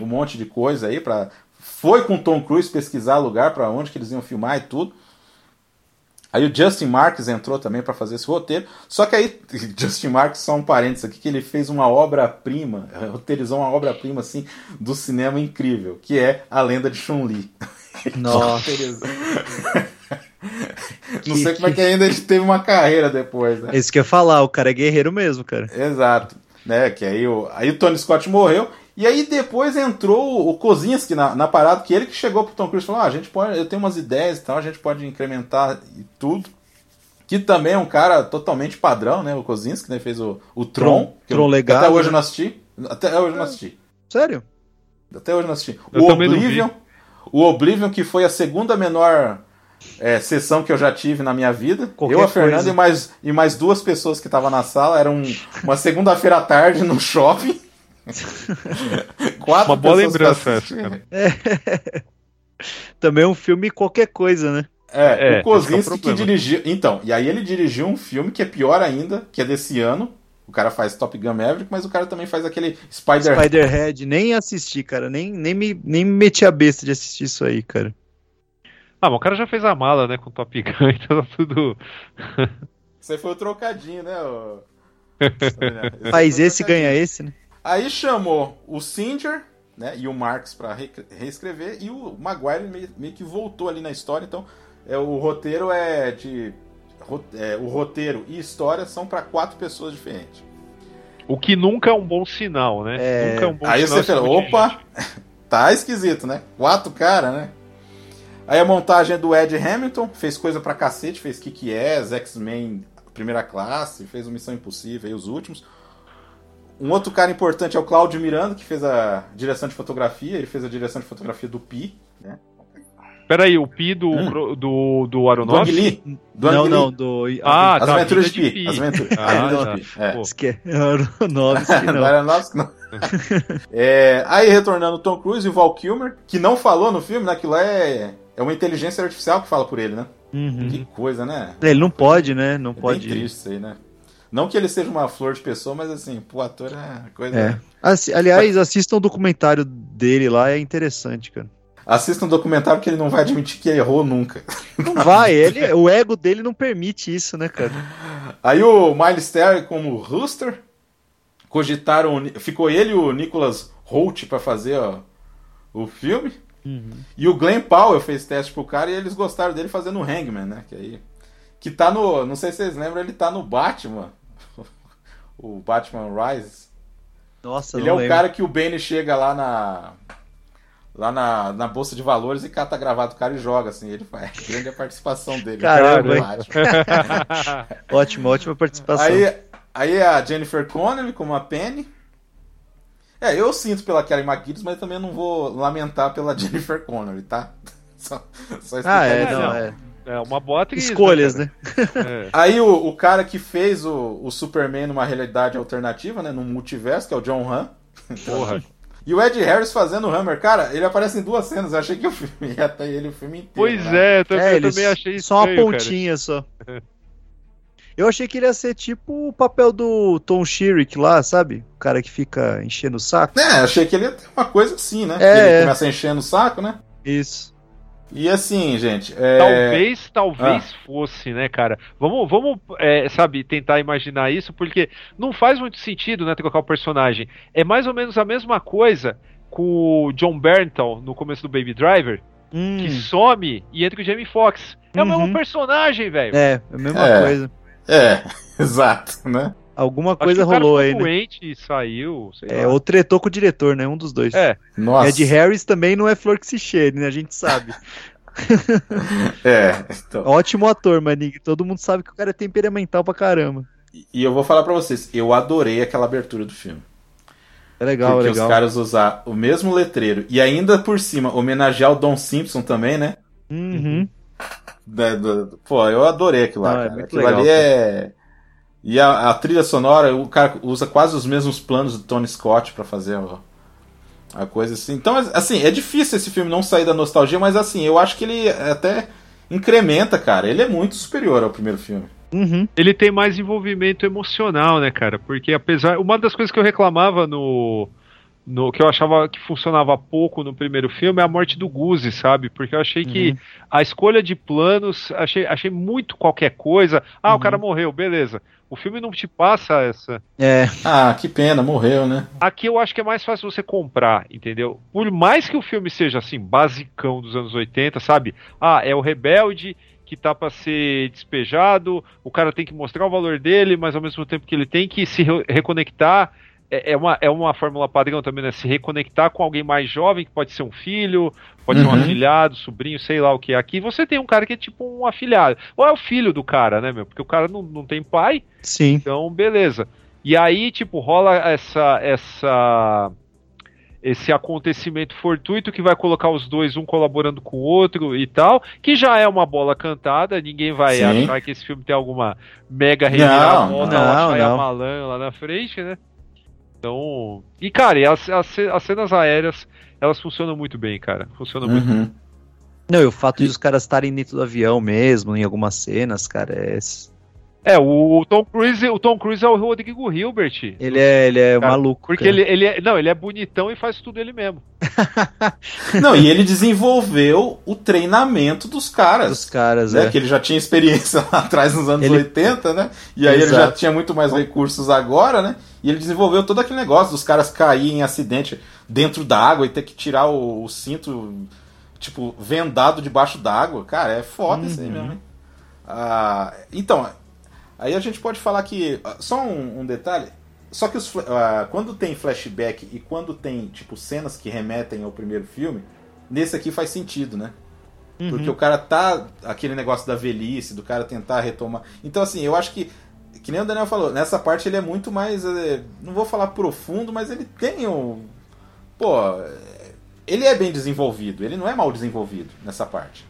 um monte de coisa aí. Pra, foi com o Tom Cruise pesquisar lugar para onde que eles iam filmar e tudo. Aí o Justin Marks entrou também para fazer esse roteiro. Só que aí, Justin Marks, só um parênteses aqui, que ele fez uma obra-prima, roteirizou uma obra-prima assim do cinema incrível, que é A Lenda de Chun-Li. Nossa. Não sei como é que ainda ele teve uma carreira depois, né? Isso que eu ia falar, o cara é guerreiro mesmo, cara. Exato. Né, que aí o, aí o Tony Scott morreu. E aí depois entrou o Kozinski na, na parada, que ele que chegou pro Tom Cruise e falou: ah, a gente pode, eu tenho umas ideias e tal, a gente pode incrementar e tudo. Que também é um cara totalmente padrão, né? O Kozinski, né? Fez o, o Tron. Tron, que Tron eu- legal, Até hoje né? eu não assisti. Até hoje eu não assisti. Sério? Até hoje eu não assisti. Eu o. Oblivion. O Oblivion, que foi a segunda menor é, sessão que eu já tive na minha vida. Qualquer eu, a Fernanda coisa. e mais, e mais duas pessoas que estavam na sala. Era um- uma segunda-feira à tarde no shopping. Quatro Uma boa lembrança essa, cara. É. Também é um filme qualquer coisa, né? É, É, o é o Kozinski que dirigiu. Então, e aí ele dirigiu um filme que é pior ainda, que é desse ano. O cara faz Top Gun Maverick, mas o cara também faz aquele Spider. Spider-Head, nem assisti, cara. Nem, nem, me, nem me meti a besta de assistir isso aí, cara. Ah, mas o cara já fez a mala, né, com o Top Gun, então tá tudo. Isso aí foi o trocadinho, né? ô- Faz o esse, trocadinho. ganha esse, né? Aí chamou o Singer, né, e o Marx pra re- reescrever, e o Maguire meio, meio que voltou ali na história, então é, o roteiro é de. é, o roteiro e história são pra quatro pessoas diferentes. O que nunca é um bom sinal, né? É. Nunca é um bom Aí sinal. você fala, de opa, tá esquisito, né? Quatro caras, né? Aí a montagem é do Ed Hamilton, fez coisa pra cacete, fez Kick-Ass, X-Men Primeira Classe, fez o Missão Impossível, aí os últimos. Um outro cara importante é o Claudio Miranda, que fez a direção de fotografia, ele fez a direção de fotografia do Pi, né? Peraí, o Pi do, Hum. do, do Do Aronofsky? Do não, Ang não, Lee. do. Ah, As tá, Aventuras Vida de Pi. As Aventuras, Ah, as Aventuras tá. de Pi. É. Esque... Aronofsky, Não não. Aronofsky, não. É, aí retornando o Tom Cruise e o Val Kilmer, que não falou no filme, né? Aquilo é, é uma inteligência artificial que fala por ele, né? Uhum. Que coisa, né? Ele não pode, né? Não É pode. bem triste isso aí, né? Não que ele seja uma flor de pessoa, mas assim, pro ator é coisa. É. Assi- aliás, assistam o documentário dele lá, é interessante, cara. Assista um documentário que ele não vai admitir que errou nunca. Não vai, ele, o ego dele não permite isso, né, cara? Aí o Miles Terry como Rooster. Cogitaram. Ficou ele e o Nicholas Holt pra fazer ó, o filme. E o Glenn Powell fez teste pro cara e eles gostaram dele fazendo o Hangman, né? Que aí. Que tá no. Não sei se vocês lembram, ele tá no Batman. O Batman Rises. Nossa, Ele é o lembro. cara que o Benny chega lá na. Lá na, na Bolsa de Valores e cata a gravata do cara e joga, assim. Ele faz. Grande a participação dele. Caramba. Ótimo, ótima participação. Aí, aí é a Jennifer Connelly como a Penny. É, eu sinto pela Kelly McGillis, mas também não vou lamentar pela Jennifer Connelly, tá? Só, só Ah, é, não, é. É uma boa atriz. Escolhas, né? né? É. Aí o, o cara que fez o, o Superman numa realidade alternativa, né? Num multiverso, que é o John Hamm. Porra. E o Ed Harris fazendo o Hammer, cara, ele aparece em duas cenas. Eu achei que o filme ia ter ele o filme inteiro. Pois né? é, eu também, É, eu também achei só uma estranho, cara. pontinha só. Eu achei que ele ia ser tipo o papel do Tom Sherrick lá, sabe? O cara que fica enchendo o saco. É, achei que ele ia ter uma coisa assim, né? É, Que ele é. começa enchendo o saco, né? Isso. E assim, gente. é- Talvez, talvez Ah. fosse, né, cara? Vamos, vamos é, sabe, tentar imaginar isso, porque não faz muito sentido, né, trocar o personagem. É mais ou menos a mesma coisa com o John Berntal no começo do Baby Driver, Hum, que some e entra o Jamie Foxx. É o Uhum. mesmo personagem, velho. é, a mesma É. coisa. É, exato, né? Alguma Acho coisa que o cara rolou aí, né? doente e saiu, sei É, lá. ou tretou com o diretor, né? Um dos dois. É, Nossa. Ed Harris também não é flor que se cheire, né? A gente sabe. É, então. Ótimo ator, Manig. Todo mundo sabe que o cara é temperamental pra caramba. E eu vou falar pra vocês, eu adorei aquela abertura do filme. É legal, porque é legal. os caras usar o mesmo letreiro e ainda por cima homenagear o Don Simpson também, né? Uhum. Da- do- pô, eu adorei aquilo lá, Não, é cara. muito Aquilo legal, ali é. E a, a trilha sonora, o cara usa quase os mesmos planos do Tony Scott pra fazer a, a coisa assim. Então, assim, é difícil esse filme não sair da nostalgia, mas assim, eu acho que ele até incrementa, cara. Ele é muito superior ao primeiro filme. Uhum. ele tem mais envolvimento emocional, né, cara? Porque apesar. Uma das coisas que eu reclamava no, no que eu achava que funcionava pouco no primeiro filme é a morte do Guzi, sabe? Porque eu achei que Uhum. a escolha de planos, achei, achei muito qualquer coisa. Ah, o Uhum. cara morreu, beleza. O filme não te passa essa. É. Ah, que pena, morreu, né? Aqui eu acho que é mais fácil você comprar, entendeu? Por mais que o filme seja assim, basicão dos anos 80, sabe? Ah, é o rebelde que tá pra ser despejado, o cara tem que mostrar o valor dele, mas ao mesmo tempo que ele tem que se re- reconectar. É, é uma, é uma fórmula padrão também, né? Se reconectar com alguém mais jovem, que pode ser um filho, pode ser um Uhum. afilhado, sobrinho, sei lá o que é. Aqui você tem um cara que é tipo um afilhado. Ou é o filho do cara, né, meu? Porque o cara não, não tem pai. Sim. Então, beleza. E aí, tipo, rola essa essa esse acontecimento fortuito que vai colocar os dois um colaborando com o outro e tal, que já é uma bola cantada, ninguém vai Sim. achar que esse filme tem alguma mega reviravolta não, lá, não. Malan lá na frente, né? Então, e cara, e as, as, as cenas aéreas, elas funcionam muito bem, cara. Funcionam muito Uhum. Não, e o fato de os caras estarem dentro do avião mesmo, em algumas cenas, cara, é. É, o, Tom Cruise, o Tom Cruise é o Rodrigo Hilbert. Ele é, ele é Cara, maluco. Porque cara. ele, ele é, não, ele é bonitão e faz tudo ele mesmo. Não, e ele desenvolveu o treinamento dos caras. Dos caras, né? é. Que ele já tinha experiência lá atrás nos anos Ele- 80, né? E aí ele já Exato. tinha muito mais recursos agora, né? E ele desenvolveu todo aquele negócio dos caras caírem em acidente dentro da água e ter que tirar o, o cinto, tipo, vendado debaixo d'água. Cara, é foda isso aí Uhum. mesmo, hein? Ah, então, aí a gente pode falar que. ah, Só um, um detalhe. Só que os ah, quando tem flashback e quando tem, tipo, cenas que remetem ao primeiro filme, nesse aqui faz sentido, né? Porque o cara tá. Aquele negócio da velhice, do cara tentar retomar. Então, assim, eu acho que. Que nem o Daniel falou, nessa parte ele é muito mais. eh, não vou falar profundo, mas ele tem um. Pô. eh, Ele é bem desenvolvido, ele não é mal desenvolvido nessa parte.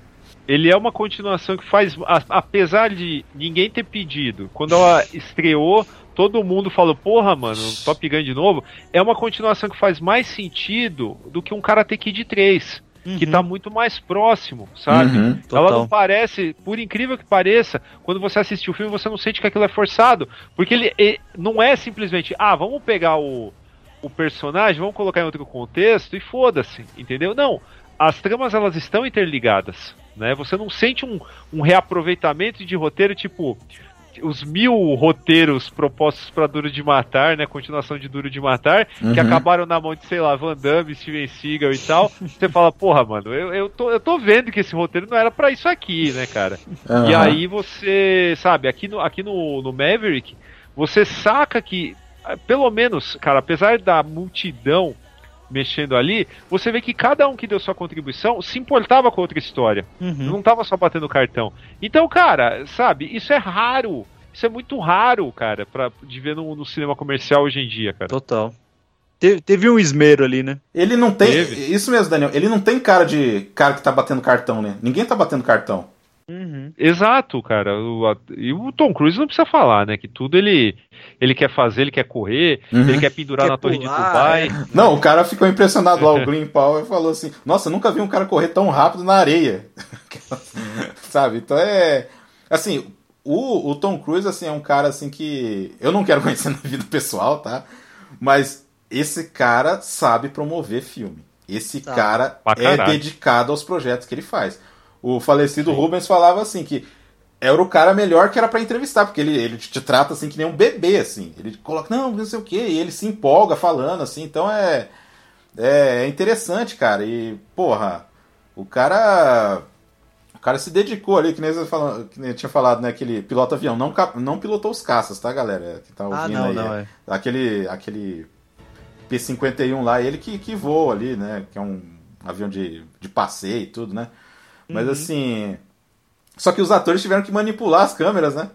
Ele é uma continuação que faz, a- apesar de ninguém ter pedido, quando ela estreou, todo mundo falou, porra, mano, Top Gun de novo, é uma continuação que faz mais sentido do que um Karate Kid 3. Que tá muito mais próximo, sabe? Uhum, Ela não parece, por incrível que pareça, quando você assiste o filme, você não sente que aquilo é forçado. Porque ele, ele não é simplesmente, ah, vamos pegar o, o personagem, vamos colocar em outro contexto e foda-se, entendeu? Não. As tramas elas estão interligadas, né? Você não sente um, um reaproveitamento de roteiro tipo os mil roteiros propostos para Duro de Matar, né? Continuação de Duro de Matar, que Uhum. acabaram na mão de, sei lá, Van Damme, Steven Seagal e tal. Você fala, porra, mano, eu, eu, tô, eu tô vendo que esse roteiro não era para isso aqui, né, cara? E Aham. aí você, sabe, aqui no, aqui no, no Maverick, você saca que, ah, pelo menos, cara, apesar da multidão mexendo ali, você vê que cada um que deu sua contribuição se importava com outra história. Uhum. Não tava só batendo cartão. Então, cara, sabe, isso é raro. Isso é muito raro, cara, pra, de ver no, no cinema comercial hoje em dia, cara. Total. Teve, teve um esmero ali, né? Ele não tem. Teve. Isso mesmo, Daniel. Ele não tem cara de cara que tá batendo cartão, né? Ninguém tá batendo cartão. Exato, cara. O, a- e o Tom Cruise não precisa falar, né? Que tudo ele, ele quer fazer, ele quer correr, Uhum. ele quer pendurar Quer na torre pular, de Dubai. Não, o cara ficou impressionado lá, o Green Power falou assim: Nossa, nunca vi um cara correr tão rápido na areia. Sabe? Então é. Assim, o, o Tom Cruise assim, é um cara assim que. Eu não quero conhecer na vida pessoal, tá? Mas esse cara sabe promover filme. Esse Tá. cara é dedicado aos projetos que ele faz. O falecido Rubens falava assim que era o cara melhor que era pra entrevistar, porque ele, ele te trata assim que nem um bebê, assim. Ele coloca, não, não sei o quê, e ele se empolga falando, assim, então é. É interessante, cara. E, porra, o cara. O cara se dedicou ali, que nem, falando, que nem eu tinha falado, né? Aquele piloto avião. Não, não pilotou os caças, tá, galera? Que tá ouvindo Ah, não, aí. não, é. Aquele, aquele P-51 lá, ele que, que voa ali, né? Que é um avião de, de passeio e tudo, né? Mas Uhum. assim. Só que os atores tiveram que manipular as câmeras, né?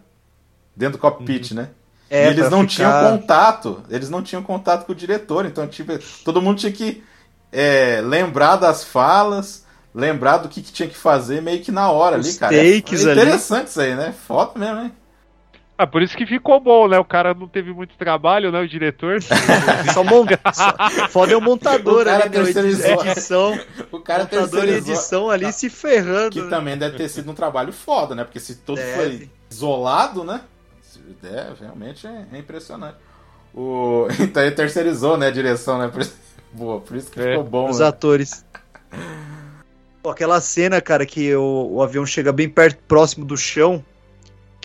Dentro do cockpit, né? É, e eles não ficar- tinham contato. Eles não tinham contato com o diretor. Então, tipo, todo mundo tinha que é, lembrar das falas, lembrar do que, que tinha que fazer meio que na hora Os ali, cara. É- takes é ali. interessante isso aí, né? Foda mesmo, né? Ah, por isso que ficou bom, né? O cara não teve muito trabalho, né? O diretor. Só monta. Foda é o montador O cara ali, né? terceirizou. Edição. O cara montador e terceirizou. edição ali se ferrando. Que né? também deve ter sido um trabalho foda, né? Porque se todo Deve. foi isolado, né? É, realmente é, é impressionante. O... Então ele terceirizou, né, a direção, né? Por isso- Boa, por isso que É, ficou bom. Os né? atores. Pô, aquela cena, cara, que o, o avião chega bem perto, próximo do chão,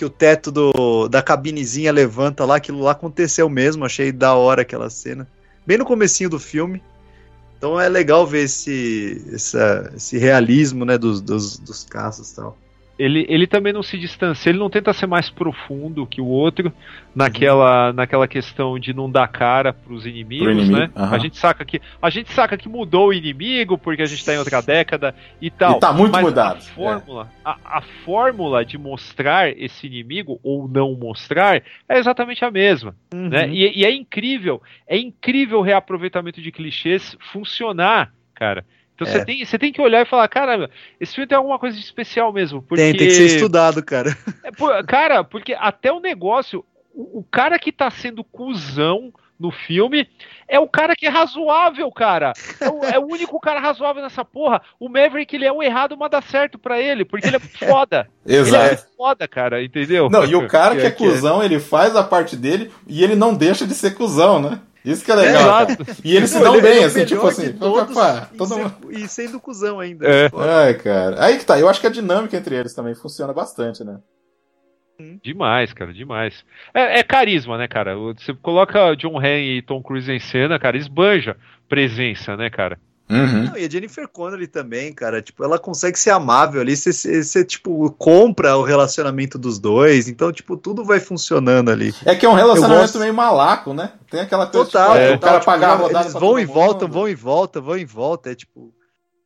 que o teto do, da cabinezinha levanta lá, aquilo lá aconteceu mesmo, achei da hora aquela cena. Bem no comecinho do filme. Então é legal ver esse, esse realismo, né, dos, dos, dos caças e tal. Ele, ele também não se distancia, ele não tenta ser mais profundo que o outro naquela, naquela questão de não dar cara pros inimigos, Pro inimigo, né? aham. A gente saca que a gente saca que mudou o inimigo porque a gente tá em outra década e tal. E tá muito mas mudado, A fórmula, a, a fórmula de mostrar esse inimigo ou não mostrar é exatamente a mesma, né? E, e é incrível, é incrível o reaproveitamento de clichês funcionar, cara. Então você É. tem, você tem que olhar e falar, caramba, esse filme tem alguma coisa de especial mesmo. Porque... Tem, tem que ser estudado, cara. É, pô, cara, porque até o negócio, o, o cara que tá sendo cuzão no filme é o cara que é razoável, cara. É o, é o único cara razoável nessa porra. O Maverick, ele é o errado, mas dá certo pra ele, porque ele é foda. Exato. Ele é foda, cara, entendeu? Não, e o cara que é que é. cuzão, ele faz a parte dele e ele não deixa de ser cuzão, né? Isso que é legal. Cara. E eles se dão ele- bem, é o assim, tipo assim. todos pá, e todo ser- mundo- E sendo cuzão ainda. É. Ai, cara. Aí que tá. Eu acho que a dinâmica entre eles também funciona bastante, né? Demais, cara, demais. É, é carisma, né, cara? O- Você coloca John Hamm e Tom Cruise em cena, cara, esbanja presença, né, cara? Uhum. Não, e a Jennifer Connelly também, cara, tipo, ela consegue ser amável ali, você, tipo, compra o relacionamento dos dois, então, tipo, tudo vai funcionando ali. É que é um relacionamento gosto- meio malaco, né? Tem aquela coisa Total, tipo, é, total, o cara tipo, pagar a rodada eles vão e voltam, vão e voltam, vão e voltam, é tipo,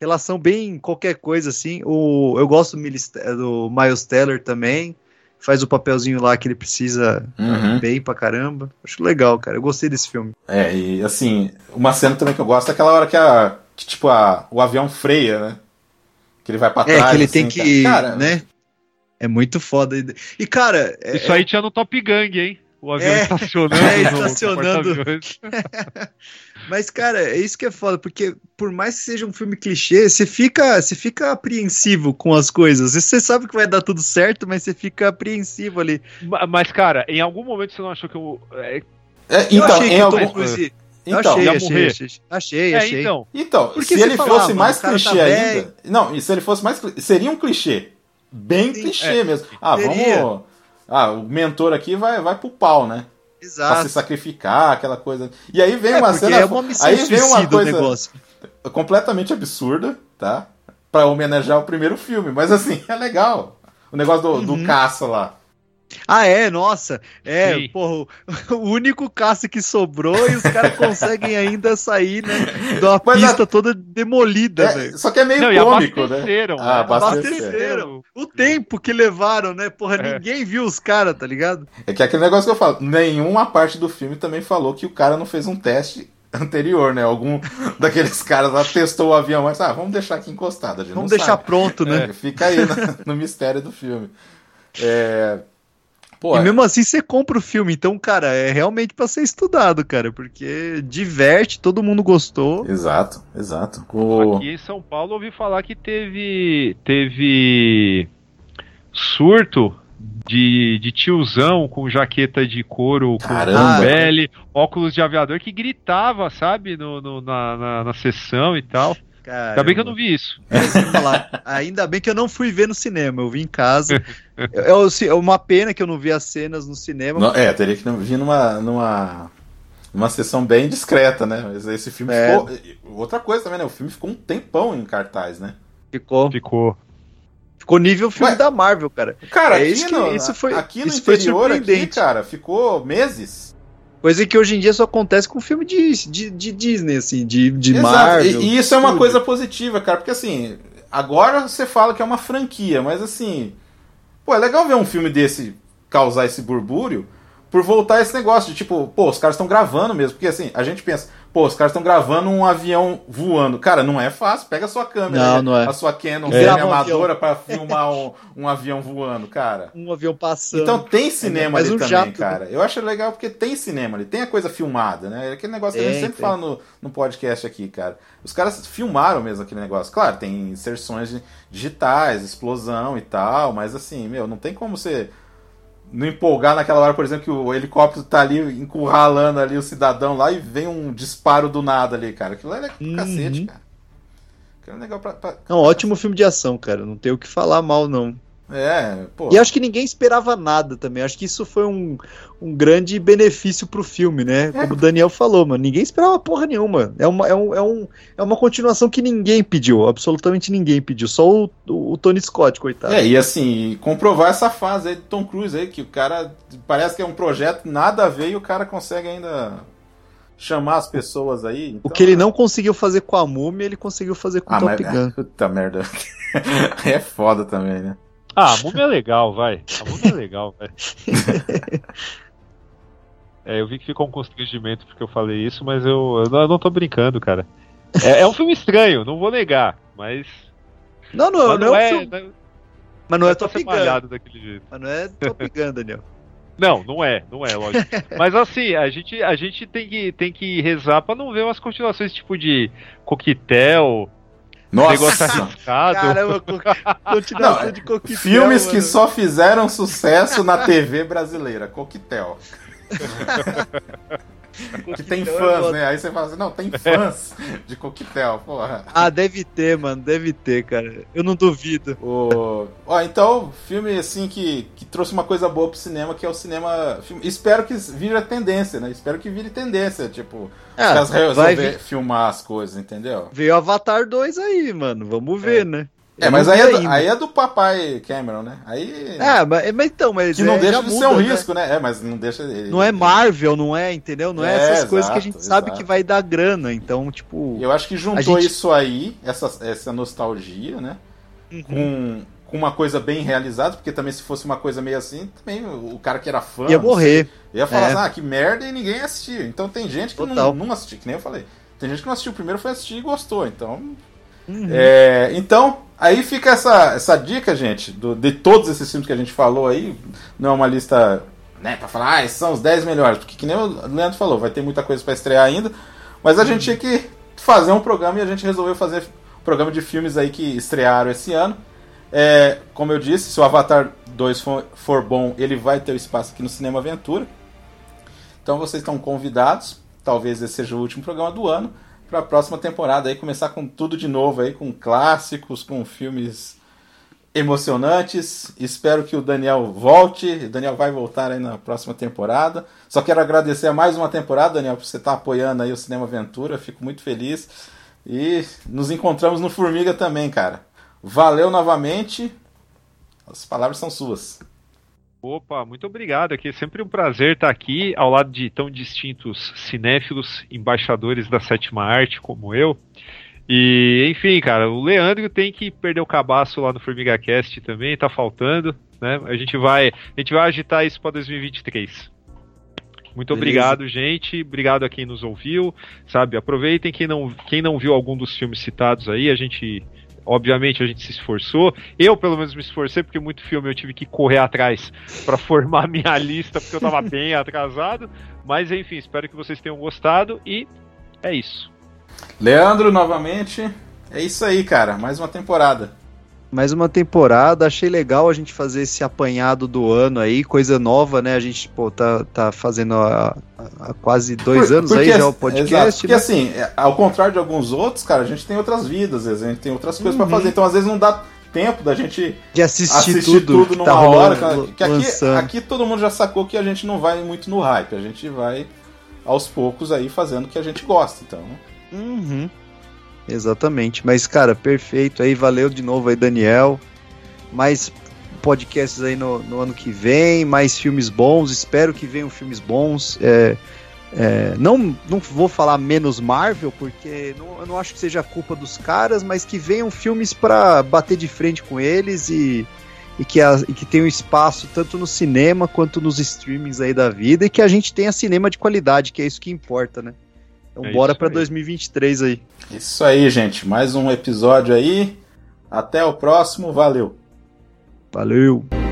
relação bem qualquer coisa, assim, o, eu gosto do, Miles- do Miles Teller também, faz o papelzinho lá que ele precisa Uhum. bem pra caramba, acho legal, cara, eu gostei desse filme. É, e assim, uma cena também que eu gosto é aquela hora que, a, que tipo, a, o avião freia, né? Que ele vai pra trás. É, que ele assim, tem que, Cara, né, é muito foda. E, cara... é- Isso aí tinha no Top Gang, hein? O avião É, estacionando. é, estacionando. Mas, cara, é isso que é foda, porque por mais que seja um filme clichê, você fica, você fica apreensivo com as coisas. Você sabe que vai dar tudo certo, mas você fica apreensivo ali. Ma- Mas, cara, em algum momento você não achou que eu. é, É, Eu então, achei em que algum... Tom Cruise- Eu Então, achei, ia achei, morrer. achei, achei, É, achei. então. Então, se ele falava, fosse mais tá clichê velho. ainda. Não, e se ele fosse mais. Seria um clichê. Bem clichê É. mesmo. Ah, Seria. vamos. Ah, o mentor aqui vai, vai pro pau, né? Pra se Exato. sacrificar, aquela coisa. E aí vem É, uma cena. é uma missão aí vem uma coisa negócio. completamente absurda, tá? Pra homenagear o primeiro filme. Mas assim, é legal. O negócio do, Uhum. do caça lá. Ah, é, nossa. É, Sim. porra, o- único caça que sobrou e os caras conseguem ainda sair, né? De uma Mas a- pista toda demolida, É, velho. só que é meio Não, cômico, né? abasteceram, Ah, né? abasteceram. Abasteceram. O tempo que levaram, né? Porra, É. ninguém viu os caras, tá ligado? É que é aquele negócio que eu falo, nenhuma parte do filme também falou que o cara não fez um teste anterior, né? Algum daqueles caras lá testou o avião, mas ah, vamos deixar aqui encostado. A gente Vamos não deixar sabe. pronto, né? É, fica aí no, no mistério do filme. É... Pô, E mesmo assim você compra o filme, então, cara, é realmente pra ser estudado, cara, porque diverte, todo mundo gostou. Exato, exato. O... Aqui em São Paulo eu ouvi falar que teve. Teve. Surto de, de tiozão com jaqueta de couro, com Caramba. pele, óculos de aviador que gritava, sabe, no, no- na, na, na sessão e tal. Cara, Ainda bem que eu não vi isso. falar. Ainda bem que eu não fui ver no cinema, eu vi em casa. É o- é uma pena que eu não vi as cenas no cinema. Não, é, teria que vir numa, numa, numa sessão bem discreta, né? Mas esse filme É. ficou. Outra coisa também, né? O filme ficou um tempão em cartaz, né? Ficou, Ficou. ficou nível filme Ué. da Marvel, cara. Cara, É aqui, isso que- no, isso foi- aqui no isso foi interior, aqui, cara, ficou meses. Coisa que hoje em dia só acontece com filme de, de, de Disney, assim, de, de Exato. Marvel. E, e isso é uma tudo. coisa positiva, cara, porque assim, agora você fala que é uma franquia, mas assim, pô, é legal ver um filme desse causar esse burbúrio por voltar esse negócio de tipo, pô, os caras estão gravando mesmo, porque assim, a gente pensa, pô, os caras estão gravando um avião voando. Cara, não é fácil, pega a sua câmera, Não, não é. a sua Canon É. semi-amadora pra filmar um, um avião voando, cara. Um avião passando. Então tem cinema mais ali um também, jato, né? cara. Eu acho legal porque tem cinema ali, tem a coisa filmada, né? É aquele negócio que a gente sempre tem. fala no, no podcast aqui, cara. Os caras filmaram mesmo aquele negócio. Claro, tem inserções digitais, explosão e tal, mas assim, meu, não tem como você não empolgar naquela hora, por exemplo, que o helicóptero tá ali encurralando ali o cidadão lá e vem um disparo do nada ali, cara. Aquilo é legal Uhum. cacete, cara. Aquilo é legal pra. pra- É um ótimo filme de ação, cara. Não tem o que falar mal, não. É, pô. E acho que ninguém esperava nada também. Acho que isso foi um, um grande benefício pro filme, né? Como o Daniel falou, mano. Ninguém esperava porra nenhuma. É uma, é um, é um, é uma continuação que ninguém pediu. Absolutamente ninguém pediu. Só o, o, o Tony Scott, coitado. É, e assim, comprovar essa fase aí do Tom Cruise aí, que o cara parece que é um projeto nada a ver e o cara consegue ainda chamar as pessoas aí. O então- que ele não conseguiu fazer com a múmia, ele conseguiu fazer com o Ah, Top mas, Gun. puta merda. é foda também, né? Ah, a múmia é legal, vai. A múmia é legal, vai. É, eu vi que ficou um constrangimento porque eu falei isso, mas eu, eu não, eu não tô brincando, cara. É, é um filme estranho, não vou negar, mas. Não, não, mas não, é, um é, filme- não- Mas não é Top Gun. malhado daquele jeito. Mas não é Top Gun, Daniel. Não, não é, não é, lógico. Mas assim, a gente, a gente tem, que, tem que rezar pra não ver umas continuações tipo de coquetel, Nossa. negócio arriscado. Caramba, co- continuação Não, de coquetel. Filmes que mano. só fizeram sucesso na TV brasileira. Coquetel. que tem é fãs, né? Aí você fala assim, não, tem fãs de coquetel, porra. Ah, deve ter, mano. Deve ter, cara. Eu não duvido. O... Ó, então, filme assim que, que trouxe uma coisa boa pro cinema, que é o cinema. filme- Espero que vire a tendência, né? Espero que vire tendência, tipo, Ah, os caras vai resolver vir- filmar as coisas, entendeu? Veio Avatar 2 aí, mano. Vamos ver, né? É, Eu mas aí é, do, aí é do papai Cameron, né? Aí. Ah, mas, mas então, mas que não é, deixa de muda, ser um né? risco, né? É, mas não deixa. ele- Não é Marvel, não é, entendeu? Não é, É, essas coisas que a exato, gente sabe exato. que vai dar grana. Então, tipo. Eu acho que juntou gente- isso aí, essa, essa nostalgia, né? Uhum. Com, com uma coisa bem realizada, porque também se fosse uma coisa meio assim, também o, cara que era fã. Ia morrer. sei, ia falar É. assim, ah, que merda e ninguém assistiu. Então tem gente que Total. não, não assistiu, que nem eu falei. Tem gente que não assistiu o primeiro, foi assistir e gostou. Então. Uhum. É, então, aí fica essa, essa dica, gente, do- de todos esses filmes que a gente falou aí. Não é uma lista, né, pra falar, ah, esses são os 10 melhores, porque que nem o Leandro falou, vai ter muita coisa pra estrear ainda. Mas a gente tinha que fazer um programa e a gente resolveu fazer um programa de filmes aí que estrearam esse ano. É, como eu disse, se o Avatar 2 for, for bom, ele vai ter espaço aqui no Cinema Aventura. Então vocês estão convidados. Talvez esse seja o último programa do ano. Para a próxima temporada aí começar com tudo de novo aí, com clássicos, com filmes emocionantes. Espero que o Daniel volte. O Daniel vai voltar aí na próxima temporada. Só quero agradecer a mais uma temporada, Daniel, por você estar apoiando aí o Cinema Aventura. Fico muito feliz. E nos encontramos no Formiga também, cara. Valeu novamente. As palavras são suas. Opa, muito obrigado. Aqui é sempre um prazer estar aqui ao lado de tão distintos cinéfilos, embaixadores da sétima arte como eu. E, enfim, cara, o Leandro tem que perder o cabaço lá no Formiga Cast também, tá faltando, né? A gente vai, a gente vai agitar isso para 2023. Muito Beleza. obrigado, gente. Obrigado a quem nos ouviu, sabe? Aproveitem quem não, quem não viu algum dos filmes citados aí, a gente Obviamente a gente se esforçou. Eu, pelo menos, me esforcei, porque muito filme eu tive que correr atrás para formar minha lista, porque eu tava bem atrasado. Mas enfim, espero que vocês tenham gostado e é isso. Leandro, novamente. É isso aí, cara. Mais uma temporada. Mais uma temporada, achei legal a gente fazer esse apanhado do ano aí, coisa nova, né? A gente, pô, tá, tá fazendo há, há quase dois Por- anos porque- aí já o podcast. Exato, porque né? assim, é, ao contrário de alguns outros, cara, a gente tem outras vidas, a gente tem outras coisas Uhum. pra fazer. Então, às vezes, não dá tempo da gente De assistir tudo que numa tá hora. rolando, que aqui, aqui todo mundo já sacou que a gente não vai muito no hype, a gente vai aos poucos aí fazendo o que a gente gosta. Então, Uhum. Exatamente. Mas, cara, perfeito aí. Valeu de novo aí, Daniel. Mais podcasts aí no, no ano que vem, mais filmes bons. Espero que venham filmes bons. É, é, não, não vou falar menos Marvel, porque não, eu não acho que seja culpa dos caras, mas que venham filmes pra bater de frente com eles e, e, que, a, e que tenham espaço tanto no cinema quanto nos streamings aí da vida e que a gente tenha cinema de qualidade, que é isso que importa, né? Então É bora aí. 2023 aí. isso aí, gente. Mais um episódio aí. Até o próximo. Valeu. Valeu.